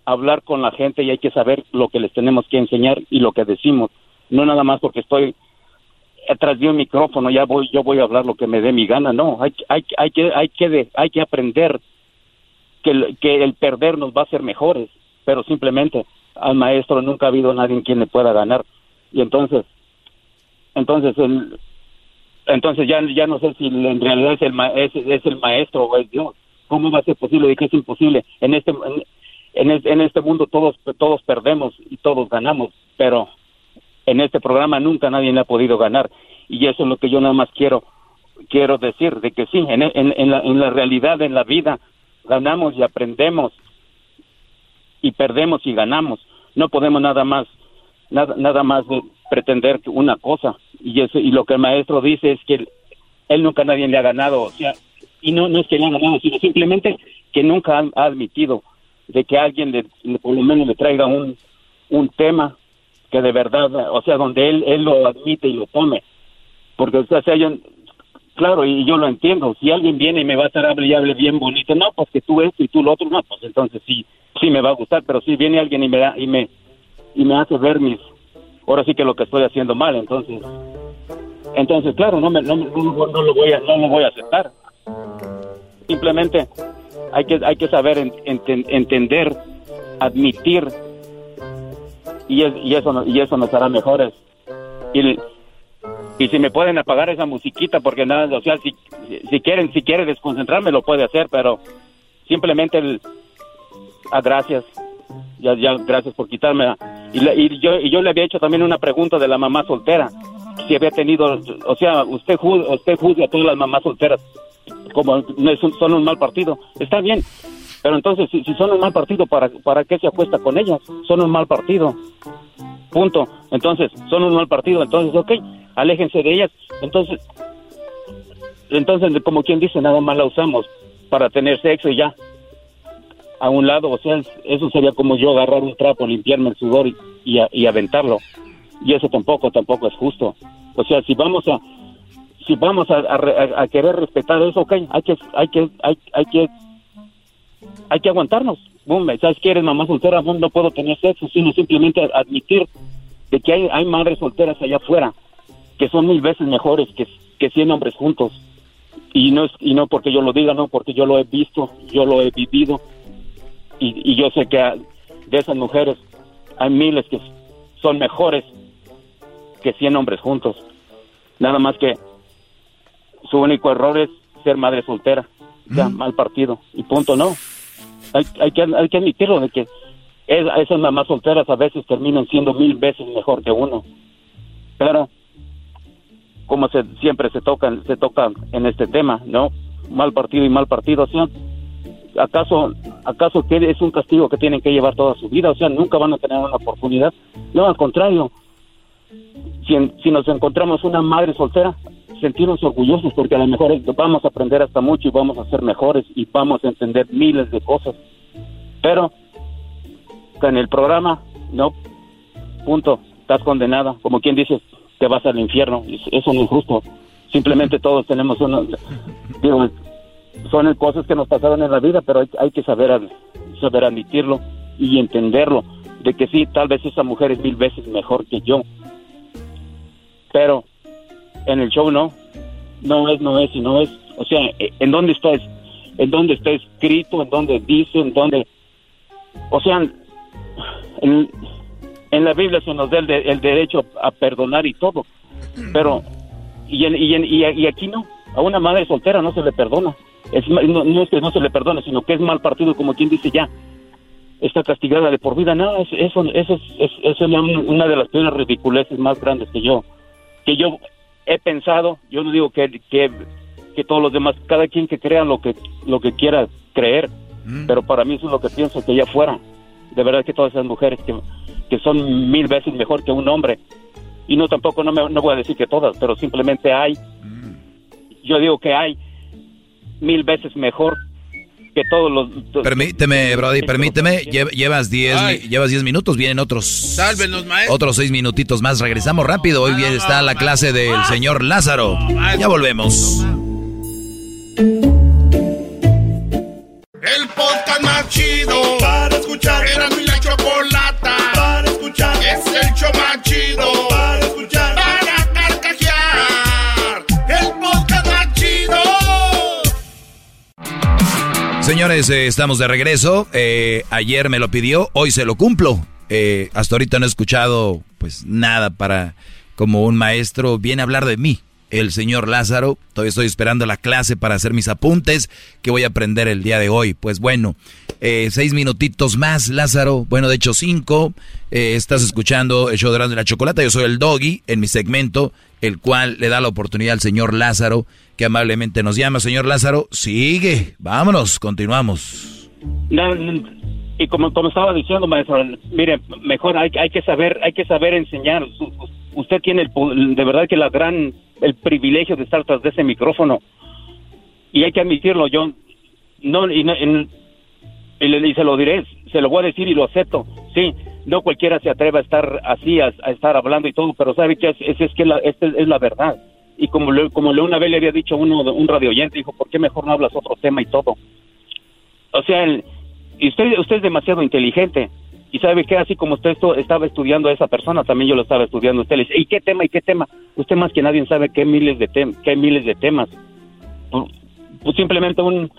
hablar con la gente y hay que saber lo que les tenemos que enseñar y lo que decimos. No nada más porque estoy atrás de un micrófono ya voy yo voy a hablar lo que me dé mi gana no hay hay hay que hay que hay que aprender que que el perder nos va a hacer mejores pero simplemente al maestro nunca ha habido nadie en quien le pueda ganar. Y entonces entonces el entonces ya ya no sé si en realidad es el es, es el maestro o es Dios. Cómo va a ser posible de que es imposible en este en, en este mundo todos todos perdemos y todos ganamos pero en este programa nunca nadie le ha podido ganar. Y eso es lo que yo nada más quiero quiero decir de que sí en, en, en, la, en la realidad en la vida ganamos y aprendemos y perdemos y ganamos no podemos nada más nada, nada más pretender una cosa y eso y lo que el maestro dice es que él, nunca nadie le ha ganado o sea y no no es que le ha ganado sino simplemente que nunca ha, admitido de que alguien le, por lo menos le traiga un un tema que de verdad, o sea, donde él, él lo admite y lo tome. Porque, o sea, yo, claro, y yo lo entiendo, si alguien viene y me va a estar hable y hable bien bonito, no, pues que tú esto y tú lo otro, no, pues entonces sí, sí me va a gustar, pero si viene alguien y me da, y me, y me hace ver mis, ahora sí que lo que estoy haciendo mal, entonces, entonces, claro, no, me, no, no, lo voy a, no lo voy a aceptar. Simplemente hay que, hay que saber entender, admitir y, y, eso, y eso nos hará mejores. Y, y si me pueden apagar esa musiquita, porque nada, o sea, si, si quieren, si quiere desconcentrarme, lo puede hacer, pero simplemente el, ah, gracias, ya, ya, gracias por quitarme. Y, y, yo, y yo le había hecho también una pregunta de la mamá soltera, si había tenido, o sea, usted, usted juzga a todas las mamás solteras como son un mal partido. Está bien, pero entonces, si, son un mal partido, ¿para, ¿para qué se apuesta con ellas? Son un mal partido. Punto. Entonces, son un mal partido. Entonces, ok, aléjense de ellas. Entonces, entonces, como quien dice, nada más la usamos para tener sexo y ya. A un lado, o sea, eso sería como yo agarrar un trapo, limpiarme el sudor y, y, aventarlo. Y eso tampoco, tampoco es justo. O sea, si vamos a, si vamos a, a, querer respetar eso, ok, hay que, hay que, hay, hay que hay que aguantarnos. ¿Sabes que eres mamá soltera? no puedo tener sexo, sino simplemente admitir de que hay, hay madres solteras allá afuera que son mil veces mejores que, que 100 hombres juntos. Y no, es, y no porque yo lo diga, no, porque yo lo he visto, yo lo he vivido. Y, y yo sé que de esas mujeres hay miles que son mejores que 100 hombres juntos. Nada más que su único error es ser madre soltera. Ya, mal partido. Y punto, no hay, que, hay que admitirlo de que esas mamás solteras a veces terminan siendo mil veces mejor que uno. Pero como se, siempre se tocan, se toca en este tema, ¿no? mal partido y mal partido. O ¿acaso, acaso que es un castigo que tienen que llevar toda su vida? O sea, nunca van a tener una oportunidad. No, al contrario. Si, si nos encontramos una madre soltera, sentirnos orgullosos porque a lo mejor vamos a aprender hasta mucho y vamos a ser mejores y vamos a entender miles de cosas. Pero en el programa, no, punto, estás condenada. Como quien dice, te vas al infierno. Eso no es justo. Simplemente todos tenemos. Digo, son cosas que nos pasaron en la vida, pero hay, hay que saber, saber admitirlo y entenderlo. De que sí, tal vez esa mujer es mil veces mejor que yo. Pero en el show no. No es, no es y no es. O sea, ¿en dónde está, en dónde está escrito? ¿En dónde dice? ¿En dónde...? O sea, en, en la Biblia se nos da el, el, derecho a perdonar y todo. Pero, y, y, y, aquí no. A una madre soltera no se le perdona. Es, no, no, es que no se le perdone, sino que es mal partido, como quien dice ya. Está castigada de por vida. No, eso, eso, eso es, es, una de las peores ridiculeces más grandes que yo, que yo he pensado. Yo no digo que, que, que todos los demás, cada quien que crea lo que, lo que quiera creer, pero para mí eso es lo que pienso que ya fuera. De verdad que todas esas mujeres que, que son mil veces mejor que un hombre, y no tampoco, no, me, no voy a decir que todas, pero simplemente hay, yo digo que hay mil veces mejor que todos los... Permíteme, Brody, permíteme, llevas 10 llevas diez minutos, vienen otros... Otros seis minutitos más, regresamos rápido, hoy bien está la clase del señor Lázaro. Ya volvemos. El podcast más chido Es el show más chido para escuchar. Para carcajear. El podcast más chido. Señores, eh, estamos de regreso. Eh, ayer me lo pidió, hoy se lo cumplo. Eh, hasta ahorita no he escuchado pues nada para como un maestro viene a hablar de mí el señor Lázaro. Todavía estoy esperando la clase para hacer mis apuntes que voy a aprender el día de hoy. Pues bueno, eh, seis minutitos más, Lázaro. Bueno, de hecho cinco. Eh, estás escuchando el show de la Chocolata. Yo soy el Doggy en mi segmento, el cual le da la oportunidad al señor Lázaro, que amablemente nos llama. Señor Lázaro, sigue. Vámonos, continuamos. y como, como estaba diciendo, maestro, mire, mejor hay, hay que saber, hay que saber enseñar. Usted tiene el, de verdad que la gran el privilegio de estar tras de ese micrófono. Y hay que admitirlo, yo no, y, y, se lo diré, se lo voy a decir y lo acepto. Sí, no cualquiera se atreve a estar así, a, estar hablando y todo, pero sabe que es, es, que la, es la verdad. Y como, le, como le una vez le había dicho uno, un radio oyente, dijo, ¿por qué mejor no hablas otro tema y todo? O sea, y usted, usted es demasiado inteligente y sabe que así como usted estaba estudiando a esa persona, también yo lo estaba estudiando. Usted le dice, ¿y qué tema y qué tema? Usted más que nadie sabe hay miles de, tem hay miles de temas. Pues, pues simplemente un,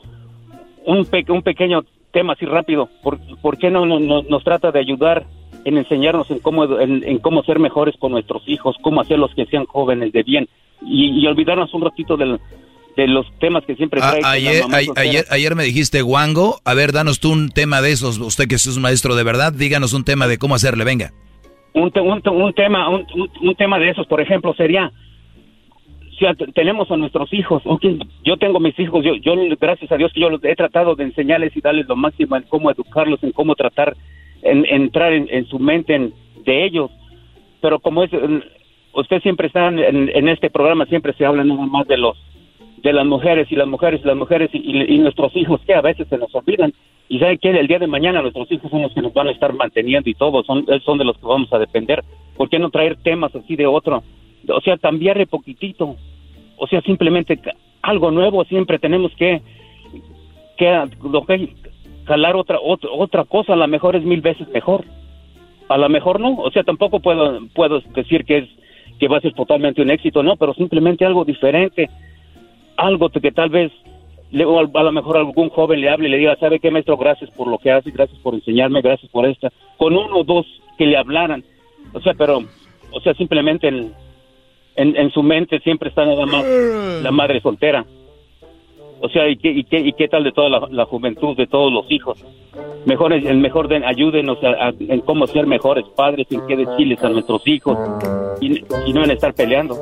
un, un, pequeño tema así rápido. ¿Por, por qué no, no, nos trata de ayudar en enseñarnos en cómo, en, cómo ser mejores con nuestros hijos, cómo hacerlos que sean jóvenes de bien y, y olvidarnos un ratito del, de los temas que siempre trae. ayer, ayer, ayer, me dijiste, Wango, a ver, danos tú un tema de esos, usted que es un maestro de verdad, díganos un tema de cómo hacerle, venga. Un, un, tema un, un, tema de esos, por ejemplo, sería, si tenemos a nuestros hijos, okay, yo tengo mis hijos, yo, yo gracias a Dios que yo los he tratado de enseñarles y darles lo máximo en cómo educarlos, en cómo tratar, en, entrar en, su mente de ellos, pero como es, usted siempre está en, en este programa, siempre se habla nada más de los de las mujeres y las mujeres y las mujeres y, nuestros hijos que a veces se nos olvidan. Y sabe que el día de mañana nuestros hijos son los que nos van a estar manteniendo y todo son son de los que vamos a depender. ¿por qué no traer temas así de otro? O sea cambiarle poquitito o sea simplemente algo nuevo siempre tenemos que que calar otra otra otra cosa a lo mejor es mil veces mejor a lo mejor no o sea tampoco puedo puedo decir que es que va a ser totalmente un éxito no pero simplemente algo diferente algo que tal vez a lo mejor algún joven le hable y le diga, ¿sabe qué, maestro? Gracias por lo que hace, gracias por enseñarme, gracias por esta. Con uno o dos que le hablaran. O sea, pero, o sea, simplemente en, en, su mente siempre está nada más la madre soltera. O sea, ¿y qué, y qué, y qué tal de toda la, juventud, de todos los hijos? Mejor, el mejor den, ayúdenos en cómo ser mejores padres, en qué decirles a nuestros hijos y, y no en estar peleando.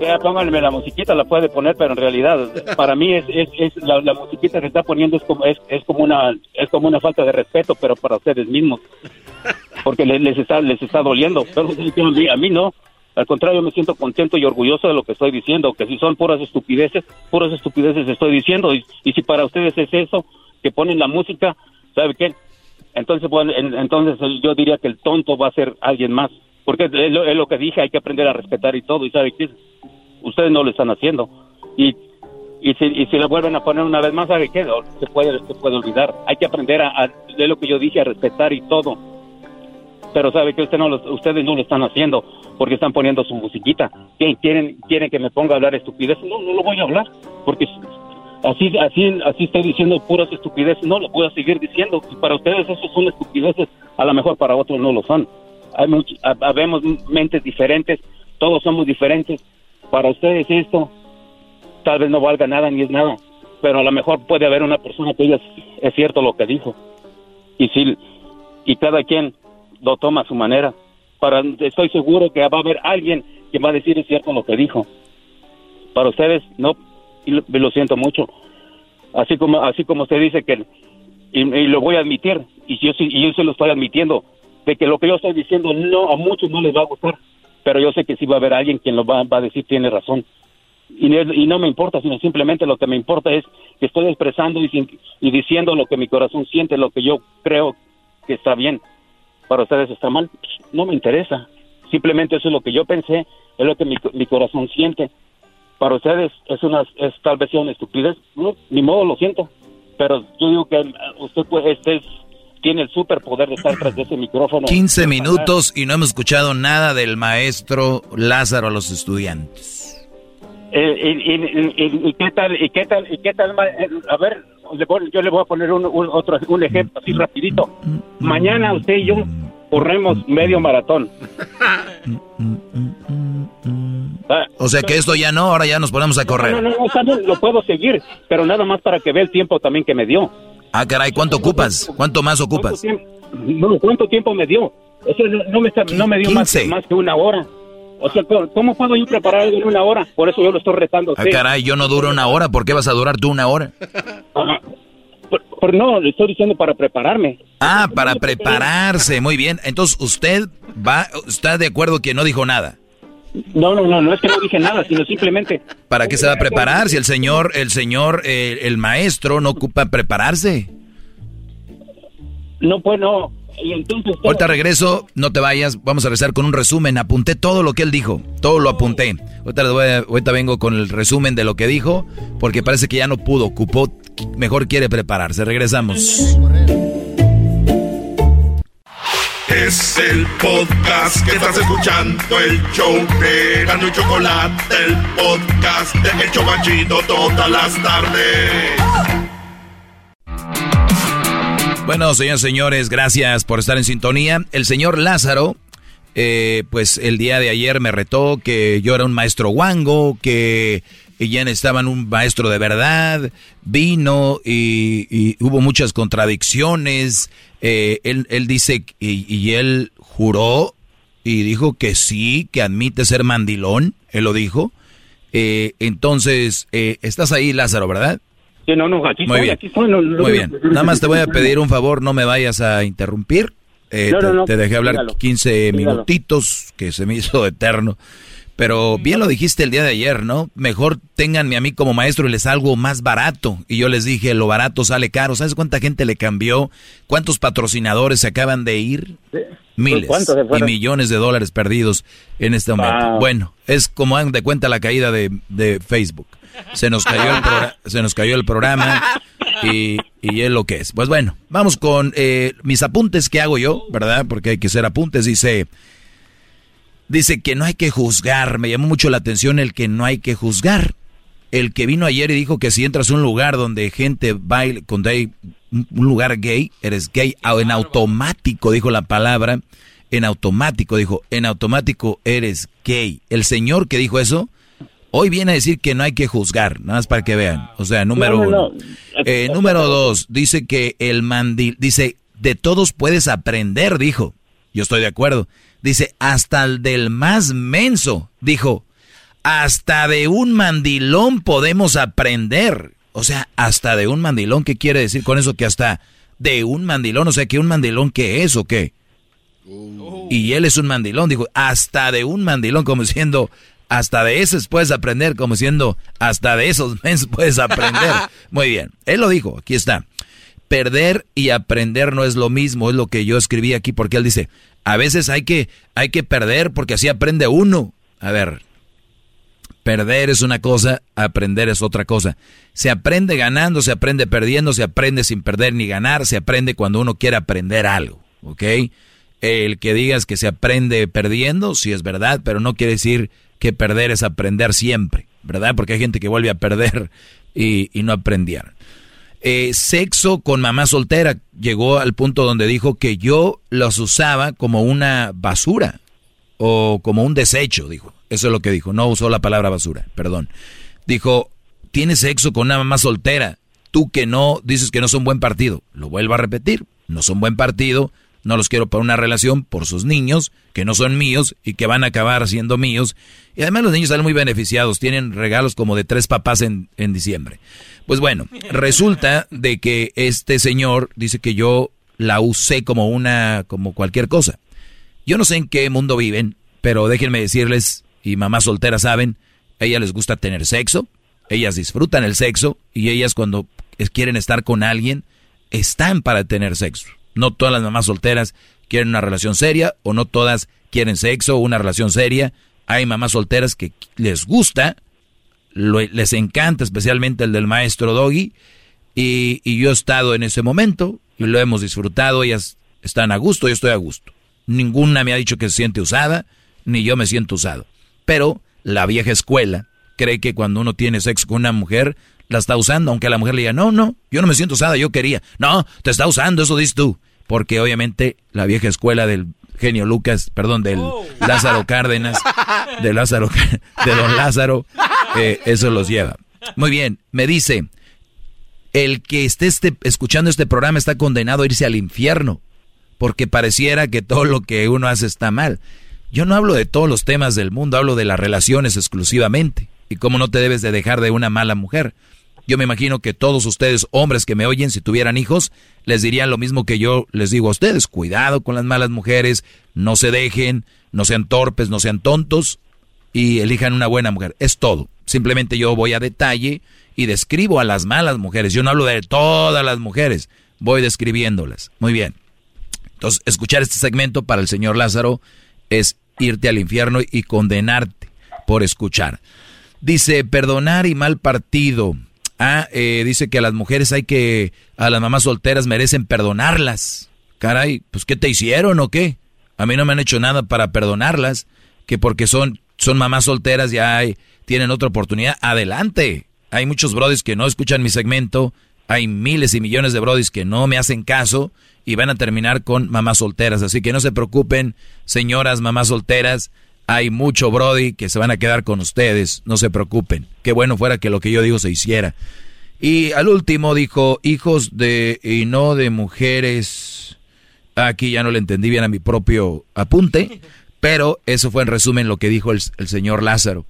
Ya, pónganme la musiquita, la puede poner, pero en realidad, para mí es, es, es la, la musiquita que está poniendo es como, es, es como una, es como una falta de respeto, pero para ustedes mismos. Porque les, les está, les está doliendo. Pero a mí, a mí no. Al contrario, me siento contento y orgulloso de lo que estoy diciendo, que si son puras estupideces, puras estupideces estoy diciendo. Y, y si para ustedes es eso, que ponen la música, ¿sabe qué? Entonces, bueno, en- entonces yo diría que el tonto va a ser alguien más. Porque es lo, que dije, hay que aprender a respetar y todo. Y sabe qué? Ustedes no lo están haciendo. Y, y, si, y si lo vuelven a poner una vez más, ¿sabe qué? Se puede, se puede olvidar. Hay que aprender a, a, de lo que yo dije, a respetar y todo. Pero sabe que usted no lo- ustedes no lo están haciendo porque están poniendo su musiquita. ¿Qué, ¿Quieren, quieren que me ponga a hablar estupidez? No, no lo voy a hablar. Porque así, así, así estoy diciendo puras estupideces. No lo voy a seguir diciendo. Si para ustedes eso son estupideces, a lo mejor para otros no lo son. Hay much- ha- habemos mentes diferentes, todos somos diferentes. Para ustedes esto tal vez no valga nada ni es nada, pero a lo mejor puede haber una persona que diga es cierto lo que dijo. Y si y cada quien lo toma a su manera. Para estoy seguro que va a haber alguien que va a decir es cierto lo que dijo. Para ustedes no y lo, siento mucho. Así como así como usted dice que y, lo voy a admitir y yo y yo se lo estoy admitiendo de que lo que yo estoy diciendo no a muchos no les va a gustar, pero yo sé que sí va a haber alguien quien lo va, va a decir tiene razón y, no- y no me importa, sino simplemente lo que me importa es que estoy expresando y, y diciendo lo que mi corazón siente, lo que yo creo que está bien. Para ustedes está mal, no me interesa. Simplemente eso es lo que yo pensé, es lo que mi, mi corazón siente. Para ustedes es una es tal vez sea una estupidez, no, ni modo, lo siento. Pero yo digo que eh, usted pues este es- tiene el superpoder de estar tras de ese micrófono. 15 minutos y no hemos escuchado nada del maestro Lázaro a los estudiantes. Eh, y, y- y- y qué tal, y qué tal, y qué tal, eh, a ver, yo le voy a poner un, un- otro, un ejemplo así rapidito. Mañana usted y yo corremos medio maratón. O sea que esto ya no, ahora ya nos ponemos a No, correr. no, no, bien, lo puedo seguir, pero nada más para que vea el tiempo también que me dio. Ah, caray, ¿cuánto ocupas? ¿Cuánto más ocupas? No, ¿cuánto tiempo me dio? Eso no, no me, no me dio más, 15. más que una hora. O sea, ¿cómo- ¿cómo puedo yo preparar algo en una hora? Por eso yo lo estoy retando. Ah, caray, yo no duro una hora, ¿por qué vas a durar tú una hora? Por- no, le estoy diciendo para prepararme. Ah, para prepararse, muy bien. Entonces, ¿usted va, está de acuerdo que no dijo nada? No, no, no, no es que no dije nada, sino simplemente ¿Para qué se va a preparar si el señor, el señor, eh, el maestro no ocupa prepararse? no pues no. Y entonces Ahorita regreso, no te vayas, vamos a rezar con un resumen. Apunté todo lo que él dijo, todo lo apunté. Ahorita, voy a- ahorita vengo con el resumen de lo que dijo, porque parece que ya no pudo, ocupó, mejor quiere prepararse. Regresamos. Es el podcast que estás escuchando, el show de Gano y Chocolate, el podcast de El Chobachito todas las tardes. Bueno, señores, señores, gracias por estar en sintonía. El señor Lázaro, eh, pues el día de ayer me retó que yo era un maestro guango, que ya necesitaban un maestro de verdad. Vino y, y hubo muchas contradicciones. Eh, él, él dice y, y él juró y dijo que sí, que admite ser mandilón. Él lo dijo. Eh, entonces, eh, estás ahí, Lázaro, ¿verdad? Sí, no, no, aquí Muy estoy, bien. aquí estoy. no, no, Muy bien. no, Nada más te voy a pedir un favor, no me vayas a interrumpir. Eh, No, no, te- dejé hablar dígalo. 15 Dígalo. minutitos, que se me hizo eterno. Pero bien lo dijiste el día de ayer, ¿no? Mejor ténganme a mí como maestro y les algo más barato. Y yo les dije, lo barato sale caro. ¿Sabes cuánta gente le cambió? ¿Cuántos patrocinadores se acaban de ir? Miles ¿Cuántos se y millones de dólares perdidos en este momento. Wow. Bueno, es como hagan de cuenta la caída de, de Facebook. Se nos cayó el, se nos cayó el programa y, y es lo que es. Pues bueno, vamos con eh, mis apuntes que hago yo, ¿verdad? Porque hay que hacer apuntes. Dice, dice que no hay que juzgar. Me llamó mucho la atención el que no hay que juzgar. El que vino ayer y dijo que si entras a un lugar donde gente baila, cuando hay un lugar gay, eres gay au- en automático, dijo la palabra. En automático, dijo, en automático eres gay. El señor que dijo eso, hoy viene a decir que no hay que juzgar, nada más para que vean. O sea, número No, no, uno. no. Eh, número dos, dice que el mandil, dice, de todos puedes aprender, dijo. Yo estoy de acuerdo. Dice, hasta el del más menso, dijo, hasta de un mandilón podemos aprender. O sea, hasta de un mandilón, ¿qué quiere decir con eso? Que hasta de un mandilón, o sea, que un mandilón, ¿qué es o qué? Y él es un mandilón, dijo, hasta de un mandilón, como diciendo, hasta de esos puedes aprender, como diciendo, hasta de esos meses puedes aprender. Muy bien, él lo dijo, aquí está. Perder y aprender no es lo mismo, es lo que yo escribí aquí, porque él dice, a veces hay que, hay que perder porque así aprende uno. A ver, perder es una cosa, aprender es otra cosa. Se aprende ganando, se aprende perdiendo, se aprende sin perder ni ganar, se aprende cuando uno quiere aprender algo, ¿ok? El que digas que se aprende perdiendo, sí es verdad, pero no quiere decir que perder es aprender siempre, ¿verdad? Porque hay gente que vuelve a perder y, no aprendieron. Eh, sexo con mamá soltera llegó al punto donde dijo que yo los usaba como una basura o como un desecho, dijo. Eso es lo que dijo. No usó la palabra basura, perdón. Dijo, tienes sexo con una mamá soltera. Tú que no, dices que no son buen partido. Lo vuelvo a repetir. No son buen partido no los quiero para una relación por sus niños, que no son míos y que van a acabar siendo míos. Y además los niños salen muy beneficiados, tienen regalos como de tres papás en, en diciembre. Pues bueno, resulta de que este señor dice que yo la usé como una, como cualquier cosa. Yo no sé en qué mundo viven, pero déjenme decirles, y mamás solteras saben, a ellas les gusta tener sexo, ellas disfrutan el sexo y ellas cuando quieren estar con alguien, están para tener sexo. No todas las mamás solteras quieren una relación seria o no todas quieren sexo o una relación seria. Hay mamás solteras que les gusta, les encanta especialmente el del maestro Doggy y, y, yo he estado en ese momento y lo hemos disfrutado, ellas están a gusto, yo estoy a gusto. Ninguna me ha dicho que se siente usada, ni yo me siento usado. Pero la vieja escuela cree que cuando uno tiene sexo con una mujer, la está usando, aunque la mujer le diga, no, no, yo no me siento usada, yo quería. No, te está usando, eso dices tú. Porque obviamente la vieja escuela del genio Lucas, perdón, del oh. Lázaro Cárdenas, de Lázaro, de don Lázaro, eh, eso los lleva. Muy bien, me dice, el que esté este, escuchando este programa está condenado a irse al infierno, porque pareciera que todo lo que uno hace está mal. Yo no hablo de todos los temas del mundo, hablo de las relaciones exclusivamente. Y cómo no te debes de dejar de una mala mujer. Yo me imagino que todos ustedes, hombres que me oyen, si tuvieran hijos, les dirían lo mismo que yo les digo a ustedes. Cuidado con las malas mujeres, no se dejen, no sean torpes, no sean tontos y elijan una buena mujer. Es todo. Simplemente yo voy a detalle y describo a las malas mujeres. Yo no hablo de todas las mujeres, voy describiéndolas. Muy bien. Entonces, escuchar este segmento para el señor Lázaro es irte al infierno y condenarte por escuchar. Dice, perdonar y mal partido. Ah, eh, dice que a las mujeres hay que, a las mamás solteras merecen perdonarlas. Caray, pues ¿qué te hicieron o qué? A mí no me han hecho nada para perdonarlas, que porque son, son mamás solteras ya hay, tienen otra oportunidad. Adelante. Hay muchos brodis que no escuchan mi segmento, hay miles y millones de brodis que no me hacen caso y van a terminar con mamás solteras. Así que no se preocupen, señoras mamás solteras, hay mucho Brody que se van a quedar con ustedes, no se preocupen. Qué bueno fuera que lo que yo digo se hiciera. Y al último dijo, hijos de y no de mujeres. Aquí ya no le entendí bien a mi propio apunte, pero eso fue en resumen lo que dijo el, señor Lázaro.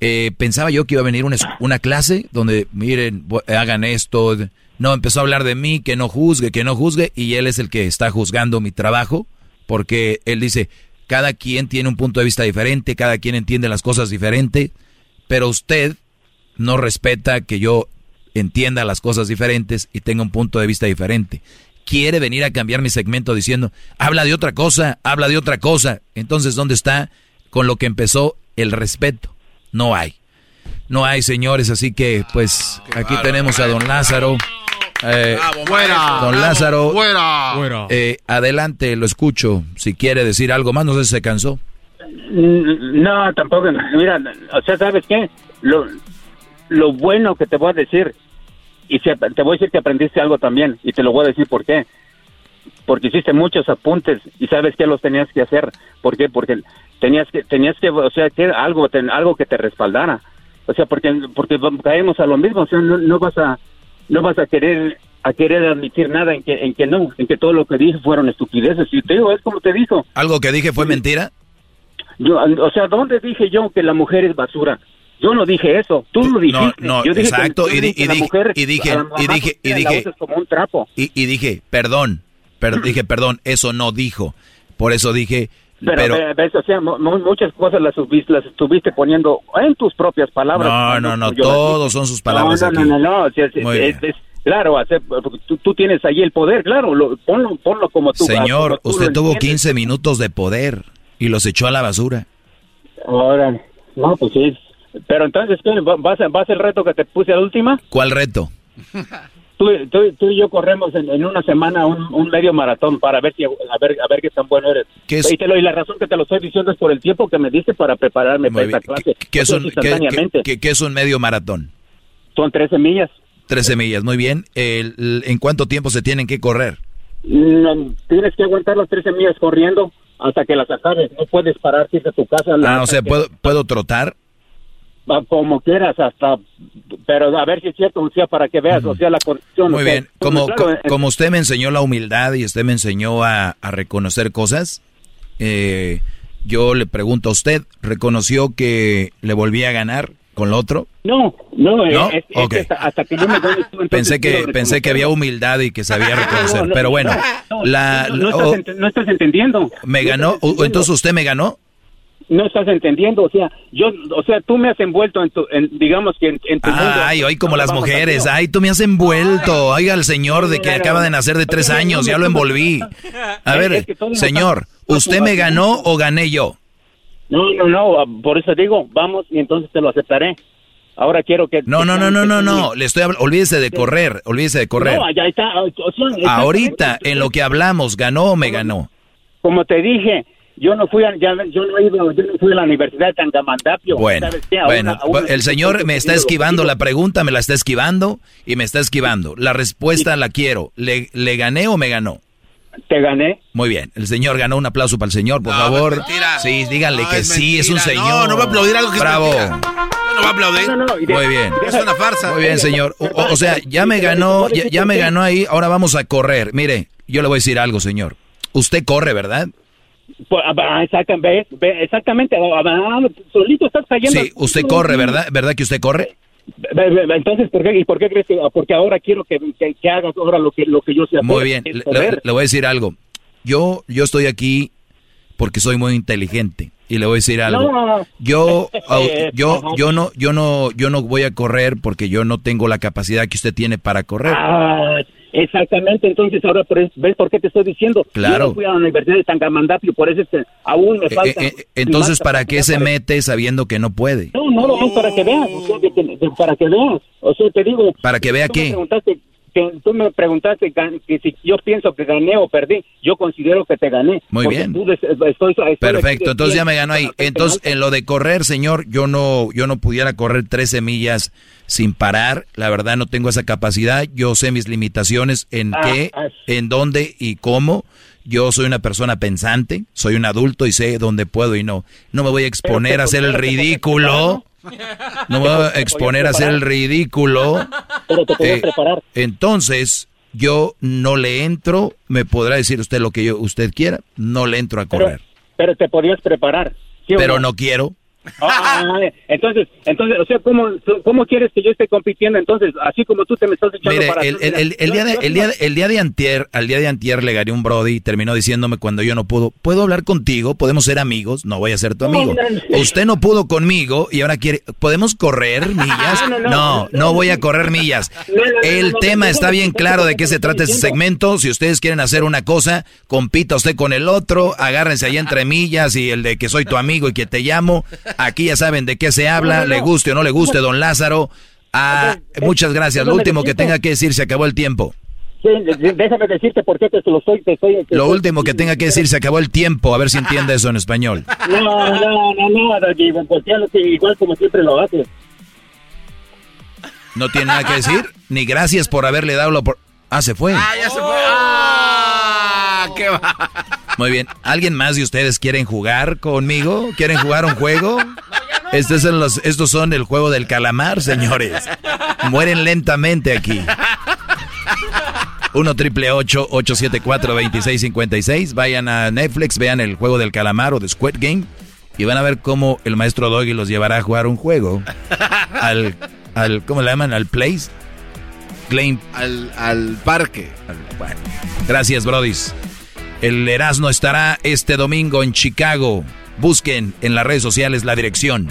Eh, pensaba yo que iba a venir una, una clase donde, miren, hagan esto. No, empezó a hablar de mí, que no juzgue, que no juzgue, y él es el que está juzgando mi trabajo, porque él dice, cada quien tiene un punto de vista diferente, cada quien entiende las cosas diferente, pero usted no respeta que yo entienda las cosas diferentes y tenga un punto de vista diferente. Quiere venir a cambiar mi segmento diciendo, habla de otra cosa, habla de otra cosa. Entonces, ¿dónde está con lo que empezó el respeto? No hay. No hay, señores, así que pues aquí tenemos a don Lázaro. Eh, don Lázaro, eh, adelante, lo escucho. Si quiere decir algo más, no sé si se cansó. Mm, no, tampoco. Mira, o sea, ¿sabes qué? Lo, lo bueno que te voy a decir, y te voy a decir que aprendiste algo también, y te lo voy a decir por qué. Porque hiciste muchos apuntes y sabes que los tenías que hacer. ¿Por qué? Porque tenías que, tenías que, o sea, que algo, algo que te respaldara. O sea, porque, porque caemos a lo mismo, o sea, no vas a no vas a querer a querer admitir nada en que en que no, en que todo lo que dije fueron estupideces. Y te digo, es como te dijo. ¿Algo que dije fue mentira? Yo, o sea, ¿dónde dije yo que la mujer es basura? Yo no dije eso, tú lo dijiste. No, no, yo dije exacto. Que, y, di- que y la dije, mujer y dije, la y dije, y dije, como un trapo. y, y dije, perdón, pero dije, perdón, eso no dijo. Por eso dije, Pero, pero, ve- ves, o sea, mu- mu- muchas cosas las subiste, las estuviste poniendo en tus propias palabras. no, no, no, todos son sus palabras no, no, aquí. No, no, no, es- Muy es- bien. es- claro, tú, tú tienes ahí el poder, claro, lo- ponlo, ponlo como tú. Señor, como tú usted tuvo entiendes. 15 minutos de poder y los echó a la basura. Ahora, no, pues sí. Pero entonces, ¿qué? ¿Va- ¿Vas, a- vas el reto que te puse a la última? ¿Cuál reto? Tú, tú- tú y yo corremos en, en una semana un, un medio maratón para ver si a ver a ver qué tan bueno eres. ¿Qué es? Y, te lo, y la razón que te lo estoy diciendo es por el tiempo que me diste para prepararme Muy para esta clase. ¿Qué es, Eso un, es qué- qué- qué- qué es un medio maratón? Son 13 millas. 13 millas, muy bien. El- el- ¿En cuánto tiempo se tienen que correr? No, tienes que aguantar las 13 millas corriendo hasta que las acabes. No puedes pararte irte a tu casa. Ah, o sea, ¿puedo, ¿puedo trotar? Como quieras hasta pero a ver si es cierto o sea para que veas o sea la condición Muy o sea, bien. Como, claro, como usted me enseñó la humildad y usted me enseñó a, a reconocer cosas, eh, yo le pregunto a usted, ¿reconoció que le volví a ganar con lo otro? no no, eh, ¿No? es- es Ok. que hasta, hasta que yo me doy entonces Pensé que, pensé que había humildad y que sabía reconocer. No, no, Pero bueno, no, la, no, no oh, estás, ent- estás entendiendo me ganó. estás entendiendo. ¿Entonces usted me ganó? No estás entendiendo o sea yo o sea tú me has envuelto en tu en, digamos que en, en tu mundo Ay, hoy como las mujeres. Ay, tú me has envuelto. Oiga, el señor de que acaba de nacer de tres años, ya lo envolví. A ver, es que todo señor, ¿usted me ganó o gané yo? no no no ah, por eso digo vamos y entonces te lo aceptaré ahora quiero que No, no, no, no, no, no. Le estoy habl- olvídese de correr, olvídese de correr. no allá está o sea, exactamente. Ahorita, en lo que hablamos, ¿ganó o me ganó? como te dije, yo no fui a, ya- yo no he ido, yo no fui a la Universidad de Tangamandapio. Bueno, bueno, una- a una el señor me está esquivando la pregunta, me la está esquivando y me está esquivando. La respuesta la quiero. ¿Le, le gané o me ganó? Te gané. Muy bien, el señor ganó un aplauso para el señor, por No, favor. es mentira. Sí, díganle No, que es sí, es un señor. No, no va a aplaudir algo que es Bravo. mentira. Yo no voy a aplaudir. No, no, Muy bien. Es una farsa. Muy bien, señor. O, o- o sea, ya me ganó, ya, ya me ganó ahí, ahora vamos a correr. Mire, yo le voy a decir algo, señor. Usted corre, ¿verdad? Pues, ah, ah, exactamente, ah, solito estás cayendo. Sí, usted corre, ¿verdad? ¿Verdad que usted corre? Entonces, ¿por qué, ¿y por qué crees que? Porque ahora quiero que, que, que hagas ahora lo que, lo que yo sé hacer. Muy bien, le, voy a decir algo. Yo, yo estoy aquí porque soy muy inteligente y le voy a decir algo. No. Yo, yo, yo no, yo no, yo no voy a correr porque yo no tengo la capacidad que usted tiene para correr. Ah, exactamente, entonces ahora ves por qué te estoy diciendo. Claro. Yo no fui a la Universidad de Tangamandapio, por eso aún me Eh, falta. eh, eh, entonces, ¿para qué se para- mete sabiendo que no puede? No, no, no, es para que veas, o sea, de que- de- para que veas. O sea, te digo. ¿Para que vea qué? Que tú me preguntaste que si yo pienso que gané o perdí, yo considero que te gané. Muy bien. tú estoy- Perfecto, entonces ya me ganó ahí. Entonces, en lo de correr, señor, yo no, yo no pudiera correr 13 millas sin parar. La verdad no tengo esa capacidad. Yo sé mis limitaciones en Ah, qué, ah. en dónde y cómo. Yo soy una persona pensante, soy un adulto y sé dónde puedo y no. No me voy a exponer a hacer el ridículo. No me voy a exponer a hacer el ridículo. Pero te podías Eh, preparar. Entonces, yo no le entro, me podrá decir usted lo que yo, usted quiera, no le entro a correr. pero te podías preparar. ¿sí o Pero no quiero. Ah, entonces, entonces, o sea, ¿cómo, ¿cómo quieres que yo esté compitiendo? Entonces, así como tú te me estás echando Mire, para el, atrás, el- el- día de, el, día de- el día de antier, al día de antier le gané un brody y terminó diciéndome cuando yo no pudo, ¿puedo hablar contigo? ¿Podemos ser amigos? No voy a ser tu amigo. Usted no pudo conmigo y ahora quiere, ¿podemos correr millas? No, no voy a correr millas. El tema está bien claro de qué se trata este segmento. Si ustedes quieren hacer una cosa, compita usted con el otro, agárrense ahí entre millas y el de que soy tu amigo y que te llamo. Aquí ya saben de qué se habla, le guste o no le guste, don Lázaro. Ah, muchas gracias. Lo último que tenga que decir, se acabó el tiempo. Sí, déjame decirte por qué te lo estoy... Te estoy te Lo estoy- último que tenga que decir, se acabó el tiempo. A ver si entiende eso en español. No, no, no, no, Doggy, pues que igual como siempre lo haces. No tiene nada que decir. Ni gracias por haberle dado la opor- Ah, se fue. Ah, ya se fue. Qué va. Muy bien. ¿Alguien más de ustedes quieren jugar conmigo? ¿Quieren jugar un juego? Estos son, los, estos son el juego del calamar, señores. Mueren lentamente aquí. 1 triple 874 2656 Vayan a Netflix, vean el juego del calamar o de Squid Game. y van a ver cómo el maestro Doggy los llevará a jugar un juego al, al ¿cómo le llaman? Al place. Claim. Al, al parque. bueno. Gracias, Brodis. El Erasmo estará este domingo en Chicago. Busquen en las redes sociales la dirección.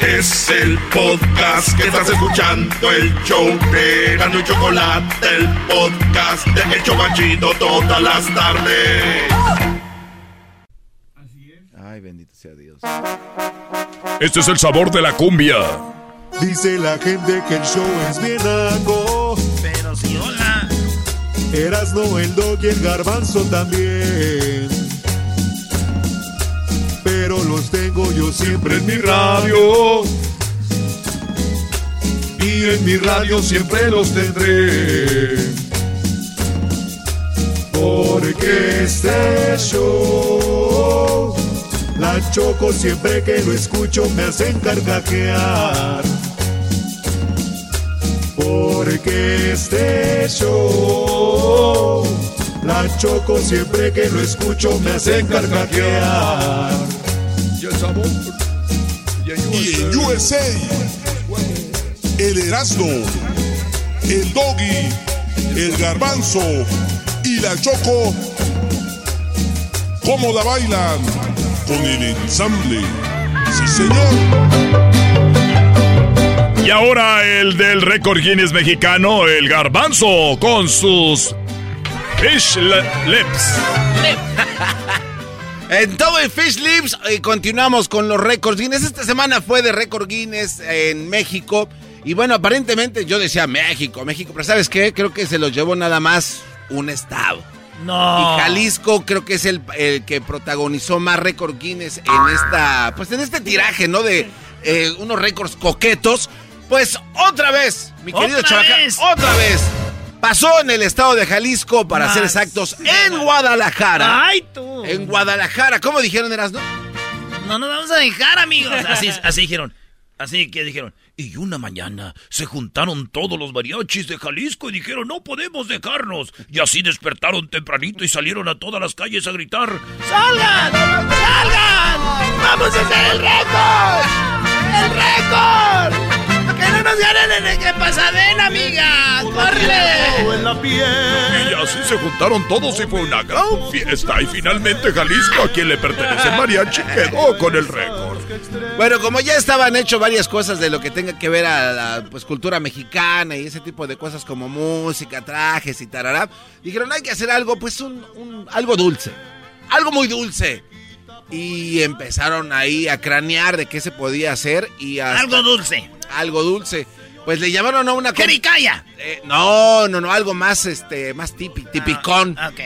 Es el podcast que estás escuchando, el show de Gano y Chocolate, el podcast de El todas las tardes. Ay, bendito sea Dios. Este es el sabor de la cumbia. Dice la gente que el show es bien naco. Pero si hola. Erasno, el dog y el garbanzo también. Pero los tengo yo siempre en mi radio. Y en mi radio siempre los tendré. Porque este show, la choco siempre que lo escucho me hacen carcajear. Porque este show, la choco siempre que lo escucho me hacen carcajear. Y el sabor. Y en USA, el Erasmo, el Doggy, el Garbanzo y la Choco, ¿cómo la bailan? Con el ensamble. Sí, señor. Y ahora el del récord Guinness mexicano, el garbanzo, con sus fish lips. En todo el Fish Lips eh, continuamos con los récords Guinness. Esta semana fue de récord Guinness en México. Y bueno, aparentemente yo decía México, México. Pero ¿sabes qué? Creo que se los llevó nada más un estado. No. Y Jalisco creo que es el, el que protagonizó más récord Guinness en esta, pues en este tiraje, ¿no? De eh, unos récords coquetos. Pues otra vez, mi querido ¡Otra Chavaca, vez! otra vez. Pasó en el estado de Jalisco, para ser Más. exactos, en Guadalajara. Ay, tú. En Guadalajara, ¿cómo dijeron, Erasno? No nos vamos a dejar, amigos. Así, así dijeron. Así que dijeron. Y una mañana se juntaron todos los mariachis de Jalisco y dijeron, no podemos dejarnos. Y así despertaron tempranito y salieron a todas las calles a gritar, ¡Salgan! ¡Salgan! ¡Vamos a hacer el récord! ¡El récord! ¡Que no nos ganen en el pasadena, amiga! ¡Córrele! Y así se juntaron todos y fue una gran fiesta. Y finalmente Jalisco, a quien le pertenece el mariachi, quedó con el récord. Bueno, como ya estaban hecho varias cosas de lo que tenga que ver a la pues, cultura mexicana y ese tipo de cosas como música, trajes y tarará, dijeron hay que hacer algo, pues un, un- algo dulce, algo muy dulce. Y empezaron ahí a cranear de qué se podía hacer y Algo dulce. Algo dulce. Pues le llamaron a una... ¡Jericaya! Eh, no, no, no, algo más, este, más tipi- tipicón. Ah, Ok.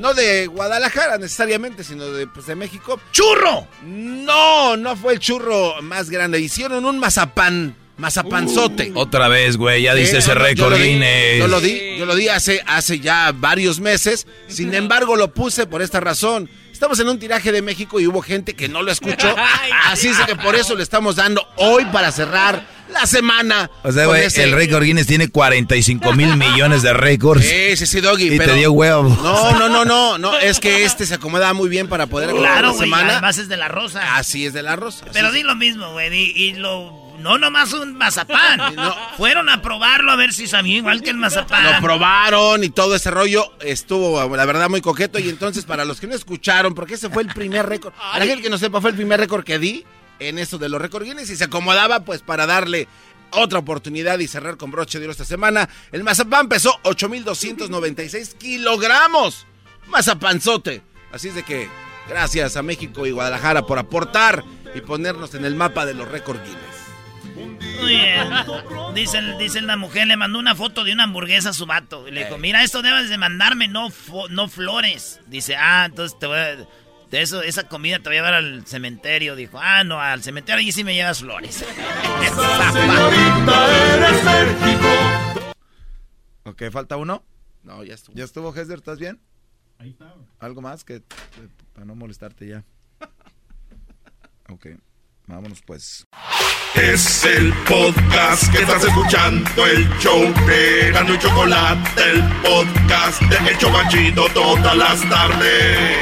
No de Guadalajara necesariamente, sino de, pues, de México. ¡Churro! No, no fue el churro más grande. Hicieron un mazapán, mazapanzote. Otra vez, güey, ya dice ese récord lo di, Guinness. Yo lo di, yo lo di hace, hace ya varios meses. Sin embargo, lo puse por esta razón. Estamos en un tiraje de México y hubo gente que no lo escuchó. Así es que por eso le estamos dando hoy para cerrar la semana. O sea, güey, ese- el récord Guinness tiene 45 mil millones de récords. Sí, sí, sí, Doggy. Y pero- te dio huevo. No, no, no, no, no. Es que este se acomoda muy bien para poder Claro, la güey. semana. Además es de la rosa. Así es de la rosa. Pero di lo mismo, güey. Y, lo. No nomás un mazapán. Fueron a probarlo a ver si sabía igual que el mazapán. Lo probaron y todo ese rollo estuvo, la verdad, muy coqueto. Y entonces, para los que no escucharon, porque ese fue el primer récord, a la gente que no sepa, fue el primer récord que di en eso de los récord Guinness y se acomodaba, pues, para darle otra oportunidad y cerrar con broche de oro esta semana. El mazapán pesó 8,296 kilogramos. Mazapanzote. Así es de que, gracias a México y Guadalajara por aportar y ponernos en el mapa de los récord Guinness. Muy bien. Dice, dice la mujer, le mandó una foto de una hamburguesa a su vato. Y le dijo, mira, esto debes de mandarme, no, fo- no flores. Dice, ah, entonces te voy a... De eso, esa comida te voy a llevar al cementerio. Dijo, ah, no, al cementerio allí sí me llevas flores. Ok, falta uno. No, ya estuvo. ¿Ya estuvo, Hesder? ¿Estás bien? Ahí está. ¿Algo más que para no molestarte ya? Ok, vámonos pues. Es el podcast que estás escuchando, el show de Gano y Chocolate, el podcast de Hecho Machito todas las tardes.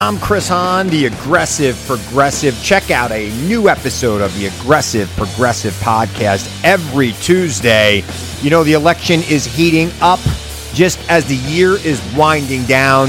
I'm Chris Hahn, the Aggressive Progressive. Check out a new episode of the Aggressive Progressive podcast every Tuesday. You know, the election is heating up just as the year is winding down.